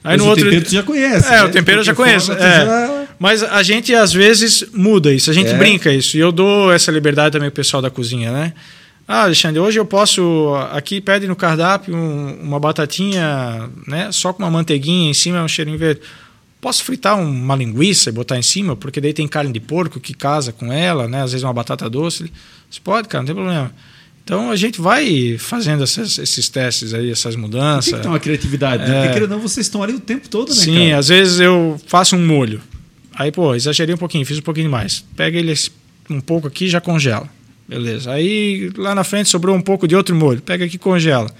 Aí Mas no o outro tempero tu já conhece. É, né? o tempero eu já conheço. é. já- Mas a gente às vezes muda isso, a gente É. brinca isso. E eu dou essa liberdade também pro pessoal da cozinha, né? Ah, Alexandre, hoje eu posso. Aqui pede no cardápio um- uma batatinha, né? Só com uma manteiguinha em cima, um cheirinho verde. Posso fritar uma linguiça e botar em cima? Porque daí tem carne de porco que casa com ela, né? Às vezes uma batata doce. Você pode, cara, não tem problema. Então a gente vai fazendo essas- esses testes aí, essas Tem mudanças. que ter uma criatividade. né? É. Porque querendo ou não, vocês estão ali o tempo todo, né? Sim, cara? às vezes eu faço um molho. Aí, pô, exagerei um pouquinho, fiz um pouquinho mais. Pega ele um pouco aqui e já congela. Beleza. Aí lá na frente sobrou um pouco de outro molho. Pega aqui e congela.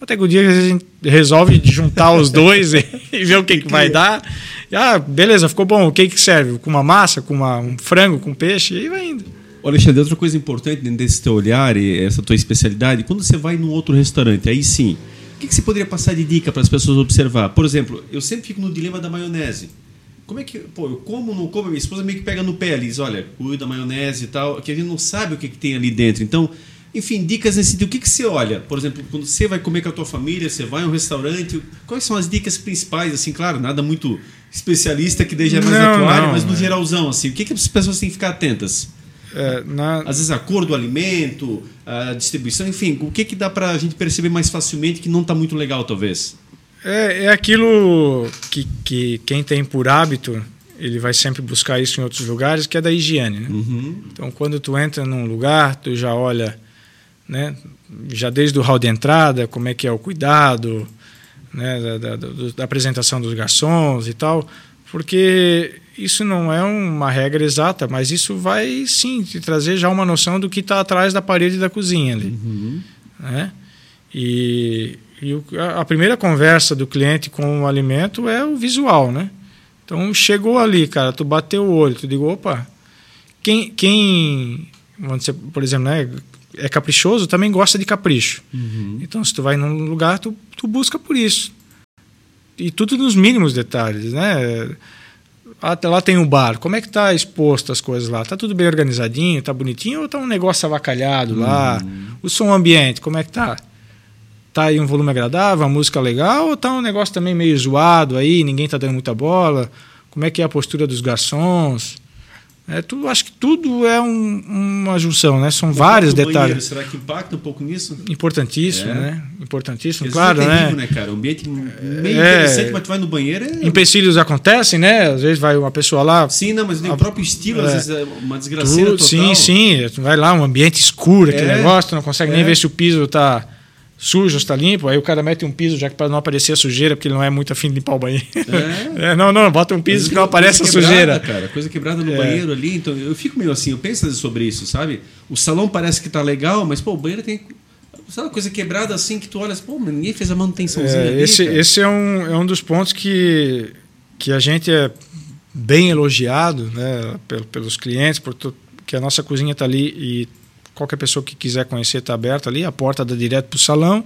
Até que o dia a gente resolve juntar os dois e, e ver o que, que vai dar. E, ah, beleza, ficou bom. O que, que serve? Com uma massa, com uma, um frango, com peixe, e vai indo. Ô, Alexandre, outra coisa importante dentro desse teu olhar e essa tua especialidade, quando você vai num outro restaurante, aí sim, o que, que você poderia passar de dica para as pessoas observar? Por exemplo, eu sempre fico no dilema da maionese. Como é que, pô, eu como, não como? Minha esposa meio que pega no pé ali, diz, olha, cuida da maionese e tal, que a gente não sabe o que, que tem ali dentro. Então, Enfim, dicas nesse sentido. O que, que você olha? Por exemplo, quando você vai comer com a tua família, você vai a um restaurante, quais são as dicas principais? Assim, claro, nada muito especialista que deixa mais Não, área, não, mas no é. geralzão, assim, o que, que as pessoas têm que ficar atentas? É, na, Às vezes a cor do alimento, a distribuição, enfim, o que, que dá pra gente perceber mais facilmente que não tá muito legal, talvez? É, é aquilo que, que quem tem por hábito, ele vai sempre buscar isso em outros lugares, que é da higiene. Né? Uhum. Então, quando tu entra num lugar, tu já olha, né, já desde o hall de entrada, como é que é o cuidado, né, da, da, da apresentação dos garçons e tal, porque isso não é uma regra exata, mas isso vai sim te trazer já uma noção do que está atrás da parede da cozinha ali Uhum. né? E, e o- a- primeira conversa do cliente com o alimento é o visual, né? Então chegou ali, cara, tu bateu o olho, tu digo, opa, quem, quem vamos dizer, por exemplo, né, é caprichoso, também gosta de capricho. Uhum. Então se tu vai num lugar, tu, tu busca por isso. E tudo nos mínimos detalhes, né? Até lá tem um bar. Como é que tá exposto as coisas lá? Tá tudo bem organizadinho, tá bonitinho ou tá um negócio avacalhado lá? O som ambiente, como é que tá? Tá aí um volume agradável, uma música legal ou tá um negócio também meio zoado aí, ninguém tá dando muita bola? Como é que é a postura dos garçons? É, tudo, acho que tudo é um- uma junção, né? São vários O detalhes. será que impacta um pouco nisso? Importantíssimo, É. né? Importantíssimo, Às claro, é né? terrível, né, cara? O ambiente meio É. interessante, mas tu vai no banheiro é... Empecilhos acontecem, né? Às vezes vai uma pessoa lá, Sim, não, mas o A- próprio estilo, às é. vezes, é uma desgraceira Tu- total. sim, sim. Tu vai lá, um ambiente escuro, aquele É. negócio, tu não consegue nem É. ver se o piso tá sujo está limpo. Aí o cara mete um piso já que para não aparecer a sujeira, porque ele não é muito afim de limpar o banheiro. É. É, não, não, bota um piso que não aparece a quebrada, sujeira. Cara, coisa quebrada no É. banheiro ali, então eu fico meio assim, eu penso sobre isso, sabe? O salão parece que tá legal, mas pô, o banheiro tem sabe uma coisa quebrada assim que tu olha, pô, ninguém fez a manutençãozinha É, ali. esse cara. esse é, um, é um dos pontos que, que a gente é bem elogiado né, pel- pelos clientes, por tu- que a nossa cozinha está ali e qualquer pessoa que quiser conhecer está aberta ali, a porta dá direto para o salão.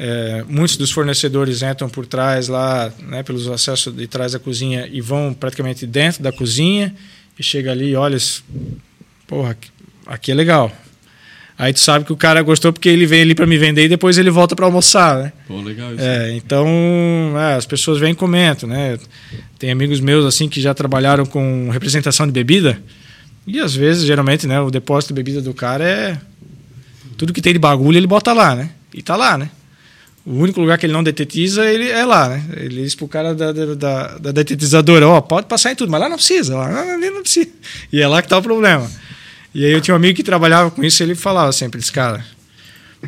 É, muitos dos fornecedores entram por trás lá, né, pelos acessos de trás da cozinha e vão praticamente dentro da cozinha e chega ali e olha, porra, aqui- aqui é legal. Aí tu sabe que o cara gostou porque ele vem ali para me vender e depois ele volta para almoçar, né? Pô, legal isso. É, então é, as pessoas vêm e comentam, né? Tem amigos meus assim que já trabalharam com representação de bebida e às vezes, geralmente, né, o depósito de bebida do cara é tudo que tem de bagulho ele bota lá, né? E tá lá, né? O único lugar que ele não detetiza ele é lá, né? Ele diz pro cara da, da, da, detetizadora, ó, pode passar em tudo, mas lá não precisa, lá ali não precisa. E é lá que tá o problema. E aí eu tinha um amigo que trabalhava com isso, ele falava sempre, esse cara,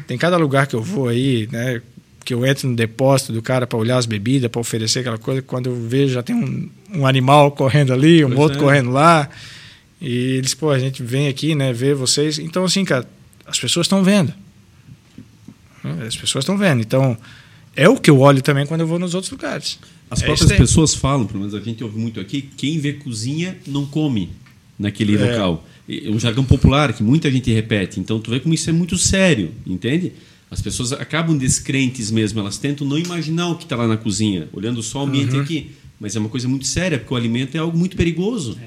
tem cada lugar que eu vou aí, né? Que eu entro no depósito do cara para olhar as bebidas, para oferecer aquela coisa. Quando eu vejo, já tem um, um animal correndo ali, um Pois outro é. correndo lá. E eles, pô, a gente vem aqui, né? Ver vocês. Então, assim, cara, as pessoas estão vendo. Né, As pessoas estão vendo. Então, é o que eu olho também quando eu vou nos outros lugares. As É próprias pessoas falam, pelo menos a gente ouve muito aqui, quem vê cozinha não come naquele É. local. É um jargão popular que muita gente repete. Então tu vê como isso é muito sério, entende? As pessoas acabam descrentes mesmo, elas tentam não imaginar o que está lá na cozinha, olhando só o ambiente Uhum. aqui. Mas é uma coisa muito séria, porque o alimento é algo muito perigoso.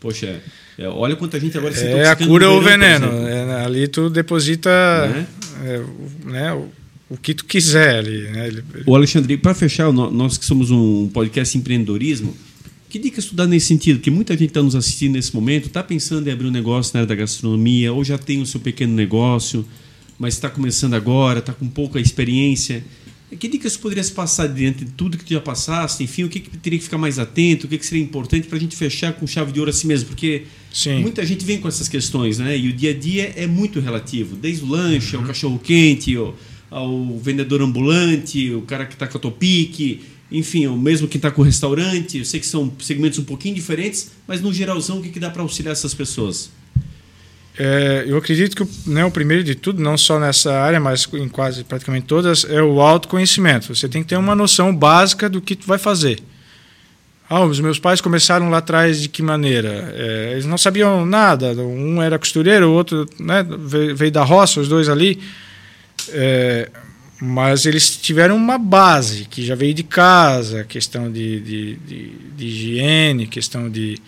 Poxa, é, olha quanta gente agora se É a cura ou por veneno. É, ali tu deposita Né? é, o, né, o, o que tu quiser ali. Né? Ele- O Alexandre, para fechar, nó- nós que somos um podcast de empreendedorismo, que dicas tu dá nesse sentido? Porque muita gente está nos assistindo nesse momento, está pensando em abrir um negócio na área da gastronomia, ou já tem o seu pequeno negócio, mas está começando agora, está com pouca experiência. Que dicas poderias passar diante de tudo que tu já passaste? Enfim, o que, que teria que ficar mais atento? O que, que seria importante para a gente fechar com chave de ouro assim mesmo? Porque Sim. muita gente vem com essas questões, né? E o dia a dia é muito relativo. Desde o lanche, ao cachorro-quente, ao, ao vendedor ambulante, o cara que está com a topique, enfim, o mesmo que está com o restaurante. Eu sei que são segmentos um pouquinho diferentes, mas no geralzão, o que, que dá para auxiliar essas pessoas? É, eu acredito que né, o primeiro de tudo, não só nessa área, mas em quase praticamente todas, é o autoconhecimento. Você tem que ter uma noção básica do que tu vai fazer. Ah, os meus pais começaram lá atrás de que maneira? É, eles não sabiam nada. Um era costureiro, o outro né, veio da roça, os dois ali. É, mas eles tiveram uma base que já veio de casa, questão de, de, de, de higiene, questão de,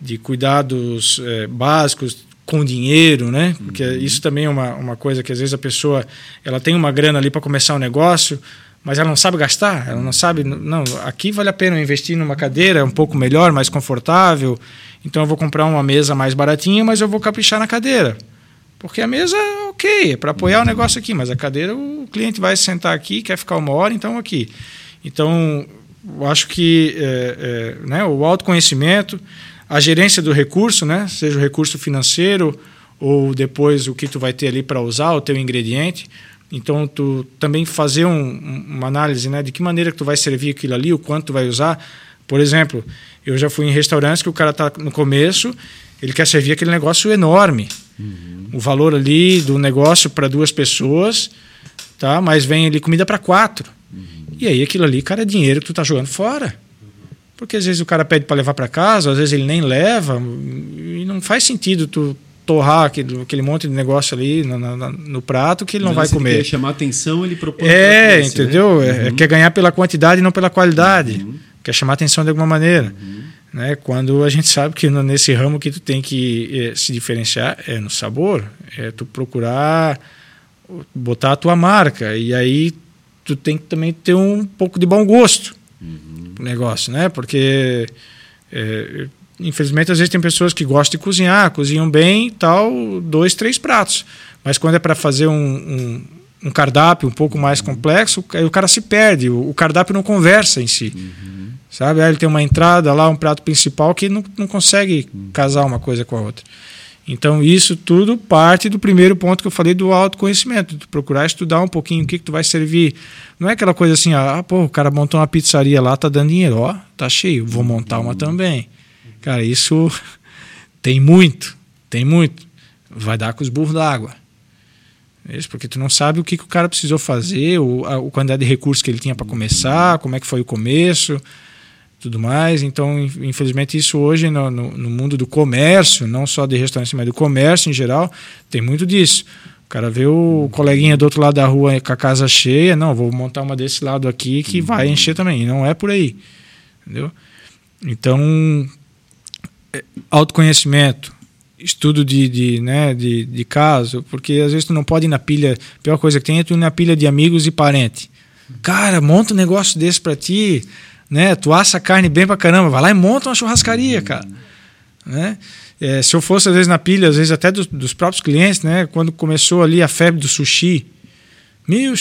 de cuidados é, básicos com dinheiro, né? Porque uhum. isso também é uma, uma coisa que às vezes a pessoa ela tem uma grana ali para começar um negócio, mas ela não sabe gastar, ela não sabe, não, aqui vale a pena investir numa cadeira um pouco melhor, mais confortável, então eu vou comprar uma mesa mais baratinha, mas eu vou caprichar na cadeira. Porque a mesa, ok, é para apoiar o negócio aqui, mas a cadeira o cliente vai sentar aqui, quer ficar uma hora, então aqui. Então, eu acho que é, é, né, o autoconhecimento, a gerência do recurso, né, seja o recurso financeiro ou depois o que tu vai ter ali para usar, o teu ingrediente. Então, tu também fazer um, uma análise né, de que maneira que tu vai servir aquilo ali, o quanto tu vai usar. Por exemplo, eu já fui em restaurantes que o cara está no começo, ele quer servir aquele negócio enorme. Uhum. O valor ali do negócio para duas pessoas, tá? mas vem ali comida para quatro. Uhum. E aí aquilo ali, cara, é dinheiro que tu tá jogando fora. Porque às vezes o cara pede para levar para casa, às vezes ele nem leva, e não faz sentido tu torrar aquele, aquele monte de negócio ali no, no, no prato que ele não vai comer. Ele chamar atenção, ele propõe. É, entendeu? Né? É, uhum. Quer ganhar pela quantidade e não pela qualidade. Uhum. Quer chamar atenção de alguma maneira. Uhum. Né? Quando a gente sabe que nesse ramo que tu tem que é, se diferenciar é no sabor, é tu procurar botar a tua marca. E aí tu tem que também ter um pouco de bom gosto uhum. negócio, né? Porque é, infelizmente, às vezes tem pessoas que gostam de cozinhar, cozinham bem tal, dois, três pratos. Mas quando é para fazer um, um, um, cardápio um pouco mais complexo, aí o cara se perde, o, o cardápio não conversa em si. Uhum. Sabe? Aí ele tem uma entrada lá, um prato principal que não, não consegue uhum. casar uma coisa com a outra. Então, isso tudo parte do primeiro ponto que eu falei do autoconhecimento, de procurar estudar um pouquinho o que, que tu vai servir. Não é aquela coisa assim, ah, pô, o cara montou uma pizzaria lá, tá dando dinheiro, ó, tá cheio, vou montar uma também. Cara, isso tem muito, tem muito. Vai dar com os burros d'água. Isso porque tu não sabe o que, que o cara precisou fazer, o, a, a quantidade de recursos que ele tinha para começar, como é que foi o começo, tudo mais. Então, infelizmente, isso hoje no, no, no, mundo do comércio, não só de restaurante, mas do comércio em geral, tem muito disso. O cara vê o coleguinha do outro lado da rua com a casa cheia, não, vou montar uma desse lado aqui que vai encher também. E não é por aí. Entendeu? Então, é, autoconhecimento, estudo de, de, né, de, de caso, porque às vezes tu não pode ir na pilha, a pior coisa que tem é tu ir na pilha de amigos e parente. Cara, monta um negócio desse para ti, né? Tu assa a carne bem pra caramba, vai lá e monta uma churrascaria, cara. Né? É, se eu fosse às vezes na pilha, às vezes até dos, dos, próprios clientes, né? Quando começou ali a febre do sushi, meu,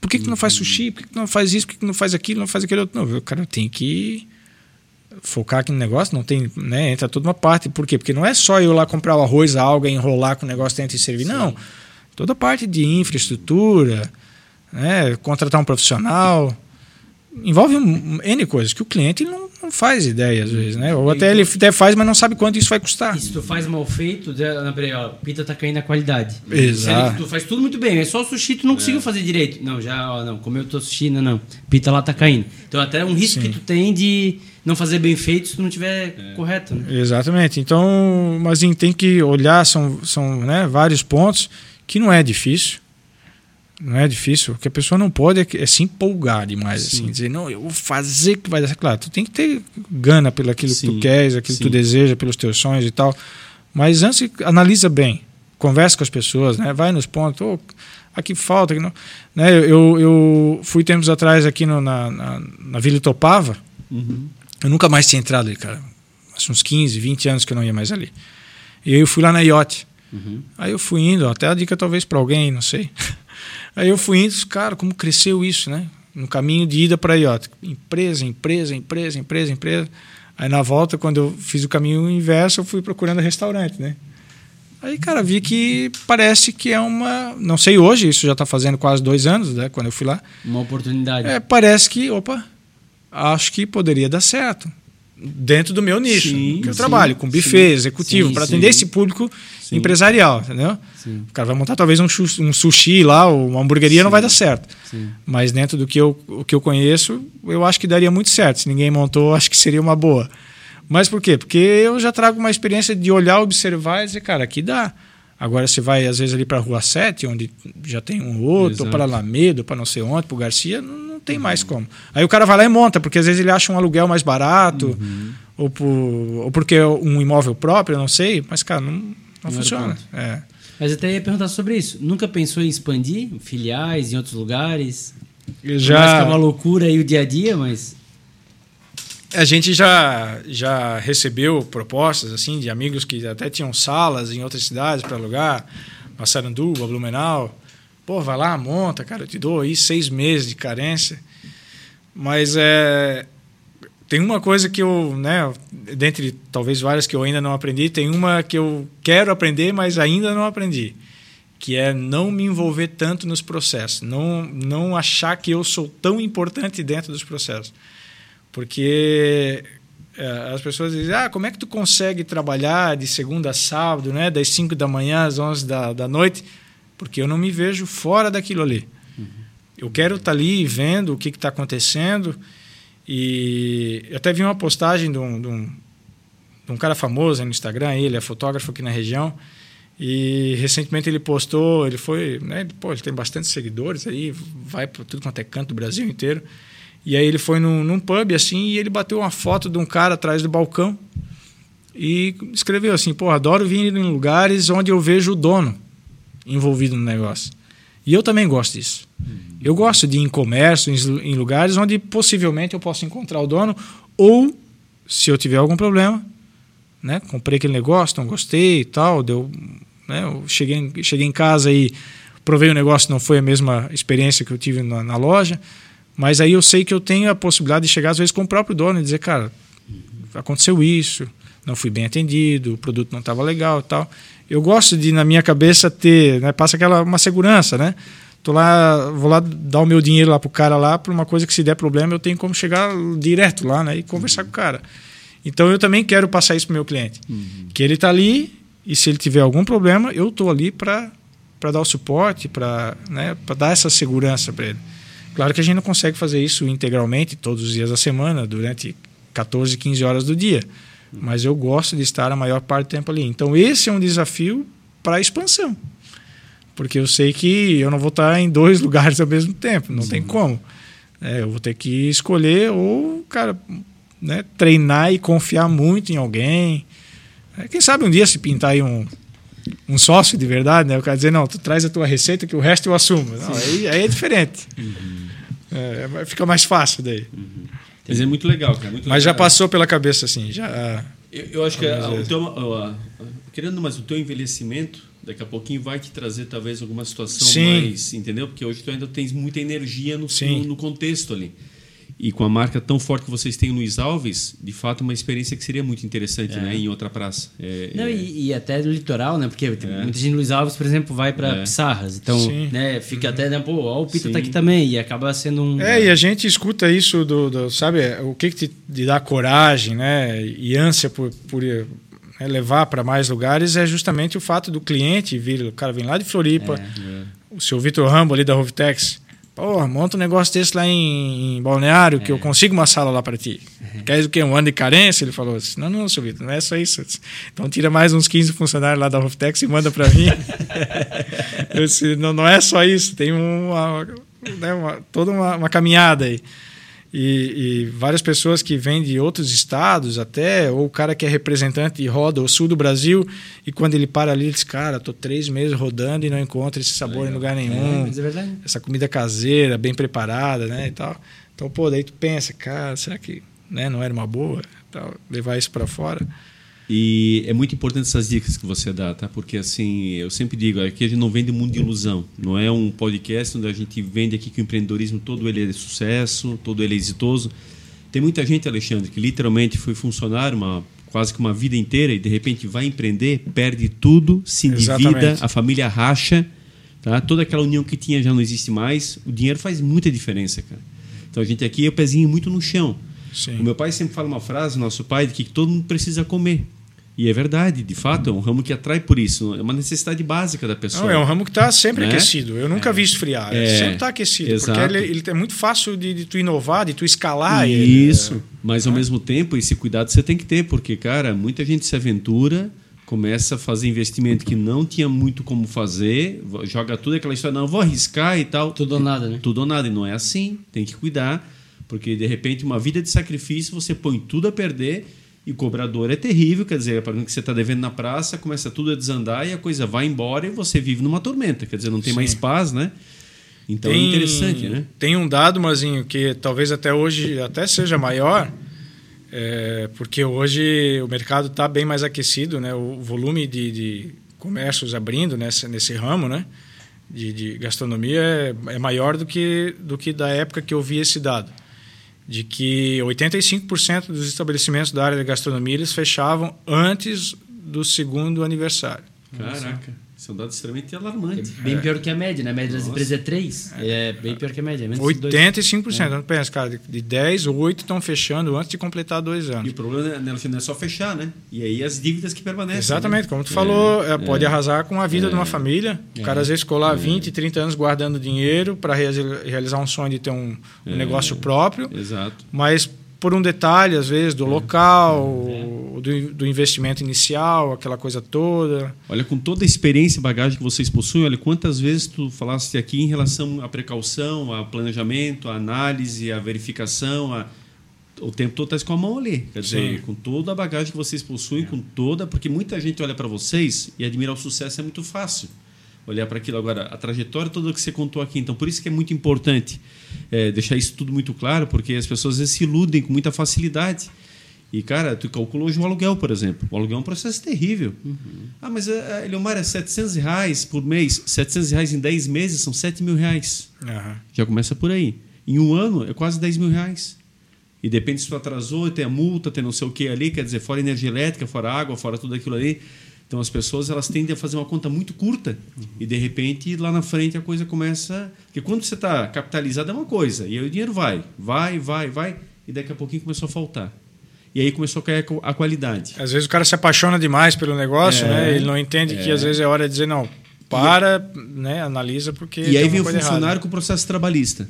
por que, que tu não faz sushi? Por que, que tu não faz isso? Por que, que não faz aquilo? Não faz aquele outro? Não, cara, eu tenho que focar aqui no negócio, não tem, né, entra toda uma parte. Por quê? Porque não é só eu lá comprar o arroz, a alga, enrolar com o negócio dentro e servir. Sim. Não. Toda parte de infraestrutura, né, contratar um profissional, envolve um, N coisas que o cliente não, não faz ideia às vezes, né? Ou até ele até faz, mas não sabe quanto isso vai custar. E se tu faz mal feito, ó, pita tá caindo a qualidade. Exato. Tu faz tudo muito bem, é só o sushi tu não é. conseguiu fazer direito. Não, já, ó, não, comeu teu sushi, não, não. Pita lá tá caindo. Então até um risco Sim. que tu tem de não fazer bem feito se tu não tiver é. correto, né? Exatamente. Então, mas tem que olhar, são, são né, vários pontos que não é difícil não é difícil. O que a pessoa não pode é, é se empolgar demais, Sim. assim, dizer, não, eu vou fazer que vai dar certo. Claro, tu tem que ter gana pelo aquilo Sim. que tu queres, aquilo Sim. que tu deseja, pelos teus sonhos e tal. Mas antes, analisa bem, conversa com as pessoas, né? vai nos pontos, oh, aqui falta. Aqui não. Né? Eu, eu fui tempos atrás aqui no, na, na, na Vila Topava, uhum. eu nunca mais tinha entrado ali, cara. Uns 15, 20 anos que eu não ia mais ali. E aí eu fui lá na Iote. Uhum. Aí eu fui indo, até a dica talvez para alguém, não sei. Aí eu fui indo, cara, como cresceu isso, né? No caminho de ida para IOTA. Empresa, empresa, empresa, empresa, empresa. Aí na volta, quando eu fiz o caminho inverso, eu fui procurando restaurante, né? Aí, cara, vi que parece que é uma. Não sei hoje, isso já está fazendo quase dois anos, né? Quando eu fui lá. Uma oportunidade. É, parece que, opa, acho que poderia dar certo dentro do meu nicho, sim, que eu sim, trabalho com buffet sim, executivo, para atender esse público empresarial, entendeu? O cara vai montar talvez um, um sushi lá, ou uma hamburgueria, não vai dar certo. Mas dentro do que eu, o que eu conheço, eu acho que daria muito certo. Se ninguém montou, acho que seria uma boa. Mas por quê? Porque eu já trago uma experiência de olhar, observar e dizer, cara, aqui dá. Agora você vai, às vezes, ali para a Rua 7, onde já tem um outro, Exato. ou para Alamedo, para não sei onde, para o Garcia, não, tem uhum. mais como. Aí o cara vai lá e monta, porque às vezes ele acha um aluguel mais barato, uhum. ou, por, ou porque é um imóvel próprio, eu não sei, mas, cara, não, não, funciona. ponto. É. Mas eu até ia perguntar sobre isso. Nunca pensou em expandir filiais em outros lugares? Eu Já... Que é uma loucura aí o dia a dia, mas. a gente já já recebeu propostas assim de amigos que até tinham salas em outras cidades para alugar, Massaranduba, Blumenau. Pô, vai lá, monta, cara, eu te dou aí seis meses de carência. Mas é tem uma coisa que eu, né, dentre talvez várias que eu ainda não aprendi, tem uma que eu quero aprender, mas ainda não aprendi, que é não me envolver tanto nos processos, não não achar que eu sou tão importante dentro dos processos. Porque é, as pessoas dizem, ah, como é que tu consegue trabalhar de segunda a sábado, né, das 5 da manhã às 11 da, da noite? Porque eu não me vejo fora daquilo ali. Eu quero estar ali vendo o que está acontecendo. E eu até vi uma postagem de um, de um, de um cara famoso no Instagram, ele é fotógrafo aqui na região. E recentemente ele postou, ele foi, né, pô, ele tem bastante seguidores aí, vai para tudo quanto é canto do Brasil inteiro. E aí ele foi num, num pub assim e ele bateu uma foto de um cara atrás do balcão e escreveu assim: pô, adoro vir em lugares onde eu vejo o dono envolvido no negócio. E eu também gosto disso. Eu gosto de ir em comércio, em, lugares onde possivelmente eu posso encontrar o dono ou, se eu tiver algum problema, né, comprei aquele negócio, não gostei e tal, deu, né, eu cheguei, cheguei em casa e provei o negócio, não foi a mesma experiência que eu tive na, na loja, mas aí eu sei que eu tenho a possibilidade de chegar às vezes com o próprio dono e dizer, cara, aconteceu isso, não fui bem atendido, o produto não estava legal tal. Eu gosto de, na minha cabeça, ter, né, passa aquela uma segurança, né? Tô lá, vou lá dar o meu dinheiro lá pro cara lá, por uma coisa que se der problema, eu tenho como chegar direto lá, né, e conversar com o cara. Então eu também quero passar isso pro meu cliente, que ele está ali e se ele tiver algum problema, eu tô ali para para dar o suporte, para né, para dar essa segurança para ele. Claro que a gente não consegue fazer isso integralmente todos os dias da semana, durante 14, 15 horas do dia. Mas eu gosto de estar a maior parte do tempo ali. Então, esse é um desafio para a expansão. Porque eu sei que eu não vou estar em dois lugares ao mesmo tempo, não Sim. tem como. É, eu vou ter que escolher ou, cara, né, treinar e confiar muito em alguém. É, quem sabe um dia se pintar aí um, um sócio de verdade, né? O cara dizer, não, tu traz a tua receita que o resto eu assumo. Não, aí, aí, é diferente. Uhum. É, fica mais fácil daí. Uhum. Mas é muito legal, cara. Muito mas legal. já passou pela cabeça, assim, já... Eu, eu acho que a, o teu, a, a, querendo, mas o teu envelhecimento daqui a pouquinho vai te trazer talvez alguma situação Sim. mais, entendeu? Porque hoje tu ainda tens muita energia no, no, no, contexto ali. E com a marca tão forte que vocês têm no Luiz Alves, de fato é uma experiência que seria muito interessante, É. né? Em outra praça. É, Não, é- e, e até no litoral, né? Porque tem muita gente no Luiz Alves, por exemplo, vai para É. Pissarras. Então, Sim. né, fica até, né, pô, ó, o Pita Sim. tá aqui também. E acaba sendo um. É, e a gente escuta isso do, do- sabe, o que, que te, te dá coragem, né, e ânsia por, por né, levar para mais lugares é justamente o fato do cliente vir, o cara vem lá de Floripa, o seu Vitor Rambo ali da Rovitex, pô, monta um negócio desse lá em, em Balneário que eu consigo uma sala lá para ti. Queres o quê? Um ano de carência? Ele falou assim, não, não, seu Vitor, não é só isso. Então tira mais uns 15 funcionários lá da Rovitex e manda para mim. eu disse, não, não é só isso, tem uma, né, uma- toda uma, uma caminhada aí. E, e várias pessoas que vêm de outros estados até, ou o cara que é representante e roda o sul do Brasil, e quando ele para ali, ele diz, cara, tô três meses rodando e não encontro esse sabor em lugar É, nenhum. é verdade. Essa comida caseira, bem preparada, né, e tal. Então, pô, daí tu pensa, cara, será que né, não era uma boa tal, levar isso para fora? E é muito importante essas dicas que você dá, tá? Porque assim, eu sempre digo, aqui a gente não vende mundo de ilusão. Não é um podcast onde a gente vende aqui que o empreendedorismo todo ele é sucesso, todo ele é exitoso. Tem muita gente, Alexandre, que literalmente foi funcionário uma quase que uma vida inteira e de repente vai empreender, perde tudo, se endivida, Exatamente. a família racha, tá? Toda aquela união que tinha já não existe mais. O dinheiro faz muita diferença, cara. Então a gente aqui é o pezinho muito no chão. Sim. O meu pai sempre fala uma frase, nosso pai, de que todo mundo precisa comer. E é verdade, de fato, é um ramo que atrai por isso. É uma necessidade básica da pessoa. Não, é um ramo que está sempre Né? aquecido. Eu nunca vi esfriar. Ele É, sempre está aquecido. exato. Porque ele, ele é muito fácil de, de tu inovar, de tu escalar. ele. Isso. Mas ao mesmo tempo, esse cuidado você tem que ter, porque, cara, muita gente se aventura, começa a fazer investimento que não tinha muito como fazer, joga tudo aquela história, não, vou arriscar e tal. Tudo ou nada, né? Tudo ou nada. E não é assim. Tem que cuidar, porque de repente uma vida de sacrifício você põe tudo a perder E o cobrador é terrível, quer dizer, para mim que você está devendo na praça, começa tudo a desandar e a coisa vai embora e você vive numa tormenta, quer dizer, não tem Sim. mais paz, né? Então é interessante, né? Tem um dado, Marzinho, que talvez até hoje até seja maior, é, porque hoje o mercado está bem mais aquecido, né? O volume de, de comércios abrindo nesse, nesse ramo, né? De, de gastronomia é, é maior do que, do que da época que eu vi esse dado. De que 85% dos estabelecimentos da área da gastronomia eles fechavam antes do segundo aniversário. Caraca, isso é um dado extremamente alarmante. Bem pior que a média, né? A média das Nossa. empresas é 3. É bem pior que a média. é menos de dois. 85%. Não pensa, cara, de- de 10, 8 estão fechando antes de completar dois E anos. o problema né, não é só fechar, né? E aí as dívidas que permanecem. Exatamente, né? como tu falou, é, pode arrasar com a vida de uma família. O cara às vezes ficou lá 20, 30 anos guardando dinheiro para realizar um sonho de ter um, um negócio próprio, Exato. mas por um detalhe, às vezes, do local, do, do investimento inicial, aquela coisa toda. Olha, com toda a experiência e bagagem que vocês possuem, olha quantas vezes tu falaste aqui em relação à precaução, ao planejamento, à análise, à verificação, a... o tempo todo está com a mão ali. Quer dizer, Sim. com toda a bagagem que vocês possuem, com toda. Porque muita gente olha para vocês e admirar o sucesso é muito fácil. Olhar para aquilo agora, a trajetória toda que você contou aqui. Então, por isso que é muito importante é, deixar isso tudo muito claro, porque as pessoas às vezes se iludem com muita facilidade. E, cara, tu calculou hoje um aluguel, por exemplo. O aluguel é um processo terrível. Ah, mas, uh, Eliomar, é 700 reais por mês. 700 reais em 10 meses são 7 mil reais. Aham. Já começa por aí. Em um ano, é quase 10 mil reais. E depende se tu atrasou, tem a multa, tem não sei o que ali, quer dizer, fora energia elétrica, fora água, fora tudo aquilo ali. Então as pessoas elas tendem a fazer uma conta muito curta e de repente lá na frente a coisa começa. Porque quando você está capitalizado é uma coisa, e aí o dinheiro vai, vai, vai, vai, e daqui a pouquinho começou a faltar. E aí começou a cair a qualidade. Às vezes o cara se apaixona demais pelo negócio, É. né? Ele não entende que às vezes é hora de dizer, não, para, né? Analisa, porque. E aí vem o funcionário errada. com o processo trabalhista.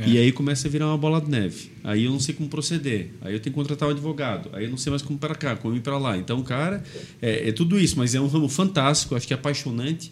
É. E aí começa a virar uma bola de neve. Aí eu não sei como proceder. Aí eu tenho que contratar um advogado. Aí eu não sei mais como ir para cá, como ir para lá. Então, cara, é, é tudo isso. Mas é um ramo fantástico, acho que é apaixonante.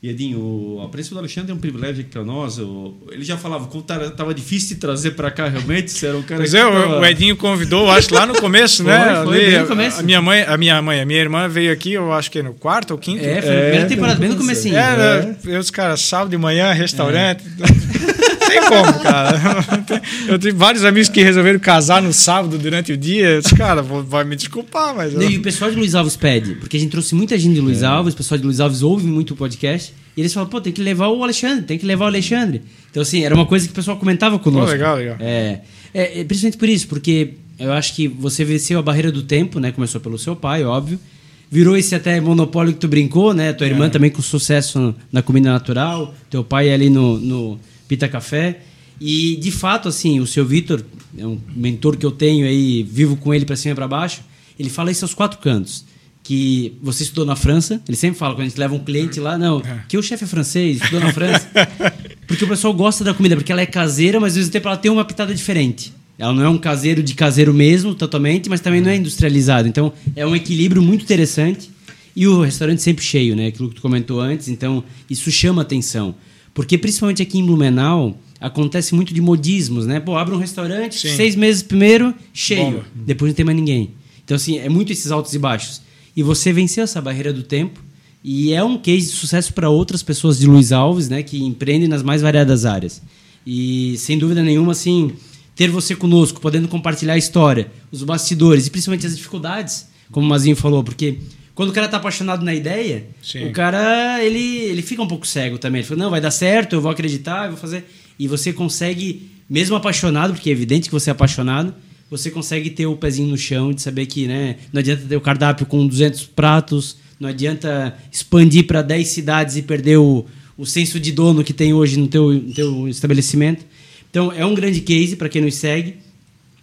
E Edinho, o- a presença do Alexandre é um privilégio aqui para nós. O- ele já falava como estava difícil de trazer para cá realmente. Você era um cara Pois é, tava- o, Edinho convidou, acho, lá no começo, né? Foi, foi, Ali, bem no a- começo. A, minha mãe, a minha mãe, a minha irmã veio aqui, eu acho que no quarto ou quinto. É, foi na primeira temporada, bem no comecinho. É, né? eu os caras, sábado de manhã, restaurante. Não tem como, cara. Eu tenho vários amigos que resolveram casar no sábado durante o dia. Eu disse, cara, vai me desculpar, mas. eu- E o pessoal de Luiz Alves pede, porque a gente trouxe muita gente de Luiz Alves, o pessoal de Luiz Alves ouve muito o podcast, e eles falam, pô, tem que levar o Alexandre, tem que levar o Alexandre. Então, assim, era uma coisa que o pessoal comentava conosco. Pô, legal, legal. É, é, é, principalmente por isso, porque eu acho que você venceu a barreira do tempo, né? Começou pelo seu pai, óbvio. Virou esse até monopólio que tu brincou, né? Tua irmã também com sucesso na comida natural, teu pai ali no, no Pita Café. E, de fato, assim, o seu Vitor, é um mentor que eu tenho aí, vivo com ele para cima e para baixo, ele fala isso aos quatro cantos. Que você estudou na França, ele sempre fala, quando a gente leva um cliente lá, não, que o chefe é francês, estudou na França. Porque o pessoal gosta da comida, porque ela é caseira, mas ao mesmo tempo ela tem uma pitada diferente. Ela não é um caseiro de caseiro mesmo, totalmente, mas também não é industrializado. Então, é um equilíbrio muito interessante. E o restaurante sempre cheio, né? Aquilo que tu comentou antes. Então, isso chama atenção. Porque, principalmente aqui em Blumenau, acontece muito de modismos, né? Pô, abre um restaurante, Sim. seis meses primeiro, cheio. Bomba. Depois não tem mais ninguém. Então, assim, é muito esses altos e baixos. E você venceu essa barreira do tempo. E é um case de sucesso para outras pessoas de Luiz Alves, né? Que empreendem nas mais variadas áreas. E, sem dúvida nenhuma, assim, ter você conosco, podendo compartilhar a história, os bastidores e principalmente as dificuldades, como o Mazinho falou, porque quando o cara tá apaixonado na ideia, Sim. o cara ele, ele fica um pouco cego também. Ele fala, não, vai dar certo, eu vou acreditar, eu vou fazer. E você consegue, mesmo apaixonado, porque é evidente que você é apaixonado, você consegue ter o pezinho no chão de saber que né, não adianta ter o cardápio com 200 pratos, não adianta expandir para 10 cidades e perder o, o senso de dono que tem hoje no teu, no teu estabelecimento. Então, é um grande case para quem nos segue.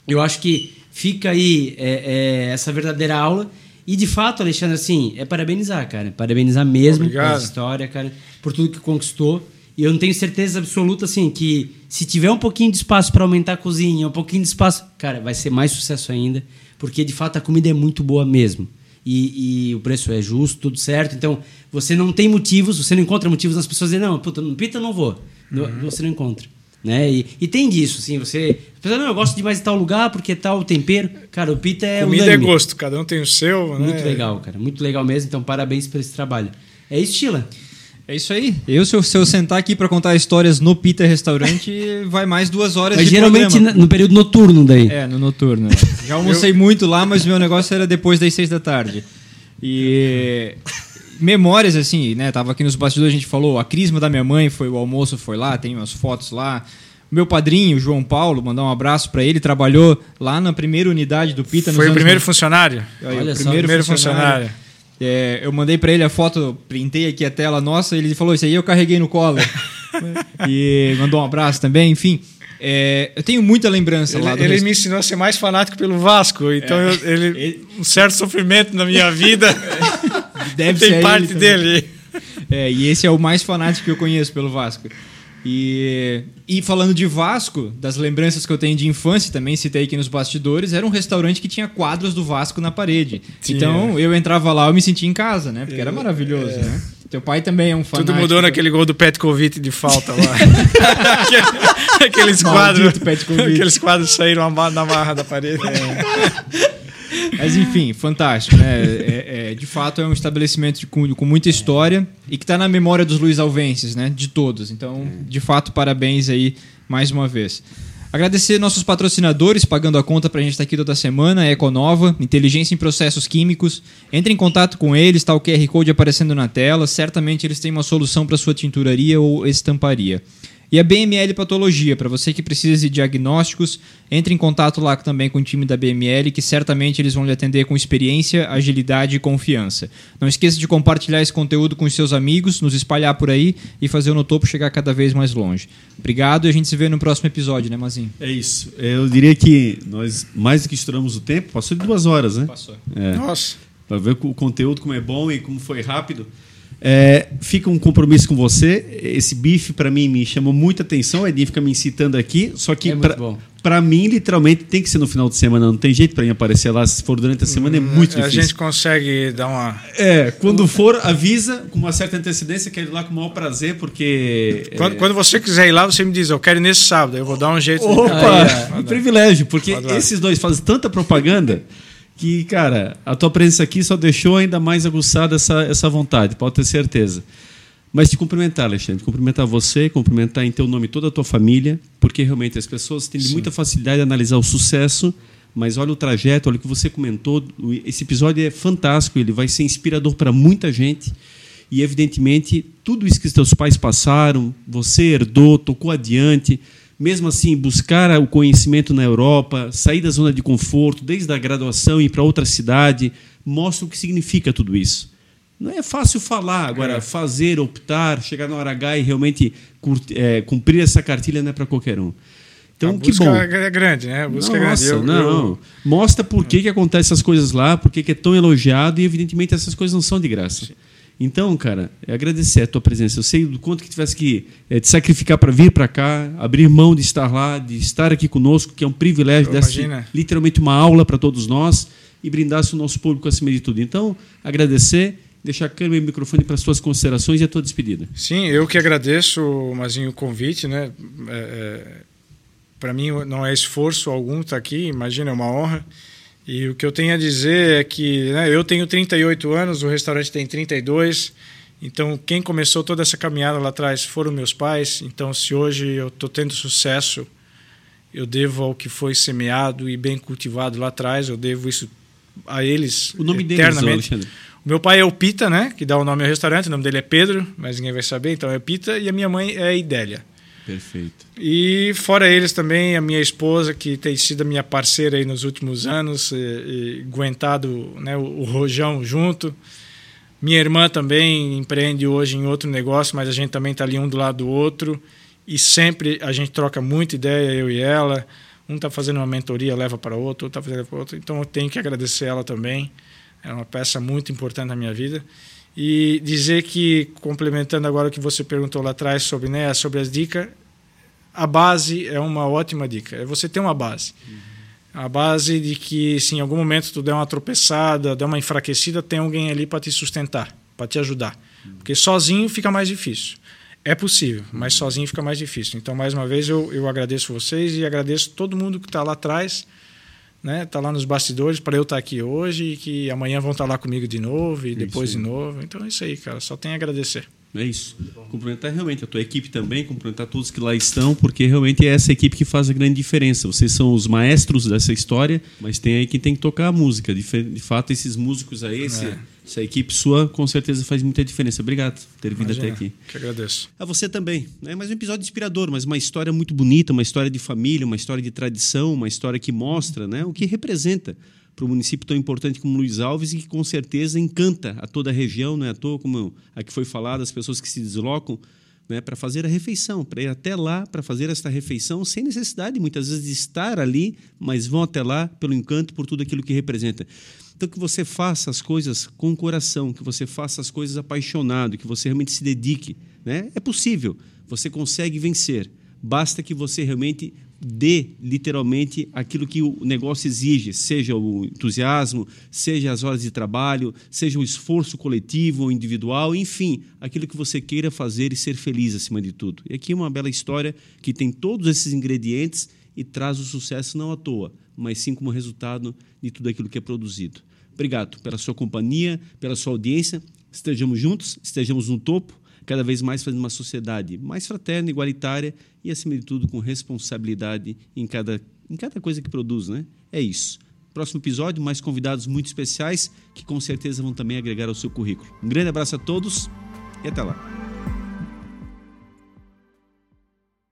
Eu acho que fica aí é, é, essa verdadeira aula. E, de fato, Alexandre, assim, é parabenizar, cara. Parabenizar mesmo Obrigado. pela história, cara, por tudo que conquistou. E eu não tenho certeza absoluta, assim, que se tiver um pouquinho de espaço para aumentar a cozinha, um pouquinho de espaço, cara, vai ser mais sucesso ainda. Porque, de fato, a comida é muito boa mesmo. E, e o preço é justo, tudo certo. Então, você não tem motivos, você não encontra motivos nas pessoas dizerem, não, puta, no pita não vou. No- Você não encontra. Né? E, e tem disso, assim, você. Pensa, não, eu gosto de mais de tal lugar porque é tal tempero. Cara, o pita é Comida unânime. é gosto, cada um tem o seu. Muito né? legal, cara. Muito legal mesmo. Então, parabéns por esse trabalho. É isso, Sheila. É isso aí. Eu, se eu, se eu sentar aqui para contar histórias no Peter Restaurante, vai mais duas horas Mas de geralmente programa. no período noturno daí. É, no noturno. Já almocei muito lá, mas o meu negócio era depois das seis da tarde. E memórias, assim, né? Tava aqui nos bastidores, a gente falou, a crisma da minha mãe foi, o almoço foi lá, tem umas fotos lá. Meu padrinho, João Paulo, mandar um abraço para ele, trabalhou lá na primeira unidade do Pita. nos Foi o anos primeiro 90. funcionário? Aí, Olha o só. primeiro, Primeiro funcionário. funcionário. É, eu mandei pra ele a foto, printei aqui a tela nossa, ele falou: Isso aí eu carreguei no colo. e mandou um abraço também, enfim. é, eu tenho muita lembrança lá do Ele, ele me ensinou a ser mais fanático pelo Vasco, então eu- ele, Ele- um certo sofrimento na minha vida Deve tem ser parte ele dele. É, e esse é o mais fanático que eu conheço pelo Vasco. E, e falando de Vasco, das lembranças que eu tenho de infância, também citei aqui nos bastidores, era um restaurante que tinha quadros do Vasco na parede. Tinha. Então eu entrava lá, eu me sentia em casa, né? Porque era maravilhoso, né? Teu pai também é um fanático. Tudo mudou naquele gol do Petkovic de falta lá. Aqueles quadros, aqueles quadros saíram na barra da parede. Mas enfim, fantástico, né? É, é, de fato é um estabelecimento de- com, com muita história e que está na memória dos Luiz Alvenses, né? De todos. Então, de fato, parabéns aí mais uma vez. Agradecer nossos patrocinadores pagando a conta para a gente estar aqui toda semana, Econova, Inteligência em Processos Químicos. Entre em contato com eles, está o QR Code aparecendo na tela. Certamente eles têm uma solução para sua tinturaria ou estamparia. E a BML Patologia, para você que precisa de diagnósticos, entre em contato lá também com o time da BML, que certamente eles vão lhe atender com experiência, agilidade e confiança. Não esqueça de compartilhar esse conteúdo com os seus amigos, nos espalhar por aí e fazer o No Topo chegar cada vez mais longe. Obrigado e a gente se vê no próximo episódio, né, Mazinho? É isso. Eu diria que nós mais do que estouramos o tempo, passou de duas horas, né? Passou. É. Nossa. Para ver o conteúdo como é bom e como foi rápido. É, fica um compromisso com você. Esse bife, para mim, me chamou muita atenção. O Edinho fica me incitando aqui. Só que, É muito para mim, literalmente, tem que ser no final de semana. Não tem jeito para mim aparecer lá. Se for durante a semana, é muito a difícil. gente consegue dar uma. É, quando for, avisa com uma certa antecedência. Quero ir lá com o maior prazer, porque. é, Quando, quando você quiser ir lá, você me diz, eu quero ir nesse sábado. Eu vou dar um jeito. de- Opa! Aí, que privilégio, porque esses dois fazem tanta propaganda que, cara, a tua presença aqui só deixou ainda mais aguçada essa, essa vontade, pode ter certeza. Mas te cumprimentar, Alexandre, cumprimentar você, cumprimentar em teu nome toda a tua família, porque realmente as pessoas têm muita facilidade de analisar o sucesso, mas olha o trajeto, olha o que você comentou. Esse episódio é fantástico, ele vai ser inspirador para muita gente. E, evidentemente, tudo isso que teus pais passaram, você herdou, tocou adiante. Mesmo assim, buscar o conhecimento na Europa, sair da zona de conforto, desde a graduação e ir para outra cidade, mostra o que significa tudo isso. Não é fácil falar, agora fazer, optar, chegar na hora H e realmente curti- é, cumprir essa cartilha não é para qualquer um. Então, a que busca bom. é grande, né? A busca é grande. Nossa, Eu- não. eu- Mostra por que, que acontecem essas coisas lá, por que, que é tão elogiado e, evidentemente, essas coisas não são de graça. Então, cara, é agradecer a tua presença. Eu sei do quanto que tivesse que eh, te sacrificar para vir para cá, abrir mão de estar lá, de estar aqui conosco, que é um privilégio, desse imagina. literalmente uma aula para todos nós e brindasse o nosso público acima de tudo. Então, agradecer, deixar a câmera e o microfone para as tuas considerações e a tua despedida. Sim, eu que agradeço, Mazinho, o convite, né? Para mim não é esforço algum estar aqui, imagina, é uma honra. E o que eu tenho a dizer é que né, eu tenho 38 anos, o restaurante tem 32, então quem começou toda essa caminhada lá atrás foram meus pais. Então, se hoje eu estou tendo sucesso, eu devo ao que foi semeado e bem cultivado lá atrás, eu devo isso a eles O nome deles, eternamente. Alexandre. O meu pai é o Pita, né? Que dá o nome ao restaurante. O nome dele é Pedro, mas ninguém vai saber, então é Pita. E a minha mãe é a Idélia. Perfeito. E fora eles também, a minha esposa, que tem sido a minha parceira aí nos últimos anos, e, e aguentado né, o, o rojão junto. Minha irmã também empreende hoje em outro negócio, mas a gente também está ali um do lado do outro. E sempre a gente troca muita ideia, eu e ela. Um está fazendo uma mentoria, leva para outro, outro está fazendo para outro. Então eu tenho que agradecer ela também. É uma peça muito importante na minha vida. E dizer que, complementando agora o que você perguntou lá atrás sobre, né, sobre as dicas, a base é uma ótima dica. É você ter uma base. A base de que, se em algum momento tu der uma tropeçada, der uma enfraquecida, tem alguém ali para te sustentar, para te ajudar. Porque sozinho fica mais difícil. é possível, mas sozinho fica mais difícil. Então, mais uma vez, eu, eu agradeço vocês e agradeço todo mundo que está lá atrás, né? Tá lá nos bastidores para eu estar tá aqui hoje e que amanhã vão estar tá lá comigo de novo e é depois de novo. Então é isso aí, cara. Só tem a agradecer. É isso. Cumprimentar realmente a tua equipe também, cumprimentar todos que lá estão, porque realmente é essa equipe que faz a grande diferença. Vocês são os maestros dessa história, mas tem aí quem tem que tocar a música. De, fato, esses músicos aí, esse, é. Essa equipe sua, com certeza faz muita diferença. Obrigado por ter vindo Imagina, até aqui. Que agradeço. A você também. É mais um episódio inspirador, mas uma história muito bonita, uma história de família, uma história de tradição, uma história que mostra né, o que representa para um município tão importante como Luiz Alves e que com certeza encanta a toda a região, não é à toa, como aqui foi falado, as pessoas que se deslocam né, para fazer a refeição, para ir até lá para fazer esta refeição sem necessidade muitas vezes de estar ali, mas vão até lá pelo encanto, por tudo aquilo que representa. Então que você faça as coisas com o coração, que você faça as coisas apaixonado, que você realmente se dedique, né? É possível, você consegue vencer. Basta que você realmente dê literalmente aquilo que o negócio exige, seja o entusiasmo, seja as horas de trabalho, seja o esforço coletivo ou individual, enfim, aquilo que você queira fazer e ser feliz acima de tudo. E aqui é uma bela história que tem todos esses ingredientes e traz o sucesso não à toa, mas sim como resultado de tudo aquilo que é produzido. Obrigado pela sua companhia, pela sua audiência. Estejamos juntos, estejamos no topo cada vez mais fazendo uma sociedade mais fraterna, igualitária e, acima de tudo, com responsabilidade em cada, em cada coisa que produz. Né? É isso. Próximo episódio, mais convidados muito especiais que com certeza vão também agregar ao seu currículo. Um grande abraço a todos e até lá.